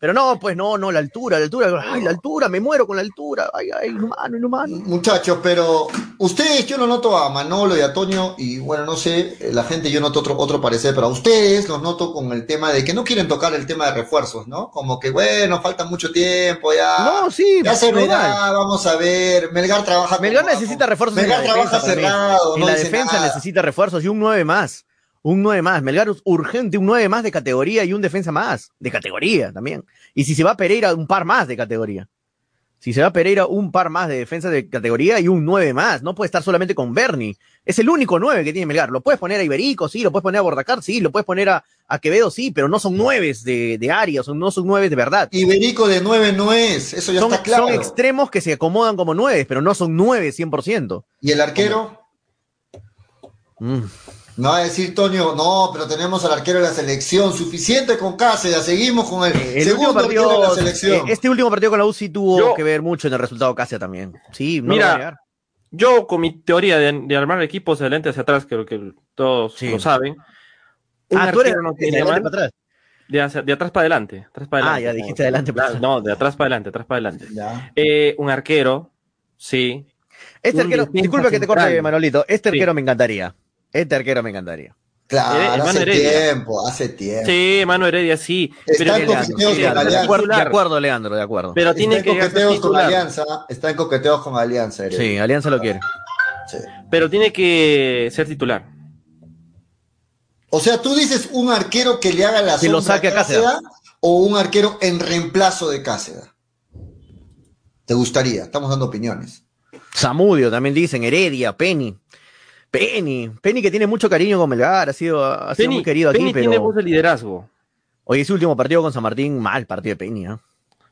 Pero no, pues no, no, la altura, la altura, ay, la altura, me muero con la altura, ay, ay, inhumano, inhumano. Muchachos, pero ustedes, yo lo noto a Manolo y a Toño, y bueno, no sé, eh, la gente, yo noto otro, otro parecer, pero a ustedes los noto con el tema de que no quieren tocar el tema de refuerzos, ¿no? Como que, bueno, falta mucho tiempo, ya. No, sí, Ya se verá, vamos a ver. Melgar trabaja. Melgar necesita refuerzos en Melgar la defensa. trabaja mí. cerrado, En no la defensa nada. necesita refuerzos y un 9 más. Un 9 más. Melgar es urgente, un 9 más de categoría y un defensa más. De categoría también. Y si se va Pereira, un par más de categoría. Si se va Pereira, un par más de defensa de categoría y un 9 más. No puede estar solamente con Bernie. Es el único 9 que tiene Melgar. Lo puedes poner a Iberico, sí. Lo puedes poner a Bordacar, sí. Lo puedes poner a, a Quevedo, sí. Pero no son 9 de, de área, son, no son 9 de verdad. Iberico de 9 no es, eso ya Son, está claro. son extremos que se acomodan como 9, pero no son 9 100%. ¿Y el arquero? Mm. No va a decir Toño, no, pero tenemos al arquero de la selección, suficiente con Cáceres, seguimos con el, El segundo arquero de la partido, selección. eh, este último partido con la UCI tuvo Yo- que ver mucho en el resultado Casia también. Sí, no Mira, a. Yo, con mi teoría de, de armar equipos de adelante hacia atrás, creo que todos Sí. lo saben. Un Ah, tú eres arquero no de tiene mal- para atrás. de, hacia- de atrás para adelante. Atrás para Ah, ya dijiste adelante para atrás. No, de atrás para adelante, atrás para adelante. Eh, un arquero, sí. Este un arquero, disculpa que te corte. Manolito. Este Sí. arquero me encantaría. Este arquero me encantaría. Claro, Hermano hace Heredia. tiempo, hace tiempo. Sí, Mano Heredia, sí. Está Pero, en coqueteos con Leandro, de, Alianza. acuerdo, de acuerdo, Leandro, de acuerdo. pero tiene está que en ser coqueteos con. Alianza, está en coqueteos con Alianza. Heredia. Sí, Alianza lo quiere. Sí. Pero tiene que ser titular. O sea, tú dices un arquero que le haga la Que lo saque a Cáceres. o un arquero en reemplazo de Cáceres. ¿Te gustaría? Estamos dando opiniones. Zamudio también dicen, Heredia, Penny. Penny, Penny que tiene mucho cariño con Melgar, ha sido, ha sido Penny, muy querido aquí, Penny pero... tiene voz de liderazgo. Oye, ese último partido con San Martín, mal partido de Penny, ¿ah?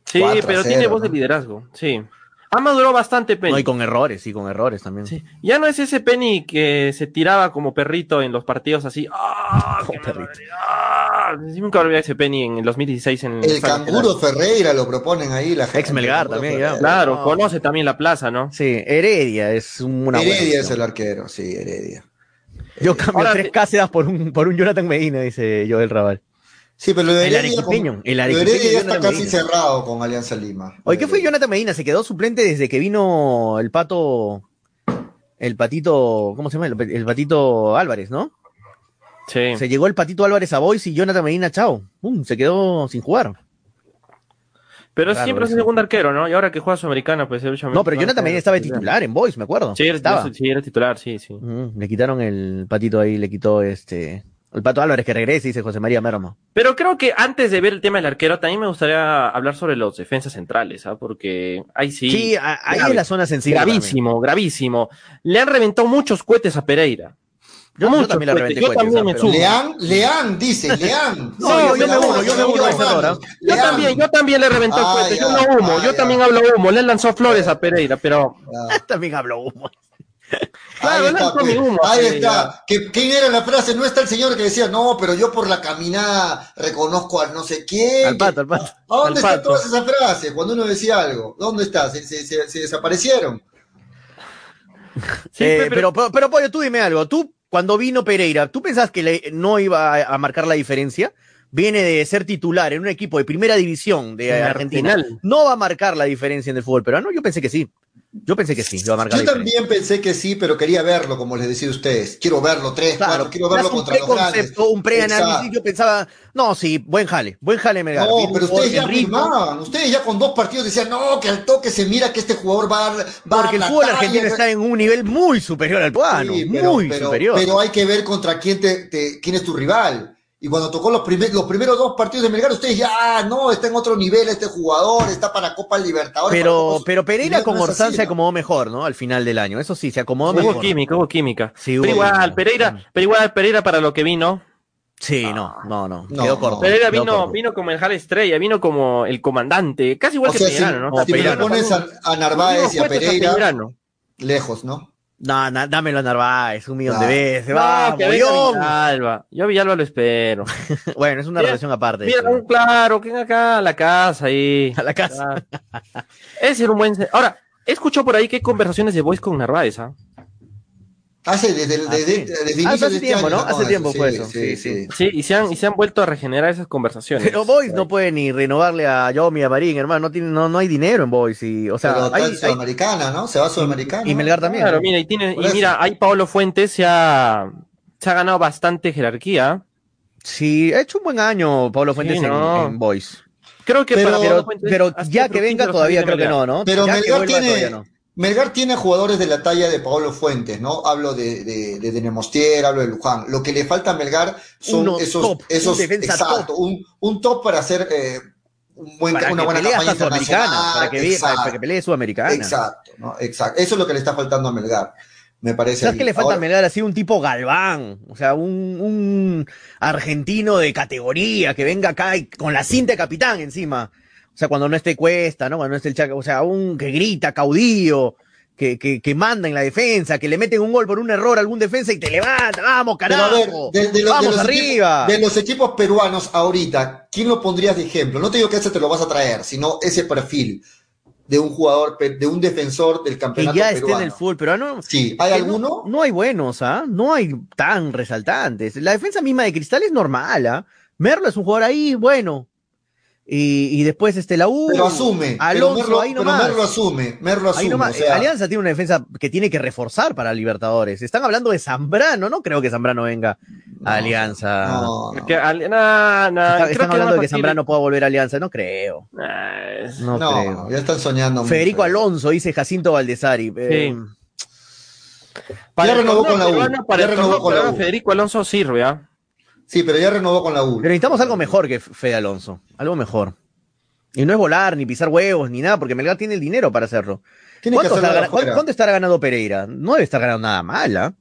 Sí, 4 a pero 0, tiene voz de liderazgo. Sí. Ha madurado bastante Penny. No, y con errores, sí, con errores también. Sí. Ya no es ese Penny que se tiraba como perrito en los partidos así. ¡Ah! Como ¡Qué perrito. Sí, nunca olvidé ese Penny en el 2016 en El Estadio canguro Ferreira lo proponen ahí. La gente. Ex Melgar El también, ya. Claro, No. conoce también la plaza, ¿no? Sí, Heredia es una buena Heredia es el arquero, sí, Heredia. Yo cambio Ahora tres Cáceres por un, por un Jonathan Medina, dice Joel Rabal. Sí, pero lo de El arequipeño, con- el lo de arequipeño Heredia ya está casi Medina. cerrado con Alianza Lima. Oye, ¿qué fue Jonathan Medina? Se quedó suplente desde que vino el pato, el patito, ¿cómo se llama? El, el patito Álvarez, ¿no? Sí. Se llegó el patito Álvarez a Boys y Jonathan Medina, chao. Se quedó sin jugar. Pero Raro siempre es el segundo arquero, ¿no? Y ahora que juega Sudamericana, pues él No, pero Jonathan Medina estaba de titular en Boys, me acuerdo. Sí, era, estaba. sí, era titular, sí, sí. Le quitaron el patito ahí, le quitó este. El pato Álvarez que regrese, dice José María Mermo. Pero creo que antes de ver el tema del arquero, también me gustaría hablar sobre los defensas centrales, ¿ah? Porque ahí sí. Sí, a- ahí grave. es la zona sensible. gravísimo, gravísimo. Le han reventado muchos cohetes a Pereira. Yo- yo Muchos también le cohetes. reventé Yo cohetes, también me sumo. Leán, Leán, dice, Leán. No, yo me uno, yo me uno a. Yo también, yo también le reventé Ah, cohetes. Yo no humo, ah, yo ya. también hablo humo. Le lanzó flores a Pereira, pero. Ah, También habló humo. Claro, ahí está, pues. humo, ahí está. ¿Qué- ¿Quién era la frase? No está el señor que decía, no, pero yo por la caminada reconozco al no sé quién. Al pato, al pato. ¿A dónde están todas esas frases? Cuando uno decía algo. ¿Dónde está? ¿Se, se- se- se desaparecieron? Sí, Eh, pero- pero, pero, pero, Pollo, tú dime algo. Tú, cuando vino Pereira, ¿tú pensás que le- no iba a, a marcar la diferencia? Viene de ser titular en un equipo de primera división de En Argentina. No va a marcar la diferencia en el fútbol peruano. Yo pensé que sí. Yo pensé que sí, iba a marcar Yo la también pensé que sí, pero quería verlo, como les decía a ustedes. Quiero verlo tres, Claro, cuatro, quiero verlo contra los grandes. preconcepto, un preanálisis. Yo pensaba, no, sí, buen jale, buen jale Melgar. No, pero ustedes ya afirmaban, ustedes ya con dos partidos decían, no, que al toque se mira que este jugador va a dar- va a Porque el fútbol argentino está en un nivel muy superior al peruano. Sí, muy pero- superior. pero hay que ver contra quién, te, te- quién es tu rival. Y cuando tocó los, primer- los primeros dos partidos de Melgar, ustedes ya, ah, no, está en otro nivel este jugador, está para Copa Libertadores. Pero, Copa- pero Pereira con Orsán se acomodó mejor, ¿no? Al final del año. Eso sí, se acomodó Hubo mejor. química, hubo química. Sí, hubo pero igual, química. Pereira, pero igual Pereira para lo que vino. Sí, no, no, no. No, quedó corto. Pereira vino, corto. vino como el Jale Estrella, vino como el comandante, casi igual O que sea, si, ¿no? si Peirano pones a, Narváez y a Pereira, lejos, ¿no? No, no, dámelo a Narváez, un millón No. de veces. No, Va, que venga Bollón. Villalba. Yo a Villalba lo espero. Bueno, es una Mira, relación aparte. Mira, eso. un claro, que venga acá a la casa ahí. A la casa. Ese era un buen. Ahora, he escuchado por ahí que hay conversaciones de Voice con Narváez, ¿ah? Hace desde, el- Ah, desde, sí. desde Hace inicio de este tiempo, año ¿no? Hace tiempo fue Sí, eso. sí, Sí, sí. Sí, y se han, y se han vuelto a regenerar esas conversaciones. Pero Boys no puede ni renovarle a Yomi, a Marín, hermano. No, tiene, no, no hay dinero en Boys. Y, o sea, Pero hay, Sudamericana, ¿no? Se va a Sudamericana. y Melgar también. Claro, ¿no? mira, y, tiene, y mira, ahí Pablo Fuentes se ha, se ha ganado bastante jerarquía. Sí, ha hecho un buen año Pablo Fuentes Sí, en, no. en Boys. Creo que Pero- para Pero, Pablo Fuentes pero ya que venga todavía creo que no, ¿no? Pero ya que Melgar vuelva, tiene, no. Melgar tiene jugadores de la talla de Pablo Fuentes, ¿no? Hablo de, de, de hablo de Luján. Lo que le falta a Melgar son Uno esos, top, esos un exacto, top. Un, un top para hacer eh, un buen, Para una buena campaña internacional. Para que, para, Exacto, que pelee Sudamericana. exacto, ¿no? Exacto. Eso es lo que le está faltando a Melgar, me parece. ¿Sabes qué le falta Ahora- a Melgar? Así un tipo galván, o sea, un, un argentino de categoría que venga acá y con la cinta de capitán encima. O sea, cuando no esté Cuesta, ¿no? Cuando no esté el Chaca, o sea, un que grita, caudillo, que, que, que manda en la defensa, que le meten un gol por un error a algún defensa y te levanta, vamos, carajo, ver, de, de los- vamos los arriba. Equipos, de los equipos peruanos ahorita, ¿quién lo pondrías de ejemplo? No te digo que ese te lo vas a traer, sino ese perfil de un jugador, de un defensor del que campeonato ya esté peruano. en el fútbol peruano. Sí, ¿hay que no- alguno? No, hay buenos, ¿ah? No hay tan resaltantes. La defensa misma de Cristal es normal, ¿ah? Merlo es un jugador ahí, bueno. Y, y después este la U. Pero asume. pero Alonso Merlo, ahí pero nomás. Merlo asume. Merlo asume. Ahí nomás. o sea, Alianza tiene una defensa que tiene que reforzar para Libertadores. Están hablando de Zambrano, no creo que Zambrano venga no, a Alianza. no, no. Que al- nah, nah, Está- creo están hablando de que Zambrano pueda volver a Alianza, no creo. No, No, creo. ya están soñando. mucho. Federico Alonso, dice Jacinto Valdesari. Eh, Para Ya renovó con la U, peruano, para ya renovó con la U. Federico Alonso sirve, ¿ah? Sí, pero ya renovó con la U. Pero necesitamos algo mejor que Fede Alonso. Algo mejor. Y no es volar, ni pisar huevos, ni nada, porque Melgar tiene el dinero para hacerlo. ¿Cuánto, estará, cuánto ganando Pereira? No debe estar ganando nada mal, ¿ah?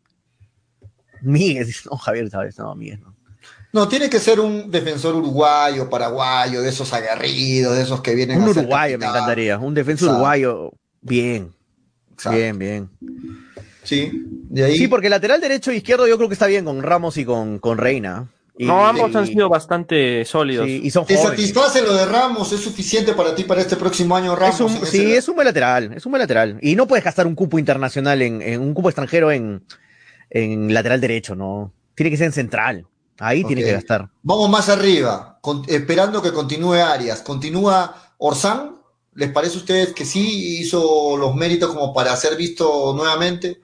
Miguel, no, Javier, sabes, no, Miguel, no. No, tiene que ser un defensor uruguayo, paraguayo, de esos aguerridos, de esos que vienen Un a uruguayo me encantaría, un Exacto. uruguayo, bien, Exacto. bien, bien. Sí, de ahí. Sí, porque lateral derecho e izquierdo yo creo que está bien con Ramos y con, con Reina. Y- No, ambos y- han sido bastante sólidos. sí, y son ¿Te jóvenes. satisface lo de Ramos? ¿Es suficiente para ti para este próximo año, Ramos? Es un- sí, es un buen lateral, es un buen lateral. Y no puedes gastar un cupo internacional en, en un cupo extranjero en, en lateral derecho, ¿no? Tiene que ser en central. Ahí tiene Ok. que gastar. Vamos más arriba, con- esperando que continúe Arias. ¿Continúa Orsán? ¿Les parece a ustedes que sí hizo los méritos como para ser visto nuevamente?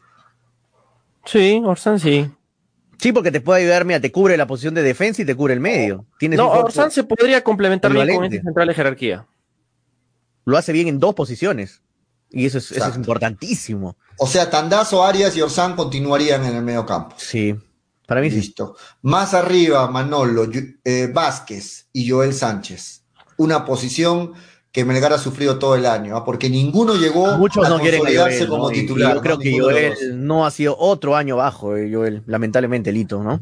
Sí, Orsán sí. Sí, porque te puede ayudar, mira, te cubre la posición de defensa y te cubre el medio. Tienes No, Orsán se podría complementar bien con ese central de jerarquía. lo hace bien en dos posiciones. Y eso es, eso es Exacto. importantísimo. O sea, Tandazo, Arias y Orsán continuarían en el medio campo. Sí. Para mí sí. Listo. Más arriba, Manolo, eh, Vázquez y Joel Sánchez. Una posición que Melgar ha sufrido todo el año, ¿ah? porque ninguno llegó Muchos a no quieren Joel, como ¿no? Y- y titular. yo creo ¿no? que Ninguno Joel no ha sido otro año bajo, eh, Joel. Lamentablemente, Lito, ¿no?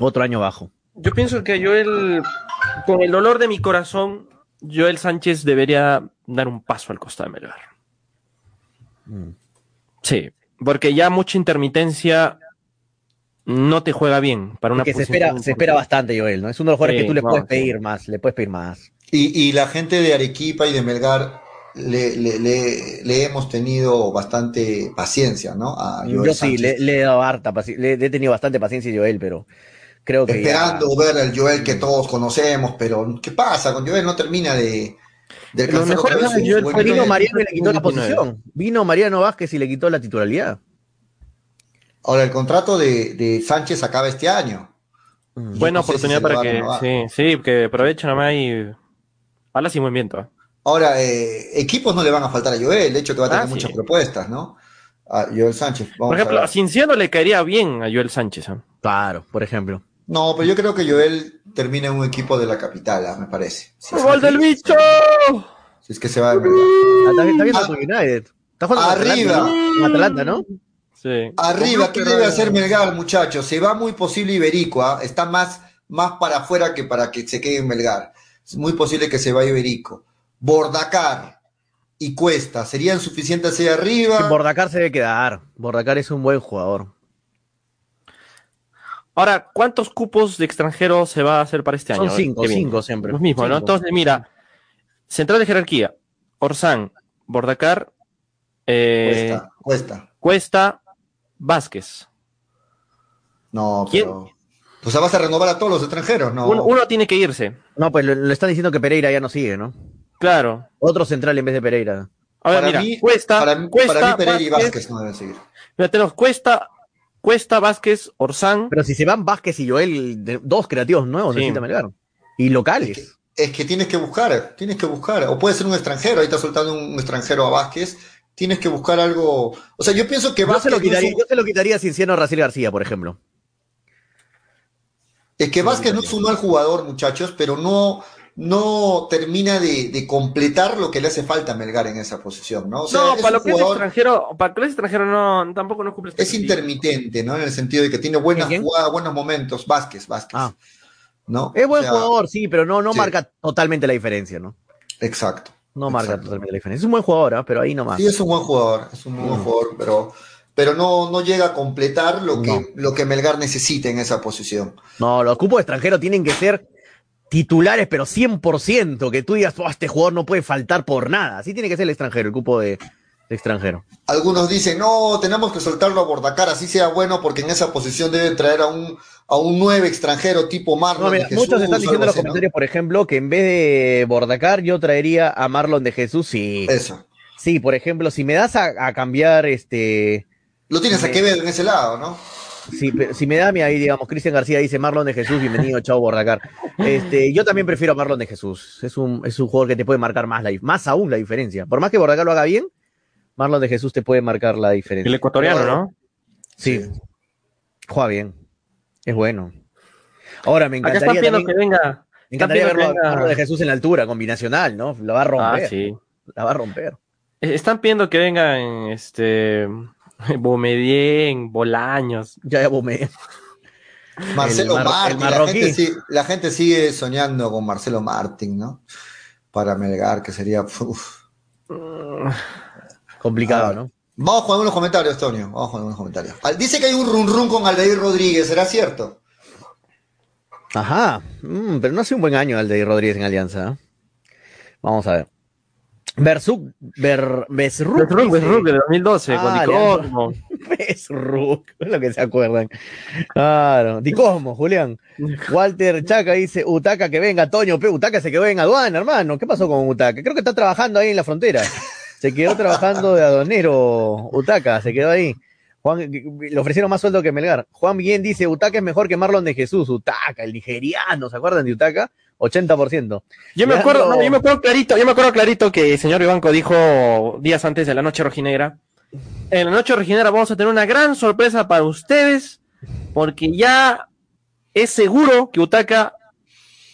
Otro año bajo. Yo pienso que Joel, con el dolor de mi corazón, Joel Sánchez debería dar un paso al costado de Melgar. Mm. Sí, porque ya mucha intermitencia no te juega bien para una Que se espera, se espera bastante, Joel, ¿no? Es uno de los jugadores Sí, que tú le no, puedes sí. pedir más, le puedes pedir más. Y, y la gente de Arequipa y de Melgar le, le- le- le hemos tenido bastante paciencia, ¿no? A Joel Yo sí, le, le he dado harta paci- le, le he tenido bastante paciencia a Joel, pero creo que ya- Esperando ver al Joel que todos conocemos, pero ¿qué pasa? Con Joel no termina de, de Lo mejor es que Joel fue Vino. Mariano y le quitó la 29. posición. Vino Mariano Vázquez y le quitó la titularidad. Ahora, el contrato de, de Sánchez acaba este año. Mm. Buena No sé si oportunidad para que, sí, sí, que aprovechen nomás y habla sin buen viento. ¿eh? Ahora, eh, equipos no le van a faltar a Joel, de hecho que va a tener Ah, sí. muchas propuestas, ¿no? A Joel Sánchez. vamos Por a ejemplo, a Cinciano le caería bien a Joel Sánchez. ¿eh? Claro, por ejemplo. No, pero yo creo que Joel termina en un equipo de la capital, ah, me parece. Si ¡Gol del bicho! Si es que se va de Melgar. Ah, Está, viendo tu United. Está jugando arriba. Con Atalanta, ¿no? Sí. Arriba, ¿qué debe hacer Melgar, muchachos? Se va muy posible Iberico, está más, más para afuera que para que se quede en Melgar. Es muy posible que se vaya Iberico. Bordacar y Cuesta, ¿serían suficientes hacia arriba? Bordacar se debe quedar. Bordacar es un buen jugador. Ahora, ¿cuántos cupos de extranjeros se va a hacer para este Son año? cinco, Que viene? cinco siempre. Los mismos, ¿no? Cinco. Entonces, mira, central de jerarquía, Orsán, Bordacar, eh, Cuesta, Cuesta. Cuesta, Vázquez. No, pero. O sea, vas a renovar a todos los extranjeros, ¿no? Uno, tiene que irse. No, pues le, están diciendo que Pereira ya no sigue, ¿no? Claro. Otro central en vez de Pereira. A ver, para mí, cuesta, para, cuesta, para mí Pereira y Vázquez no deben seguir. Mira, tenemos Cuesta, Cuesta, Vázquez, Orsán. Pero si se van Vázquez y Joel, dos creativos nuevos sí. necesita Melgar. Y locales. Es que, es que, tienes que buscar, tienes que buscar. O puede ser un extranjero, ahí está soltando un extranjero a Vázquez. Tienes que buscar algo. O sea, yo pienso que Vázquez. Yo se lo quitaría, no es un... yo se lo quitaría sin siendo Raciel García, por ejemplo. Es que Vázquez no es un mal jugador, muchachos, pero no, no termina de, de, completar lo que le hace falta a Melgar en esa posición, ¿no? O sea, no, para lo que es extranjero, para que es extranjero no, tampoco no cumple. Es intermitente, ¿no? En el sentido de que tiene buenas jugadas, buenos momentos. Vázquez, Vázquez. Ah. ¿no? Es buen o sea, jugador, sí, pero no, no sí. marca totalmente la diferencia, ¿no? Exacto. No marca exacto. totalmente la diferencia. Es un buen jugador, ¿eh? pero ahí no más. Sí, es un buen jugador, es un buen mm. jugador, pero pero no, no llega a completar lo que, lo que Melgar necesita en esa posición. No, los cupos extranjeros tienen que ser titulares, pero 100%, que tú digas, oh, este jugador no puede faltar por nada. Así tiene que ser el extranjero, el cupo de, de extranjero. Algunos dicen, no, tenemos que soltarlo a Bordacar, así sea bueno, porque en esa posición debe traer a un, a un nueve extranjero tipo Marlon no, mira, de Jesús. Muchos están diciendo en los comentarios, ¿no? por ejemplo, que en vez de Bordacar yo traería a Marlon de Jesús, sí. Eso. Sí, por ejemplo, si me das a, a cambiar este lo tienes a Quevedo en ese lado, ¿no? Si, si me da mi ahí, digamos, Cristian García dice Marlon de Jesús, bienvenido, chao Bordacar. Este, yo también prefiero a Marlon de Jesús. Es un, es un jugador que te puede marcar más, la, más aún la diferencia. Por más que Bordacar lo haga bien, Marlon de Jesús te puede marcar la diferencia. El ecuatoriano, ¿no? Sí. sí. Juega bien. Es bueno. Ahora, me encantaría. Acá también, que venga. Me encantaría verlo venga... a Marlon de Jesús en la altura, combinacional, ¿no? La va a romper. Ah, sí. La va a romper. Están pidiendo que vengan este Bomedien, Bolaños. Ya, ya Bomedien. Marcelo Martín, la gente, sigue, la gente, sigue, soñando con Marcelo Martín, ¿no? Para Melgar, que sería. Uf. Complicado, ¿no? Vamos con algunos comentarios, Tonio. Vamos con algunos comentarios. Dice que hay un run run con Aldeir Rodríguez, ¿será cierto? Ajá, mm, pero no hace un buen año Aldeir Rodríguez en Alianza. ¿eh? Vamos a ver. Bersuk, Ber, Besruk. Besruk, Besruk, de 2012, ah, con Dicosmo. Besruk, es lo que se acuerdan. Claro, Dicosmo, Julián. Walter Chaca dice, Utaca que venga, Toño, P. Utaca se quedó en aduana, hermano. ¿Qué pasó con Utaca? Creo que está trabajando ahí en la frontera. Se quedó trabajando de adonero, Utaca, se quedó ahí. Juan, le ofrecieron más sueldo que Melgar. Juan Bien dice, Utaca es mejor que Marlon de Jesús. Utaca, el nigeriano, ¿se acuerdan de Utaca? 80%. Yo me acuerdo, no, yo me acuerdo clarito, yo me acuerdo clarito que el señor Ibanco dijo días antes de la noche rojinegra. En la noche rojinegra vamos a tener una gran sorpresa para ustedes, porque ya es seguro que Utaka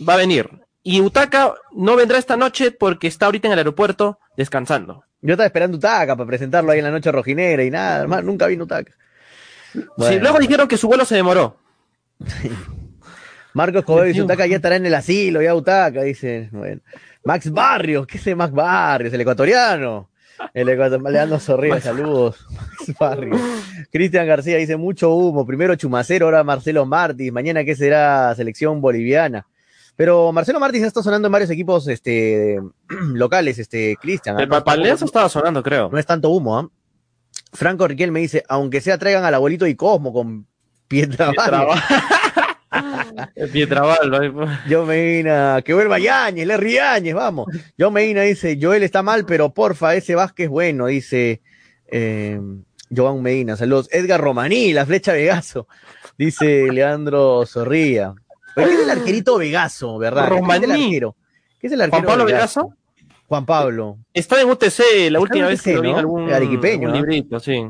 va a venir. Y Utaka no vendrá esta noche porque está ahorita en el aeropuerto descansando. Yo estaba esperando Utaka para presentarlo ahí en la noche rojinegra y nada, hermano, nunca vino Utaka. Bueno. Sí, luego dijeron que su vuelo se demoró. Marcos Cobedo dice, Utaca ya estará en el asilo, ya Utaca, dice. Bueno. Max Barrios, ¿qué es Max Barrios? El ecuatoriano. El ecuatoriano sonríe, saludos. Max Barrios. Cristian García dice, mucho humo. Primero Chumacero, ahora Marcelo Martins. Mañana, ¿qué será? Selección boliviana. Pero Marcelo Martins está sonando en varios equipos este, locales, este, Cristian. El Papaleazo estaba sonando, creo. No es tanto humo, ¿ah? ¿eh? Franco Riquel me dice, aunque sea traigan al abuelito y Cosmo con Pietra Pietrabaldo. Yo Medina, que vuelva Yañez, le Riañez, vamos. Yo Medina dice, Joel está mal, pero porfa, ese Vázquez es bueno, dice eh, Joan Medina. Saludos. Edgar Romaní, la flecha Vegaso, dice Leandro Zorría. ¿Qué es el arquerito Vegaso, verdad? Romaní. ¿Qué es el arquero? ¿Qué es el arquero ¿Juan Pablo Vegaso? Vegaso? Juan Pablo. Está en UTC, la última vez que lo vi en algún, Arequipeño, algún librito, sí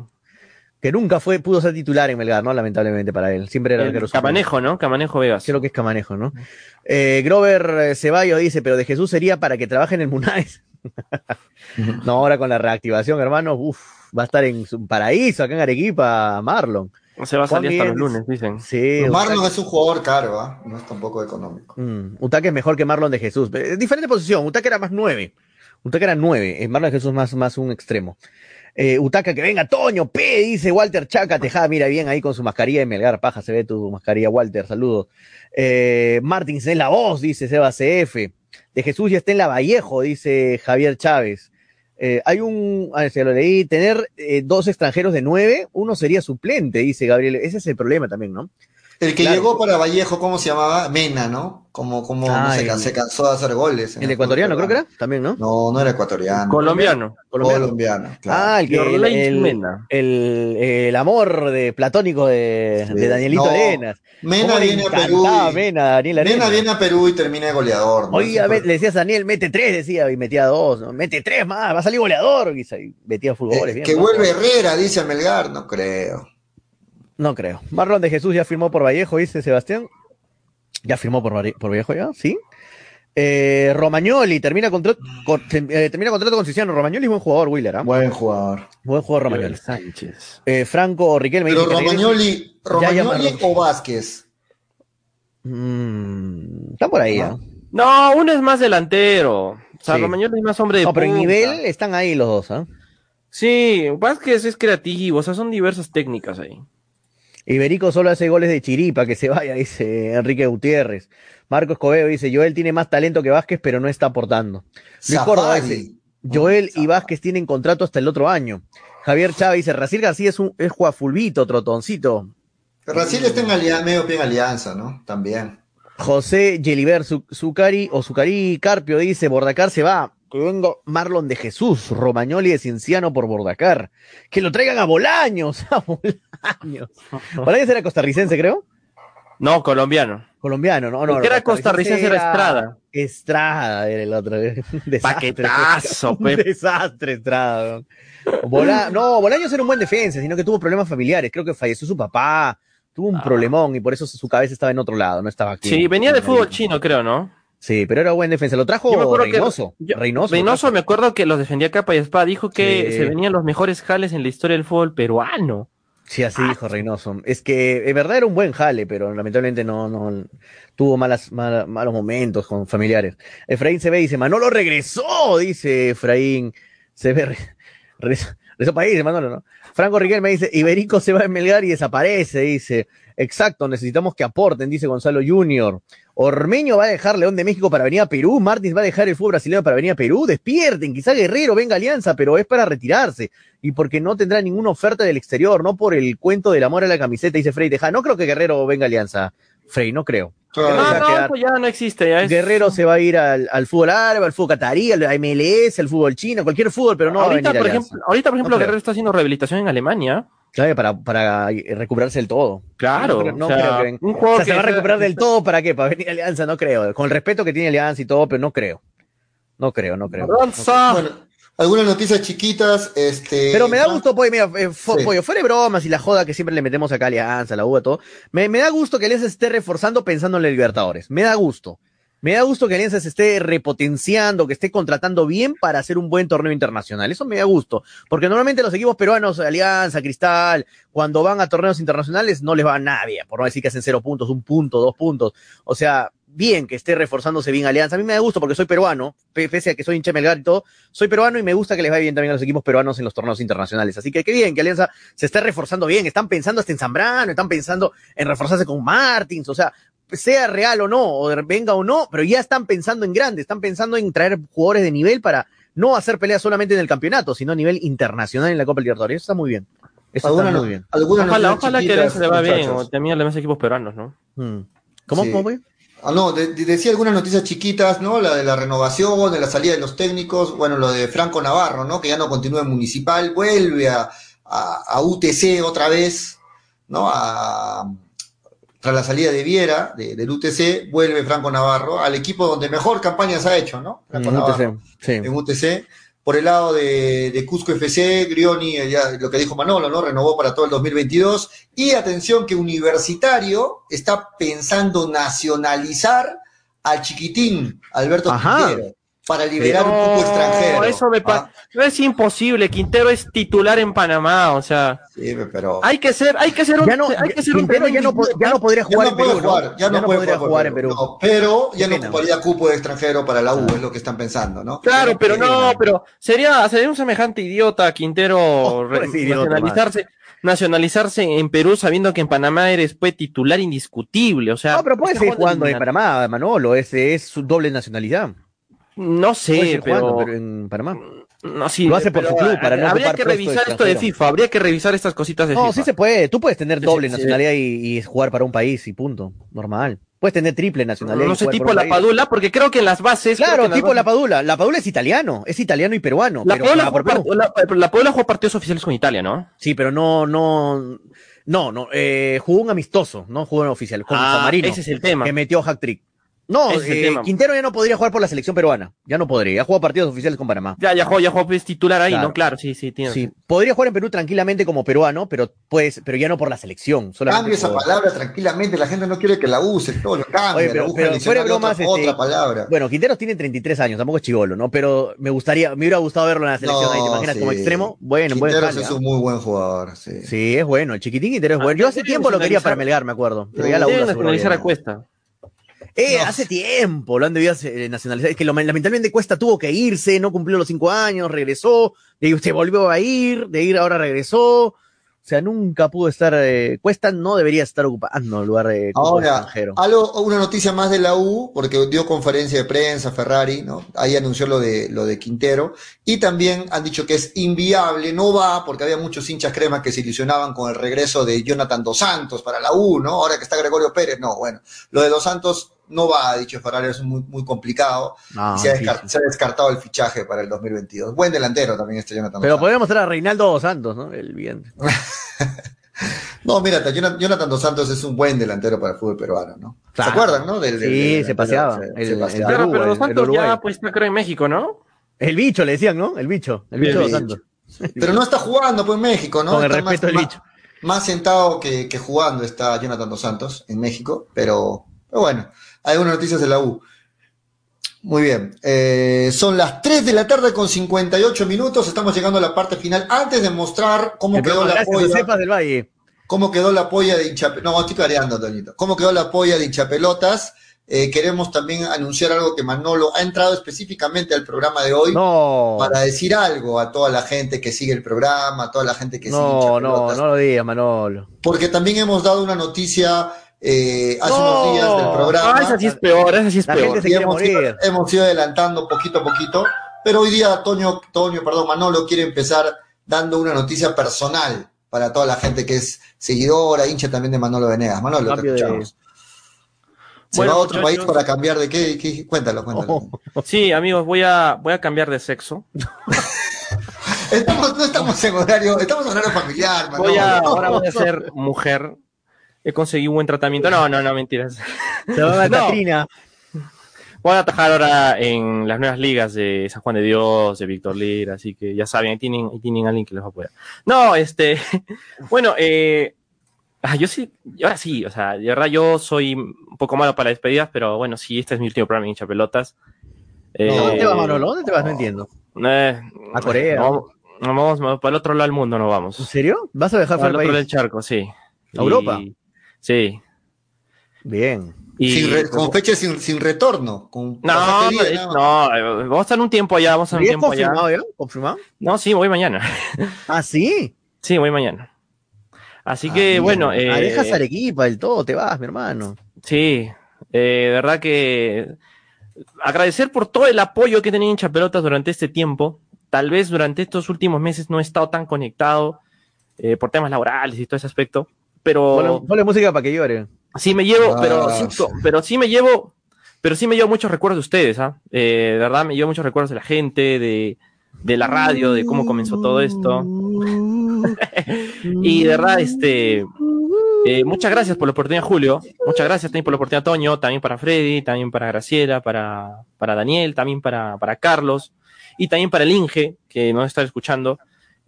que nunca fue, pudo ser titular en Melgar, ¿no? Lamentablemente para él. Siempre era el Camanejo, ¿no? Camanejo Vegas. Creo que es Camanejo, ¿no? Eh, Grover Ceballos dice, pero de Jesús sería para que trabaje en el Munais. no, ahora con la reactivación, hermano, uff, va a estar en su paraíso acá en Arequipa, Marlon. Se va a salir hasta los lunes, dicen. Sí, Marlon Utaque. es un jugador caro, ¿eh? no es tampoco económico. Mm, Utaque es mejor que Marlon de Jesús. Diferente posición, Utaque era más nueve. Utaque era nueve, Marlon de Jesús más, más un extremo. Eh, Utaca, que venga, Toño, P, dice Walter Chaca, Tejada, mira bien ahí con su mascarilla de Melgar, paja, se ve tu mascarilla, Walter, saludos. Eh, Martins en la voz, dice Seba CF. De Jesús ya está en la Vallejo, dice Javier Chávez. Eh, hay un, a ver, se lo leí, tener eh, dos extranjeros de nueve, uno sería suplente, dice Gabriel. Ese es el problema también, ¿no? El que llegó para Vallejo, ¿cómo se llamaba? Mena, ¿no? Como, como no se, el- can- se cansó de hacer goles. en El el ecuatoriano, creo que era, también, ¿no? No, no era ecuatoriano. Colombiano. Colombiano. Colombiano, claro. Ah, el que el, el- Mena. el- el amor de platónico de, Sí. de Danielito No, Arenas. Mena ¿Cómo le viene a Perú. y- Mena, Daniel Arenas. Mena viene a Perú y termina de goleador. ¿no? Oye, a Siempre- ver, le decías a Daniel, mete tres, decía, y metía dos, ¿no? mete tres más, va a salir goleador, y metía fútbol. Eh, que vuelve Herrera, dice Melgar, no creo. No creo. Marlon de Jesús ya firmó por Vallejo, dice Sebastián. Ya firmó por, Valle- por Vallejo, ya, sí. Eh, Romagnoli termina contrato con, eh, termina contrato con Cristiano. Romagnoli es buen jugador, Willer, ¿ah? Buen jugador. Buen jugador Romagnoli. Sánchez. Eh, Franco Riquelme Pero Romagnoli, Romagnoli Marlon. o Vázquez. Mm, está por ahí, ¿ah? No, uno es más delantero. O sea, Sí. Romagnoli es más hombre de No, pero en nivel están ahí los dos, ¿ah? Sí, Vázquez es creativo, o sea, son diversas técnicas ahí. Iberico solo hace goles de chiripa, que se vaya, dice Enrique Gutiérrez. Marco Escobedo dice, Joel tiene más talento que Vázquez, pero no está aportando. Luis Córdoba dice, Joel y Vázquez tienen contrato hasta el otro año. Javier Chávez dice, Raciel García es un es juafulvito, trotoncito. Brasil está en alianza, medio pie en alianza, ¿no? También. José Yeliber Zu- Zucari o Zucari Carpio dice, Bordacar se va. Que venga Marlon de Jesús, Romagnoli de Cienciano por Bordacar. Que lo traigan a Bolaños, a Bolaños. Bolaños era costarricense, creo. No, colombiano. Colombiano, no, no. Que era costarricense era Estrada. Estrada era el otro. Desastre. Paquetazo, pe. desastre, Estrada. Bola- no, Bolaños era un buen defensa, sino que tuvo problemas familiares. Creo que falleció su papá, tuvo un problemón y por eso su cabeza estaba en otro lado, no estaba aquí. Sí, venía de fútbol chino, creo, ¿no? Sí, pero era buen defensa. Lo trajo Yo me acuerdo que- Reynoso. yo- Reynoso. Reynoso, me acuerdo que los defendía capa y espada. Dijo que Sí. se venían los mejores jales en la historia del fútbol peruano. Sí, así dijo Reynoso. Es que en verdad era un buen jale, pero lamentablemente no, no tuvo malas, mala- malos momentos con familiares. Efraín se ve y dice, Manolo regresó, dice Efraín. Se ve, re- regresó, regresó para ahí, dice Manolo, ¿no? Franco Riquelme dice, Iberico se va a Melgar y desaparece, dice. Exacto, necesitamos que aporten, dice Gonzalo Junior. Ormeño va a dejar León de México para venir a Perú, Martins va a dejar el fútbol brasileño para venir a Perú, despierten, quizá Guerrero venga a Alianza, pero es para retirarse y porque no tendrá ninguna oferta del exterior, no por el cuento del amor a la camiseta, dice Frey Teja. No creo que Guerrero venga a Alianza, Frey, no creo. No, no, eso ya no existe. Ya es... Guerrero se va a ir al, al fútbol árabe, al fútbol catarí, al MLS, al fútbol chino, cualquier fútbol, pero no va a ahorita, venir a por ejemplo, ahorita, por ejemplo, No. Guerrero está haciendo rehabilitación en Alemania. ¿Sabe? Para, para recuperarse del todo. Claro. No, o sea, creo que un O jugador sea, se que va a sea- recuperar del todo, ¿para qué? Para venir a Alianza, no creo. Con el respeto que tiene Alianza y todo, pero no creo. No creo, no creo. Avanza. Bueno, algunas noticias chiquitas, este. Pero me da gusto, pues, mira, eh, fo- Sí. pollo, fuera de bromas y la joda que siempre le metemos acá a Alianza, la U, a todo. Me, me da gusto que Alianza esté reforzando pensando en la Libertadores. Me da gusto. Me da gusto que Alianza se esté repotenciando, que esté contratando bien para hacer un buen torneo internacional. Eso me da gusto. Porque normalmente los equipos peruanos, Alianza, Cristal, cuando van a torneos internacionales, no les va a nadie. Por no decir que hacen cero puntos, un punto, dos puntos. O sea, bien que esté reforzándose bien Alianza. A mí me da gusto porque soy peruano, pe- pese a que soy hincha Melgar y todo, soy peruano y me gusta que les vaya bien también a los equipos peruanos en los torneos internacionales. Así que qué bien que Alianza se esté reforzando bien. Están pensando hasta en Zambrano, están pensando en reforzarse con Martins, o sea, sea real o no, o venga o no, pero ya están pensando en grande, están pensando en traer jugadores de nivel para no hacer peleas solamente en el campeonato, sino a nivel internacional en la Copa Libertadores. Eso está muy bien. Eso está no- muy bien. algunas Ojalá, que chiquitas, Alianza le va bien. O también a los equipos peruanos, ¿no? Mm. ¿Cómo, Sí. cómo fue? Ah, no, de- de- decía algunas noticias chiquitas, ¿no? La de la renovación, de la salida de los técnicos, bueno, lo de Franco Navarro, ¿no? Que ya no continúa en Municipal, vuelve a, a- a UTC otra vez, ¿no? A, tras la salida de Viera, de- del UTC, vuelve Franco Navarro al equipo donde mejor campañas ha hecho, ¿no? Franco Navarro UTC, sí. en UTC. Por el lado de, de Cusco FC, Grioni, eh, ya lo que dijo Manolo, ¿no? Renovó para todo el 2022. Y atención que Universitario está pensando nacionalizar al chiquitín Alberto Ajá. Quintero para liberar un cupo No, extranjero. Eso me pa- Ah, no es imposible. Quintero es titular en Panamá. O sea, sí, pero hay que ser, hay que ser un, Ya no, hay que ser un Quintero ya no, ya podría jugar en Perú, ya no, podría jugar, en Perú. No, pero ya no ocuparía cupo de extranjero para la U, es lo que están pensando, ¿no? Claro, pero no, pero sería, sería un semejante idiota Quintero Oh, re- idiota, nacionalizarse, nacionalizarse en Perú sabiendo que en Panamá eres pues titular indiscutible, o sea, No, pero puede está seguir jugando en. Panamá, Manolo, ese es su doble nacionalidad. No sé, seguir jugando pero pero en Panamá. No, sí, Lo hace por su club, para no Habría que revisar esto de. FIFA, habría que revisar estas cositas de No, FIFA. sí se puede. Tú puedes tener doble sí, sí. nacionalidad y, y jugar para un país y punto. Normal. Puedes tener triple nacionalidad. No sé, tipo la país. Padula, porque creo que en las bases. Claro, tipo la Padula. La Padula es italiano. Es italiano y peruano. La pero Padula, jugó part- la, la Padula jugó partidos oficiales con Italia, ¿no? Sí, pero no, no. No, no. Eh, jugó un amistoso, no jugó un oficial. Con Ah, San Marino. ese es el tema. Que metió hat trick. No, eh. Quintero ya no podría jugar por la selección peruana. Ya no podría. Ya jugó partidos oficiales con Panamá. Ya, ya jugó, ya jugó, pues, titular ahí, Claro. ¿no? Claro, sí, sí, tiene. Sí, podría jugar en Perú tranquilamente como peruano, pero pues, pero ya no por la selección. Solamente Cambia esa por- palabra tranquilamente, la gente no quiere que la use, todo lo cambia, Oye, la pero- busca pero fuera bromas, otra, este, otra palabra. Bueno, Quinteros tiene 33 años, tampoco es chivolo, ¿no? Pero me gustaría, me hubiera gustado verlo en la selección ahí, ¿te No, imaginas? sí. Como extremo. Bueno, buen Quinteros cambio, es ¿ah? un muy buen jugador, sí. Sí, es bueno, el chiquitín Quintero es Ah, bueno. Yo hace tiempo lo quería para Melgar, me acuerdo. Pero ya la nacionalizar a Cuesta. Eh, No. hace tiempo lo han debido eh, nacionalizar. Es que lo, lamentablemente Cuesta tuvo que irse, no cumplió los cinco años, regresó, de ahí usted volvió a ir, de ir ahora regresó. O sea, nunca pudo estar. eh, Cuesta no debería estar ocupando el lugar de cupo Ahora, extranjero. algo, una noticia más de la U, porque dio conferencia de prensa Ferrari, ¿no? Ahí anunció lo de, lo de Quintero. Y también han dicho que es inviable, no va, porque había muchos hinchas cremas que se ilusionaban con el regreso de Jonathan Dos Santos para la U, ¿no? Ahora que está Gregorio Pérez, no, bueno. Lo de Dos Santos no va, ha dicho Ferrari, es muy, muy complicado. No, y se ha, se descartado el fichaje para el 2022. Buen delantero también este Jonathan Pero Dos Santos. podríamos traer a Reinaldo Dos Santos, ¿no? El bien. No, mira, Jonathan Jonathan Dos Santos es un buen delantero para el fútbol peruano, ¿no? Claro. ¿Se acuerdan, no? Del- del- Sí, del se paseaba. se- El- se el paseaba. Claro, Uruguay, pero Dos Santos ya, pues, está creo en México, ¿no? El bicho le decían, ¿no? El bicho. El bicho El Dos bicho. Santos. Pero no está jugando, pues, en México, ¿no? Con el Está respeto del bicho. Más sentado que, que jugando está Jonathan Dos Santos en México, pero, pero bueno, algunas noticias de la U. Muy bien, eh, son las 3 de la tarde con 58 minutos, estamos llegando a la parte final. Antes de mostrar cómo El quedó la polla, del Valle. cómo quedó la polla de hinchapelotas, no, estoy clareando, Toñito, cómo quedó la polla de hinchapelotas, eh, queremos también anunciar algo que Manolo ha entrado específicamente al programa de hoy No. para decir algo a toda la gente que sigue el programa, a toda la gente que sigue No, no, no lo digas, Manolo. Porque también hemos dado una noticia eh, hace No. unos días del programa. Ah, esa sí es peor, esa sí es La peor. gente se quiere hemos ido, morir. hemos ido adelantando poquito a poquito. Pero hoy día Toño, Toño, perdón, Manolo quiere empezar dando una noticia personal para toda la gente que es seguidora, hincha también de Manolo Venegas. Manolo, te de- escuchamos. Se Bueno, va a otro muchachos. país para cambiar de qué, qué- cuéntalo, cuéntalo. Sí, amigos, voy a, voy a cambiar de sexo. Estamos, no estamos en horario, estamos en horario familiar, Manolo. Voy a, ahora voy a ser mujer. He conseguido un buen tratamiento. No, no, no, mentiras. Se va a No. Catrina. Voy a atajar ahora en las nuevas ligas de San Juan de Dios, de Víctor Lira, así que ya saben, ahí tienen, ahí tienen alguien que les va a apoyar. No, este, bueno, eh, ah, yo sí, ahora sí, o sea, de verdad yo soy un poco malo para despedidas, pero bueno, sí, este es mi último programa en hincha pelotas. Eh, ¿Dónde te vas, Manolo? ¿Dónde te vas? No entiendo. eh, ¿A Corea? Vamos, vamos, vamos para el otro lado del mundo, no vamos. ¿En serio? ¿Vas a dejar Para el otro lado del charco, sí. ¿A Europa? Sí. Bien. Y, Sin re- con fecha sin, sin retorno. Con no, pasaje no, eh, vamos a estar un tiempo allá, vamos a estar un ¿Y es tiempo allá. confirmado ya? ¿Confirmado? No, sí, voy mañana. Ah, sí. Sí, voy mañana. Así Ah, que, bien. bueno, eh, Ah, dejas Arequipa, el todo, te vas, mi hermano. sí, eh, de verdad que agradecer por todo el apoyo que he tenido en Chapelotas durante este tiempo. Tal vez durante estos últimos meses no he estado tan conectado eh, por temas laborales y todo ese aspecto, pero Ponle, ponle música para que llore. sí me llevo, Ah, pero, sí, sí. pero sí me llevo, pero sí me llevo muchos recuerdos de ustedes, ¿ah? Eh, de verdad me llevo muchos recuerdos de la gente, de, de la radio, de cómo comenzó todo esto. y de verdad, este, eh, muchas gracias por la oportunidad, Julio. Muchas gracias también por la oportunidad, Toño. También para Freddy, también para Graciela, para, para Daniel, también para, para Carlos. Y también para el Inge, que nos está escuchando.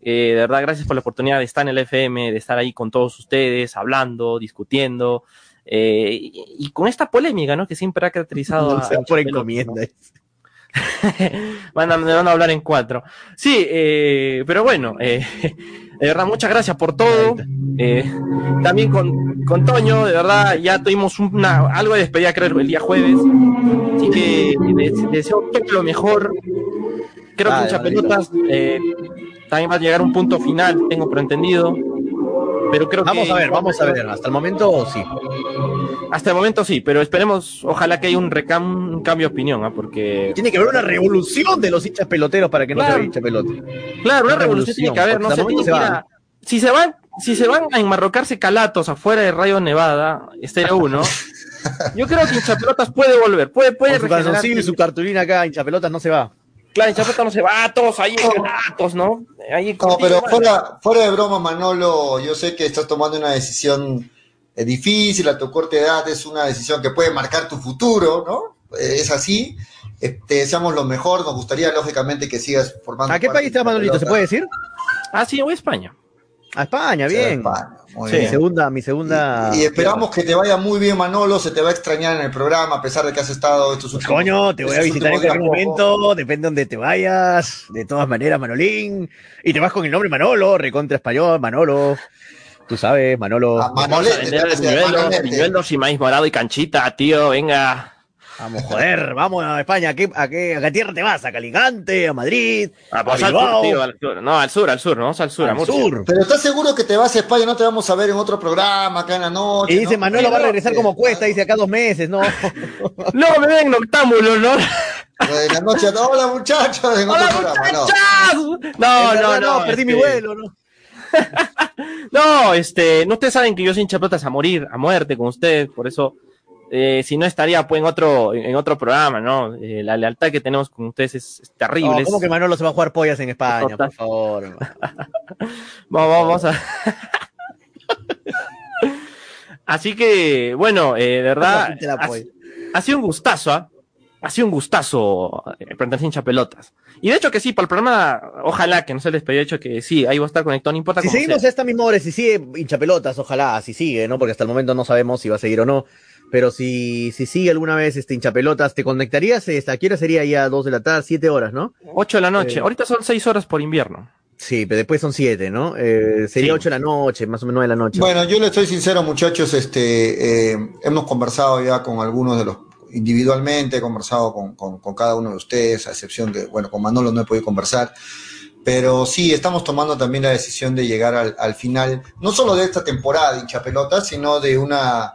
Eh, de verdad, gracias por la oportunidad de estar en el FM, de estar ahí con todos ustedes, hablando, discutiendo. eh, y, y con esta polémica, ¿no? Que siempre ha caracterizado No a, se a por Chapelota, ¿no? encomienda. van, a, van a hablar en cuatro. Sí, eh, pero bueno, eh, de verdad, muchas gracias por todo. Eh, también con, con Toño, de verdad, ya tuvimos una, algo de despedida, creo, el día jueves. Así que les, les deseo todo lo mejor. Creo que Chapelotas eh, también va a llegar a un punto final, tengo por entendido. Pero creo Vamos que a ver, vamos a ver. Hasta el momento, sí. Hasta el momento sí, pero esperemos, ojalá que haya un, recam, cambio de opinión, ¿ah? porque... Tiene que haber una revolución de los hinchas peloteros para que no Claro. se hincha pelota. Claro, una, revolución, tiene que haber, no sé, hasta el tiene que momento ir a- si se van, si se van a enmarrocarse calatos afuera de Rayo Nevada, Estéreo 1, yo creo que Hinchapelotas puede volver, puede, puede Con su regenerar- calzoncillo y su cartulina acá, hincha pelotas no se va. Claro, Hinchapelotas no se va, todos ahí calatos, ¿no? Ahí No, pero fuera, fuera de broma, Manolo, yo sé que estás tomando una decisión eh, difícil a tu corta edad, es una decisión que puede marcar tu futuro, ¿no? Eh, es así. Te deseamos lo mejor, nos gustaría lógicamente que sigas formando. ¿A qué país te vas, Manolito? ¿Se puede decir? Ah, sí, voy a España. A España, bien. España, muy Mi bien. segunda, mi segunda. Y esperamos que te vaya muy bien, Manolo. Se te va a extrañar en el programa, a pesar de que has estado estos Pues, últimos coño, te voy a visitar en cualquier momento, depende de donde te vayas, de todas maneras, Manolín. Y te vas con el nombre Manolo, recontra español, Manolo. Tú sabes, Manolo. Ah, Vamos a Manolete, a buñuelos y maíz morado y canchita, tío, venga. Vamos, joder, vamos a España. ¿A qué, a qué, a qué tierra te vas? ¿A Calicante? ¿A Madrid? Ah, pues ¿A al sur, tío, al sur. No, al sur, al sur, ¿no? Vamos al sur, a al Murcia. sur. Pero ¿estás seguro que te vas a España? No te vamos a ver en otro programa acá en la noche. Y dice, ¿no? Manolo va a regresar como cuesta, dice acá dos meses, ¿no? No, me ven noctámbulos, ¿no? En la noche, hola muchachos, en otro ¡Hola, programa. No. No, no, no. perdí mi este, vuelo, ¿no? No, este, no ustedes saben que yo soy hinchapelotas a morir, a muerte con ustedes, por eso, eh, si no estaría pues en otro, en otro programa, ¿no? Eh, la lealtad que tenemos con ustedes es, es terrible. No, ¿Cómo que Manolo se va a jugar pollas en España? Total. Por favor. Vamos, vamos, a. Así que, bueno, eh, de verdad, ha, sido un gustazo, ¿ah? Ha sido un gustazo a hinchapelotas. Y de hecho que sí, para el programa, ojalá que no se les pedía hecho que sí, ahí va a estar conectado, no importa Si seguimos sea. a esta misma hora, si sigue hinchapelotas, ojalá, si sigue, ¿no? Porque hasta el momento no sabemos si va a seguir o no. Pero si, si sigue alguna vez este hinchapelotas, ¿te conectarías? Este, ¿A qué hora sería ya? Dos de la tarde, siete horas, ¿no? 8 de la noche. Eh. Ahorita son 6 horas por invierno. Sí, pero después son siete, ¿no? Eh, sería Sí. ocho de la noche, más o menos nueve de la noche. Bueno, yo les estoy sincero, muchachos, este, eh, hemos conversado ya con algunos de los individualmente, he conversado con, con- con cada uno de ustedes, a excepción de, bueno, con Manolo no he podido conversar, pero sí, estamos tomando también la decisión de llegar al, al final, no solo de esta temporada de hincha pelota, sino de una,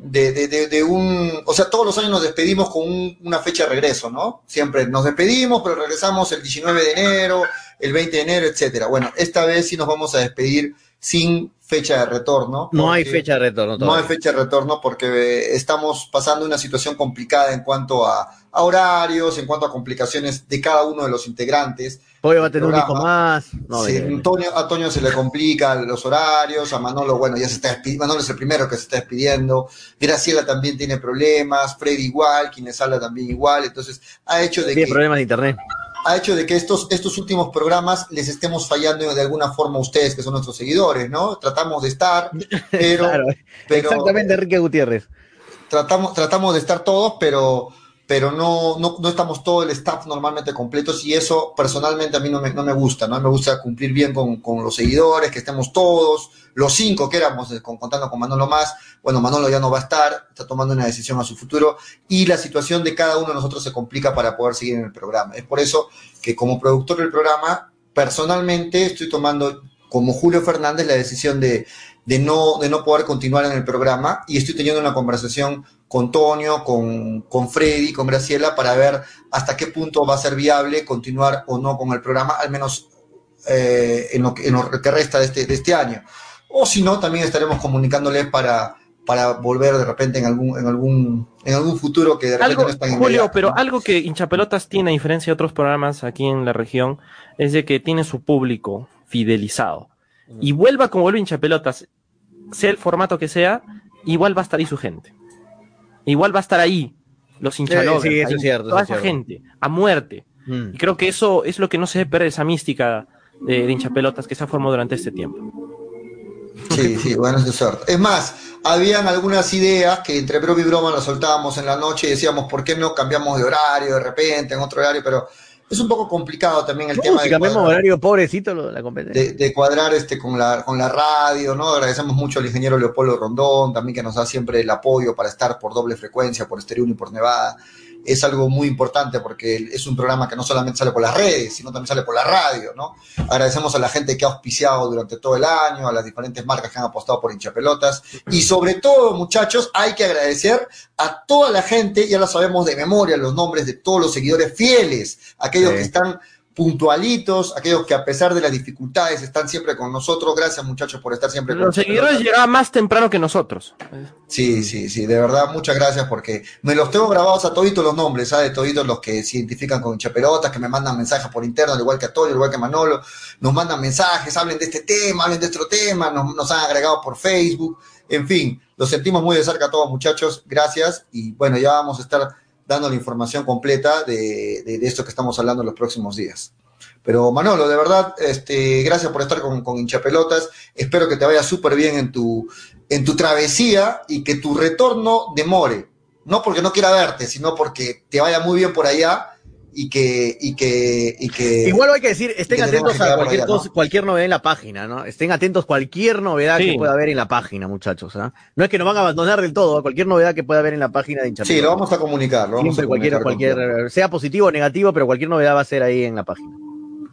de, de- de- de un, o sea, todos los años nos despedimos con un- una fecha de regreso, ¿no? Siempre nos despedimos, pero regresamos el 19 de enero, el 20 de enero, etcétera. Bueno, esta vez sí nos vamos a despedir sin fecha de retorno. no hay fecha de retorno no hay fecha de retorno porque eh, estamos pasando una situación complicada en cuanto a, a horarios, en cuanto a complicaciones de cada uno de los integrantes. Pollo va a tener un hijo más. No, Sí, de- Antonio, a Toño se le complican los horarios, a Manolo, bueno, ya se está despidiendo, Manolo es el primero que se está despidiendo, Graciela también tiene problemas, Freddy igual, quienes habla también igual, entonces ha hecho de tiene que problemas de internet. ha hecho de que estos, estos últimos programas les estemos fallando de alguna forma a ustedes, que son nuestros seguidores, ¿no? Tratamos de estar, pero, Claro, pero exactamente, Enrique Gutiérrez. tratamos, tratamos de estar todos, pero, pero no, no, no estamos todo el staff normalmente completos y eso personalmente a mí no me, no me gusta, ¿no? Me gusta cumplir bien con, con los seguidores, que estemos todos, los cinco que éramos, eh, con- contando con Manolo más. Bueno, Manolo ya no va a estar, está tomando una decisión a su futuro y la situación de cada uno de nosotros se complica para poder seguir en el programa. Es por eso que como productor del programa, personalmente estoy tomando como Julio Fernández la decisión de, de, no, de no poder continuar en el programa y estoy teniendo una conversación con Tonio, con, con Freddy, con Graciela, para ver hasta qué punto va a ser viable continuar o no con el programa, al menos eh, en, lo que, en lo que resta de este, de este año. O si no, también estaremos comunicándoles para, para volver de repente en algún, en algún, en algún futuro que de repente Algo, no es tan Julio, inmediato, pero ¿no? algo que Hinchapelotas tiene, a diferencia de otros programas aquí en la región, es de que tiene su público fidelizado. Y vuelva como vuelve Hinchapelotas, sea el formato que sea, igual va a estar ahí su gente. Igual va a estar ahí los hinchalovers, sí, eso ahí, es cierto, toda eso es esa cierto. gente, a muerte. Mm. Y creo que eso es lo que no se debe perder, esa mística de, de hinchapelotas que se ha formado durante este tiempo. Sí, sí, bueno, eso es cierto. Es más, habían algunas ideas que entre broma y broma las soltábamos en la noche y decíamos, ¿por qué no cambiamos de horario de repente, en otro horario? Pero es un poco complicado también el No, tema si de cuadrar, horario, pobrecito lo- la competencia. de, de cuadrar este con la, con la radio, ¿no? Agradecemos mucho al ingeniero Leopoldo Rondón, también que nos da siempre el apoyo para estar por doble frecuencia, por Estéreo 1 y por Nevada. Es algo muy importante porque es un programa que no solamente sale por las redes, sino también sale por la radio, ¿no? Agradecemos a la gente que ha auspiciado durante todo el año, a las diferentes marcas que han apostado por hinchapelotas. Y sobre todo, muchachos, hay que agradecer a toda la gente, ya lo sabemos de memoria, los nombres de todos los seguidores fieles, aquellos que están puntualitos, aquellos que a pesar de las dificultades están siempre con nosotros. Gracias muchachos por estar siempre con nosotros. Los seguidores llegaban más temprano que nosotros. Sí, sí, sí, de verdad, muchas gracias porque me los tengo grabados a toditos los nombres, ¿sabes? Toditos los que se identifican con chaperotas, que me mandan mensajes por interno, al igual que a Toyo, al igual que Manolo, nos mandan mensajes, hablen de este tema, hablen de otro tema, nos, nos han agregado por Facebook, en fin, los sentimos muy de cerca a todos muchachos, gracias y bueno, ya vamos a estar dando la información completa de, de, esto que estamos hablando en los próximos días. Pero Manolo, de verdad, este, gracias por estar con, con hinchapelotas. Espero que te vaya súper bien en tu, en tu travesía y que tu retorno demore. No porque no quiera verte, sino porque te vaya muy bien por allá y que, y que, y que. Igual hay que decir, estén atentos a cualquier, cosa, cualquier novedad en la página, ¿no? Estén atentos a cualquier novedad que pueda haber en la página, muchachos. ¿ah? No es que nos van a abandonar del todo, cualquier novedad que pueda haber en la página de Sí, lo vamos a comunicar, lo vamos a comunicar cualquier, cualquier, sea positivo o negativo, pero cualquier novedad va a ser ahí en la página.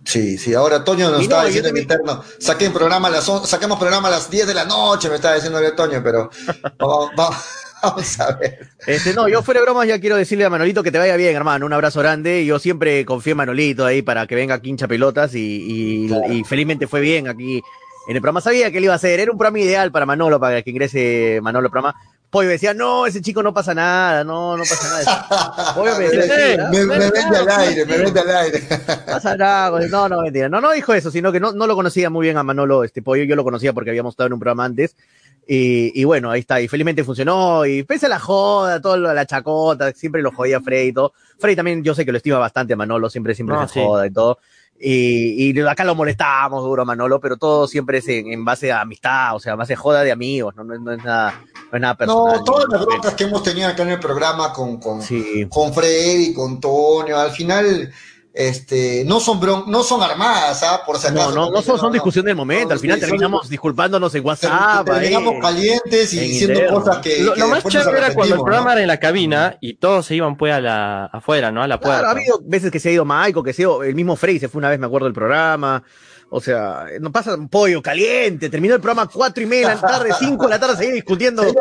Sí, sí, ahora Toño nos estaba diciendo en interno, saquen programa a las, saquemos programa a las 10 de la noche, me estaba diciendo el Toño, pero vamos, vamos, Vamos a ver. Este, no, yo fuera de bromas ya quiero decirle a Manolito que te vaya bien, hermano. Un abrazo grande. Yo siempre confié en Manolito ahí para que venga aquí hincha pelotas y, felizmente fue bien aquí en el programa. Sabía que él iba a hacer. Era un programa ideal para Manolo, para que ingrese Manolo al programa. Pollo decía, no, ese chico no pasa nada, no, no pasa nada. Pollo me decía, me, me vende al aire, me vende al aire. Pasa nada, no, no, mentira. No, no dijo eso, sino que no, no lo conocía muy bien a Manolo, este Pollo, yo lo conocía porque habíamos estado en un programa antes, y, bueno, ahí está, y felizmente funcionó, y pese a la joda, toda la chacota, siempre lo jodía Freddy y todo. Freddy también, yo sé que lo estima bastante Manolo, siempre, siempre se joda y todo. Y, y, acá lo molestábamos duro Manolo, pero todo siempre es en, base a amistad, o sea, base a joda de amigos, no, no, es, nada, no es nada personal. No, todas las broncas que hemos tenido acá en el programa con, con, con Freddy, con Tonio, al final este, no son no son armadas, ¿ah? Por si acaso. No, no, no son, son discusión del momento. Al final terminamos disculpándonos en WhatsApp. Terminamos calientes y diciendo cosas que. Lo, más chévere era cuando el programa era en la cabina y todos se iban pues a la, afuera, ¿no? A la puerta. ha habido veces que se ha ido Michael, que se ha ido, el mismo Frey se fue una vez, me acuerdo del programa. O sea, no pasa un pollo caliente, terminó el programa cuatro y media de la tarde, cinco de la tarde, seguía discutiendo el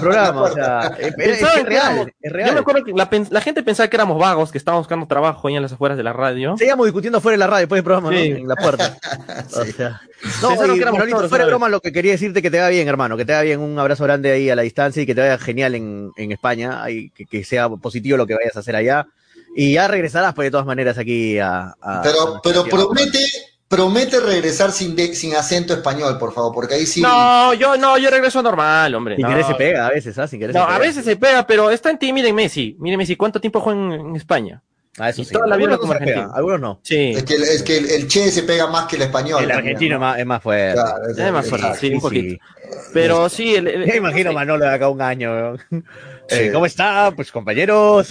programa. O sea, es, real, es real. Yo me acuerdo que la, gente pensaba que éramos vagos, que estábamos buscando trabajo ahí en las afueras de la radio. Seguíamos discutiendo fuera de la radio, después del programa, ¿no? En la puerta. O sea, no, que éramos fuera de broma, lo que quería decirte que te va bien, hermano, que te va bien, un abrazo grande ahí a la distancia y que te vaya genial en, en España, y que, que sea positivo lo que vayas a hacer allá. Y ya regresarás, pues de todas maneras, aquí a. a pero pero promete, Promete regresar sin, sin acento español, por favor, porque ahí sí. No, yo no, yo regreso normal, hombre. Sin querer se pega a veces, ¿ah? Sin querer no, se pega. a veces se pega, pero está en ti, miren Messi. Miren Messi, ¿cuánto tiempo juega en, España? Ah, eso sí. Toda la vida como argentino. Algunos no. Sí. Es que, es que el, Che se pega más que el español. El argentino es, más, es más fuerte. es, más fuerte, sí, un poquito. Pero sí. El, Me imagino Manolo de acá un año. Eh, ¿Cómo está? Pues compañeros.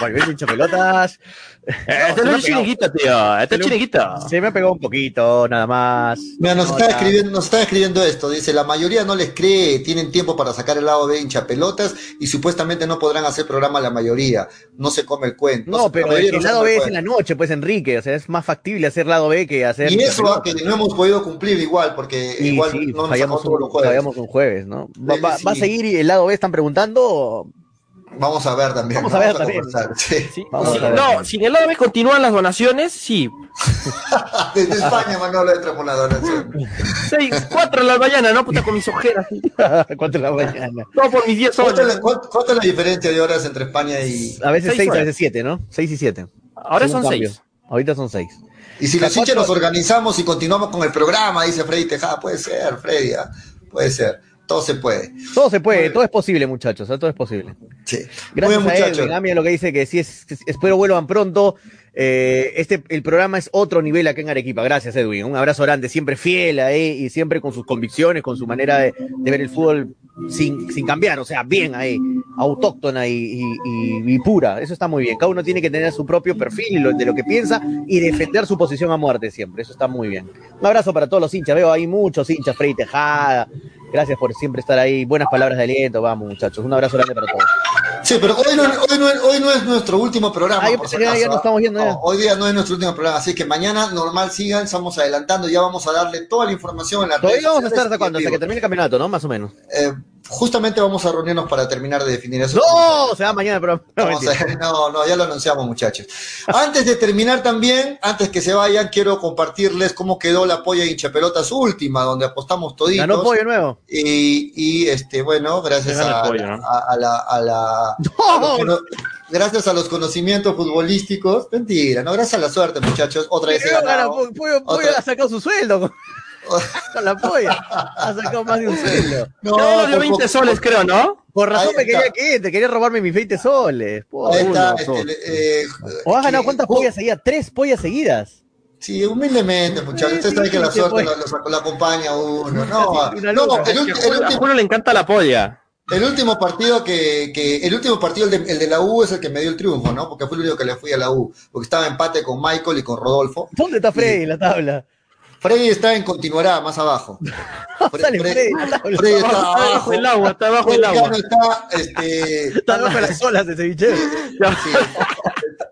Volviendo hincho pelotas. Este no es chiringuito, tío. Este es chiringuito. Se me ha pegado un poquito, nada más. Mira, nos, está escribiendo, nos está escribiendo esto. Dice, la mayoría no les cree, tienen tiempo para sacar el lado de hincha pelotas y supuestamente no podrán hacer programa la mayoría. No se come el cuento. No, pero el, lado B es en la noche, pues Enrique. O sea, es más factible hacer lado B que hacer. Y eso que no hemos podido cumplir igual, porque igual no fallamos, un, fallamos un jueves, ¿no? ¿Va, va a seguir y el lado B están preguntando? Vamos a ver también. Vamos a ver también. No, si en el lado B continúan las donaciones, sí. Desde España, Manolo, entra por la donación. Seis, cuatro en la mañana, ¿no? Puta, con mis ojeras. cuatro en la mañana. No, por mis diez horas. ¿Cuánto, es la diferencia de horas entre España y...? A veces seis, a veces siete, ¿no? Seis y siete. Ahora son seis. Ahorita son seis. Y si los hinchas nos organizamos y continuamos con el programa, dice Freddy Tejada, puede ser, Freddy, ¿ah? puede ser. Todo se puede. Todo se puede, todo es posible, muchachos, todo es posible. Sí. Gracias Muy bien, a Edwin, a mí lo que dice que sí es, espero vuelvan pronto. Eh, este, el programa es otro nivel acá en Arequipa. Gracias, Edwin. Un abrazo grande, siempre fiel ahí y siempre con sus convicciones, con su manera de, ver el fútbol sin, sin, cambiar, o sea, bien ahí, autóctona y, y, pura. Eso está muy bien. Cada uno tiene que tener su propio perfil de lo que piensa y defender su posición a muerte siempre. Eso está muy bien. Un abrazo para todos los hinchas. Veo ahí muchos hinchas, Freddy Tejada, Gracias por siempre estar ahí. Buenas palabras de aliento. Vamos, muchachos. Un abrazo grande para todos. Sí, pero hoy no, hoy no, hoy no es nuestro último programa. Ah, yo pensé que ya ¿ah? estamos yendo, ya. No, hoy día no es nuestro último programa, así que mañana normal sigan, estamos adelantando, ya vamos a darle toda la información en la Todavía vamos a estar hasta cuándo, hasta que termine el campeonato, ¿no? Más o menos. Eh, justamente vamos a reunirnos para terminar de definir eso. ¡No! Se va mañana programa. No, no, no, ya lo anunciamos, muchachos. Antes de terminar también, antes que se vayan, quiero compartirles cómo quedó la polla hinchapelotas última, donde apostamos toditos. Ganó pollo nuevo. Y, y, este, bueno, gracias a, pollo, ¿no? a- a la, a la- a los cono- gracias a los conocimientos futbolísticos. Mentira, no, gracias a la suerte, muchachos. Otra vez Pollo, ganado. gana- pollo, pollo Otra- ha sacado su sueldo con, la polla. Ha sacado más de un sueldo. No, uno dio por 20 poco- soles, creo, ¿no? Por razón me quería que te quería robarme mis 20 soles. Está, Uno, este, eh, ¿O has ganado cuántas pollas seguidas? Tres pollas seguidas. Sí, humildemente, muchachos. Sí, Usted sí, sabe que la suerte lo, lo- lo acompaña a uno. No, no el, el a Julio le encanta la polla. el último partido que, que- el último partido, el de, el de la U, es el que me dio el triunfo, ¿no? Porque fue el único que le fui a la U. Porque estaba empate con Michael y con Rodolfo. ¿Dónde está Freddy en la tabla? Freddy está en continuará, más abajo. Sale Freddy tabla. Freddy está Está abajo. bajo el agua, está bajo Freddy el agua. está, este, Está bajo las olas de ceviche. sí,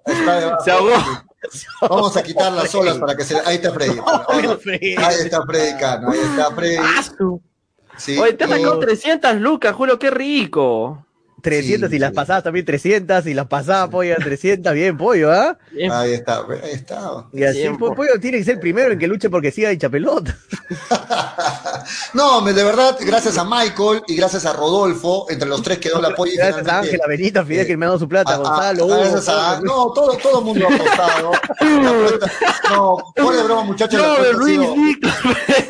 está debajo. Se ahogó. Vamos a quitar las olas para que se. Ahí está Freddy. Freddy. Ahí está Freddy Cano, ahí está Freddy. Sí, Oye, te has y- sacado 300 lucas, Julio, qué rico. 300 Sí, y las sí. pasadas también 300 y las pasadas pollo 300, bien pollo, ¿ah? Ahí está, ahí está. Y así po- pollo tiene que ser el primero en que luche porque siga hincha pelota. No, me- de verdad, gracias a Michael y gracias a Rodolfo, entre los tres quedó la polla. y Gracias a Ángela, Benita, Fidel, que me ha dado su plata, a- a- Gonzalo, gracias a- no, todo, todo el mundo ha apostado. No, fuera de broma, muchachos, la apuesta, sido,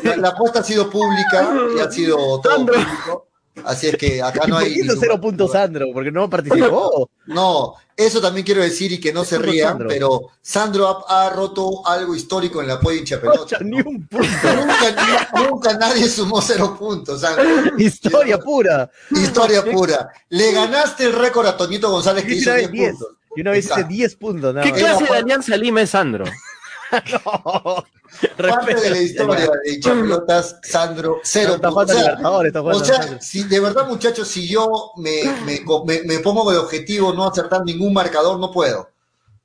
la- la apuesta ha sido pública y ha sido todo Sandro. público. Así es que acá ¿Y no por hay. qué hizo ningún- cero puntos Sandro? Porque no participó. No, eso también quiero decir y que no se rían, Sandro. pero Sandro ha, ha roto algo histórico en la polla hincha pelota. Ni un punto. nunca, nunca nadie sumó cero puntos. Sandro. Historia pura. Historia pura. Le ganaste el récord a Toñito González que Y hizo una vez 10 10. puntos. Y una vez hice Está. 10 puntos. nada ¿Qué clase de Alianza Lima es Sandro? No. Parte de la historia de hinchapelotas, Sandro, cero jugando O sea, o sea, si de verdad, muchachos, si yo me, me, me- me pongo de objetivo no acertar ningún marcador, no puedo.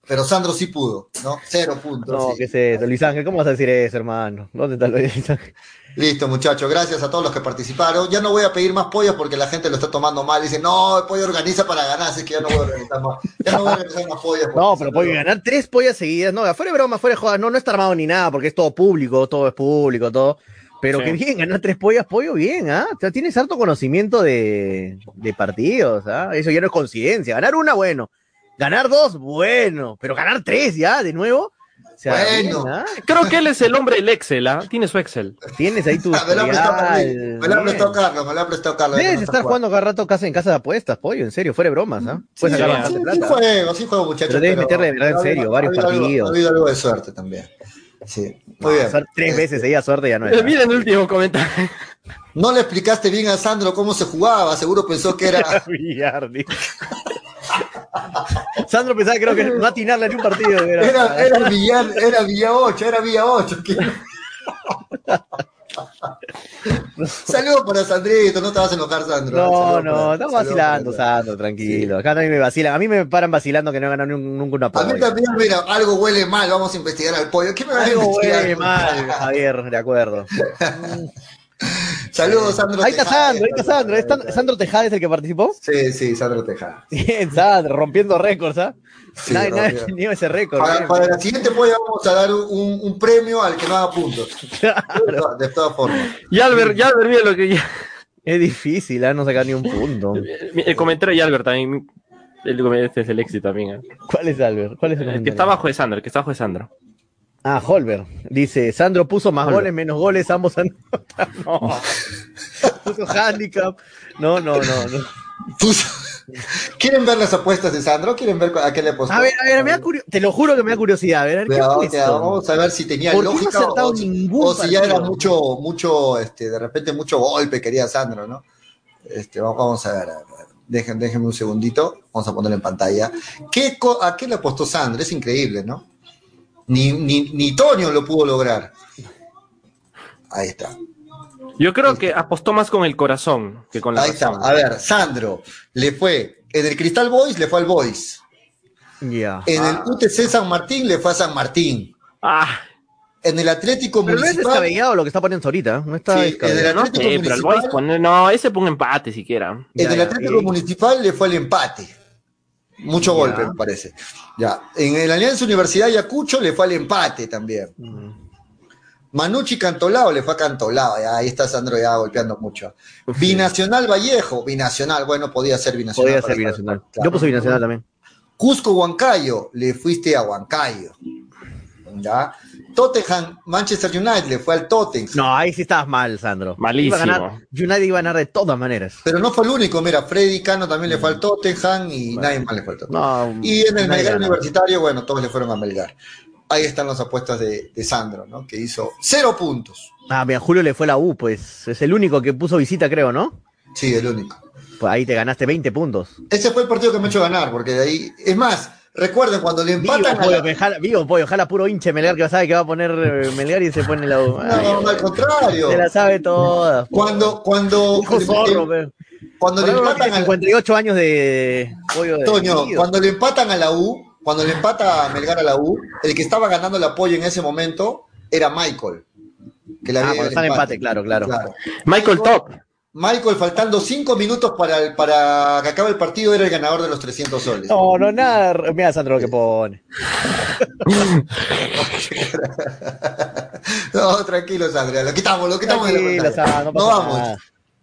Pero Sandro sí pudo, ¿no? Cero puntos. No, sí. ¿qué es eso? Luis Ángel, ¿cómo vas a decir eso, hermano? ¿Dónde está Luis Ángel? Listo, muchachos, gracias a todos los que participaron. Ya no voy a pedir más pollos porque la gente lo está tomando mal. Dice, no, el pollo organiza para ganar, así que ya no voy a organizar más. Ya no voy a organizar más pollos. No, pero puede ganar tres pollas seguidas. No, fuera de broma, fuera de joda. No, no está armado ni nada, porque es todo público, todo es público, todo. Pero Sí. que bien, ganar tres pollas, pollo, bien, ¿ah? O sea, tienes harto conocimiento de, de partidos, ¿ah? Eso ya no es coincidencia. Ganar una, bueno. Ganar dos, bueno. Pero ganar tres ya, de nuevo. O sea, Bueno. bien, ¿ah? Creo que él es el hombre del Excel, ¿ah? Tiene su Excel. Tienes ahí tu. Ah, me lo ha prestado Carlos, me lo ha prestado Carlos. Debes estar jugando cada rato casa en casa de apuestas, pollo, en serio, fuera de bromas, ¿ah? Puedes Sí, sacar sí, Sí, juego, sí juego, muchachos. Pero debes meterle de verdad en ha habido- serio, ha varios habido partidos. Ha habido algo de suerte también. Sí, muy bien. Tres veces seguía suerte ya no es. Miren el último comentario. No le explicaste bien a Sandro cómo se jugaba, seguro pensó que era. Sandro pensaba creo que no atinarle ni un partido. Era, Era, era Villar, era Villa 8, era Villa 8. que- Saludos para Sandrito, no te vas a enojar, Sandro. no, Saludos no, para- estamos saludos vacilando, Sandro, tranquilo. Acá nadie me vacilan. A mí me paran vacilando que no he ganado nunca una A mí también, mira, algo huele mal, vamos a investigar al pollo. ¿Qué me vas a Algo huele mal, Javier, de acuerdo. Saludos, Sandro. Ahí está Tejada. Sandro, ahí está Sandro. ¿Es Tan- ¿Sandro Tejada es el que participó? Sí, sí, Sandro Tejada. Bien, Sandro, rompiendo récords, ¿ah? Sí, nadie, nadie rompiendo. tenía ese récord. Para, la siguiente polla vamos a dar un, un premio al que no haga puntos. Claro, De todas formas. Y Albert, ya Albert, mira lo que ya. es difícil, ¿ah? No sacar ni un punto. El comentario de Albert también. El, este es el éxito también. ¿ah? ¿Cuál es Albert? ¿Cuál es el El que está abajo de Sandro, el que está abajo de Sandro. Ah, Holber. Dice, Sandro puso más Holber. goles, menos goles, ambos anotan. No. puso handicap. No, no, no, no. Puso- ¿Quieren ver las apuestas de Sandro? ¿Quieren ver a qué le apostó? A ver, a ver, me da curio- te lo juro que me da curiosidad. A ver, ¿qué esto? vamos a ver si tenía ¿Por qué no ha lógica o, si- ningún o si ya era mucho, mucho, este, de repente mucho golpe quería Sandro, ¿no? Este, vamos, a ver, a ver. Dejen, déjenme un segundito, vamos a poner en pantalla. ¿Qué ¿A qué le apostó Sandro? Es increíble, ¿no? Ni, ni, ni Toño lo pudo lograr. Ahí está. Yo creo que apostó más con el corazón que con la Ahí está. razón. A ver, Sandro le fue En el Cristal Boys le fue al Boys. Ya. En el Ah. UTC San Martín le fue a San Martín. Ah, En el Atlético Pero no es Municipal. descabellado lo que está poniendo ahorita. No está Sí, descabellado. el no Atlético sé, pero el Municipal- Boys pone, no, ese ponga empate siquiera. En Ya, el ya, Atlético y- Municipal le fue el empate. Mucho Ya. golpe, me parece. Ya. En el Alianza Universidad Ayacucho le fue al empate también. Mm. Manucci Cantolao le fue a Cantolao. ya, ahí está Sandro ya golpeando mucho. Binacional Vallejo, binacional. Bueno, podía ser binacional. Podría para ser binacional. claro. Yo puse binacional también. Cusco Huancayo, le fuiste a Huancayo. ¿Ya? Tottenham, Manchester United le fue al Tottenham. No, ahí sí estabas mal, Sandro. Malísimo. Iba a ganar, United iba a ganar de todas maneras. Pero no fue el único, mira, Freddy Cano también le fue al Tottenham y nadie más le fue al Tottenham. No, Y en el Melgar. Universitario, bueno, todos le fueron a Melgar. Ahí están las apuestas de, de Sandro, ¿no? Que hizo cero puntos. Ah, mira, Julio le fue la U, pues. Es el único que puso visita, creo, ¿no? Sí, el único. Pues ahí te ganaste 20 puntos. Ese fue el partido que me ha hecho ganar, porque de ahí. Es más, recuerden cuando le Vivo, empatan a pollo, la- que jala, vivo, pollo, jala puro hinche Melgar que sabe que va a poner eh, Melgar y se pone la U. Ay, No, no, al contrario. se la sabe toda. Cuando, cuando, Hijo zorro, pe. cuando le empatan tiene a 58 años de pollo de Toño, vivido. cuando le empatan a la U, cuando le empata a Melgar a la U, el que estaba ganando el apoyo en ese momento era Michael. Que le Ah, cuando está en empate, claro, claro. Michael Top. Michael, faltando cinco minutos para, el- para que acabe el partido, era el ganador de los 300 soles. No, no, nada. Mira, Sandro, lo que pone. No, tranquilos, Andrea, lo quitamos, lo quitamos de la Tranquilo. Sandro, no No vamos. nada.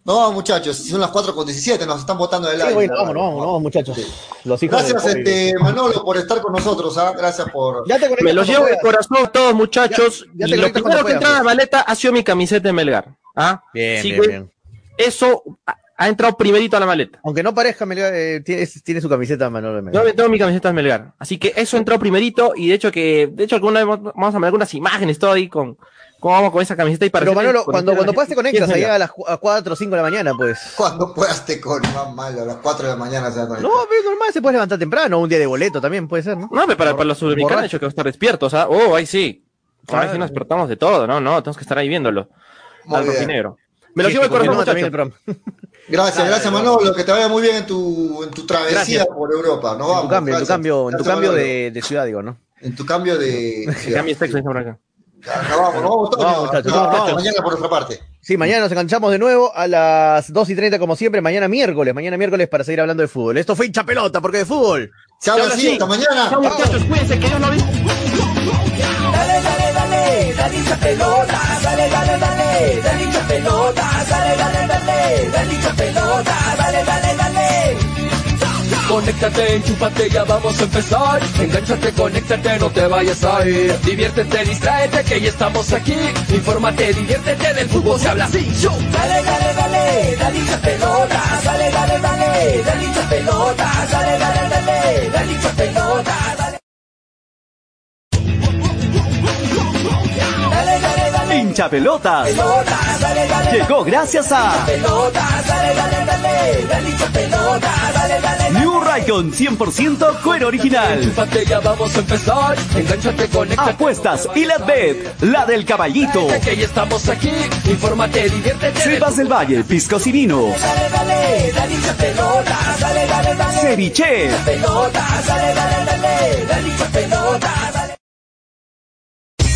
No muchachos, son las 4 con 17, nos están botando del Sí, aire. bueno, vamos, vamos, vamos, muchachos. Los hijos Gracias, este, Manolo, por estar con nosotros, ¿ah? Gracias por. Ya te conectas Me los llevo de corazón a todos, muchachos. Ya- ya te y lo primero que entra a la maleta ha sido mi camiseta de Melgar. ¿ah? Bien, bien, bien. Eso ha, ha entrado primerito a la maleta. Aunque no parezca, Melgar, eh, tiene, tiene su camiseta Manolo de Yo Melgar. me tengo mi camiseta de Melgar. Así que eso entró primerito y de hecho que, de hecho alguna vez vamos a ver algunas imágenes todo ahí con cómo vamos con esa camiseta y para Pero Manolo, cuando, cuando puedas te conectas ¿Quién es allá a las cu- a 4 o 5 de la mañana, pues. Cuando puedas te con más malo, a las 4 de la mañana se va a conectar. No, pero normal, se puede levantar temprano, un día de boleto también puede ser, ¿no? No, pero para, para los sudamericanos Borracho. he dicho que va a estar despiertos, ¿ah? Oh, ahí sí. Ahí sí Claro. nos despertamos de todo, ¿no? No, tenemos que estar ahí viéndolo. Muy Al bien. rojinegro. Me lo Sí, llevo de corazón, también el programa. Gracias, Dale, gracias dale. Manolo, que te vaya muy bien en tu, en tu travesía Gracias. por Europa. Nos En vamos. tu cambio, en tu gracias. cambio, en tu cambio de, de ciudad, digo, ¿no? En tu cambio de. Que cambie sexo, dice por acá. Ya, Nos vamos, Toño. Vamos, muchachos, vamos, muchachos. mañana por nuestra parte. Sí, mañana nos enganchamos de nuevo a las 2 y 30 como siempre, mañana miércoles, mañana miércoles para seguir hablando de fútbol. Esto fue hincha pelota, porque de fútbol. Se habla así, sí. hasta mañana. Chao, muchachos, cuídense, que Dios nos bendiga. Dale, dale, dale, dale hincha pelota, dale, dale, dale, dale hincha pelota, dale, dale, dale, dale hincha pelota, dale, dale, dale. Conéctate, enchúfate, ya vamos a empezar. Engánchate, conéctate, no te vayas a ir. Diviértete, distráete, que ya estamos aquí. Infórmate, diviértete, del fútbol se habla así. Yo. Dale, dale, dale, dale hincha pelota, dale, dale, dale, dale hincha pelota, dale, dale, dale, dale hincha pelota, Hincha pelotas. Llegó gracias a New Raycon 100% cuero original. A. Apuestas y la la del caballito. Diviértete. del Valle, piscos y vino. Ceviche. dale, dale, dale,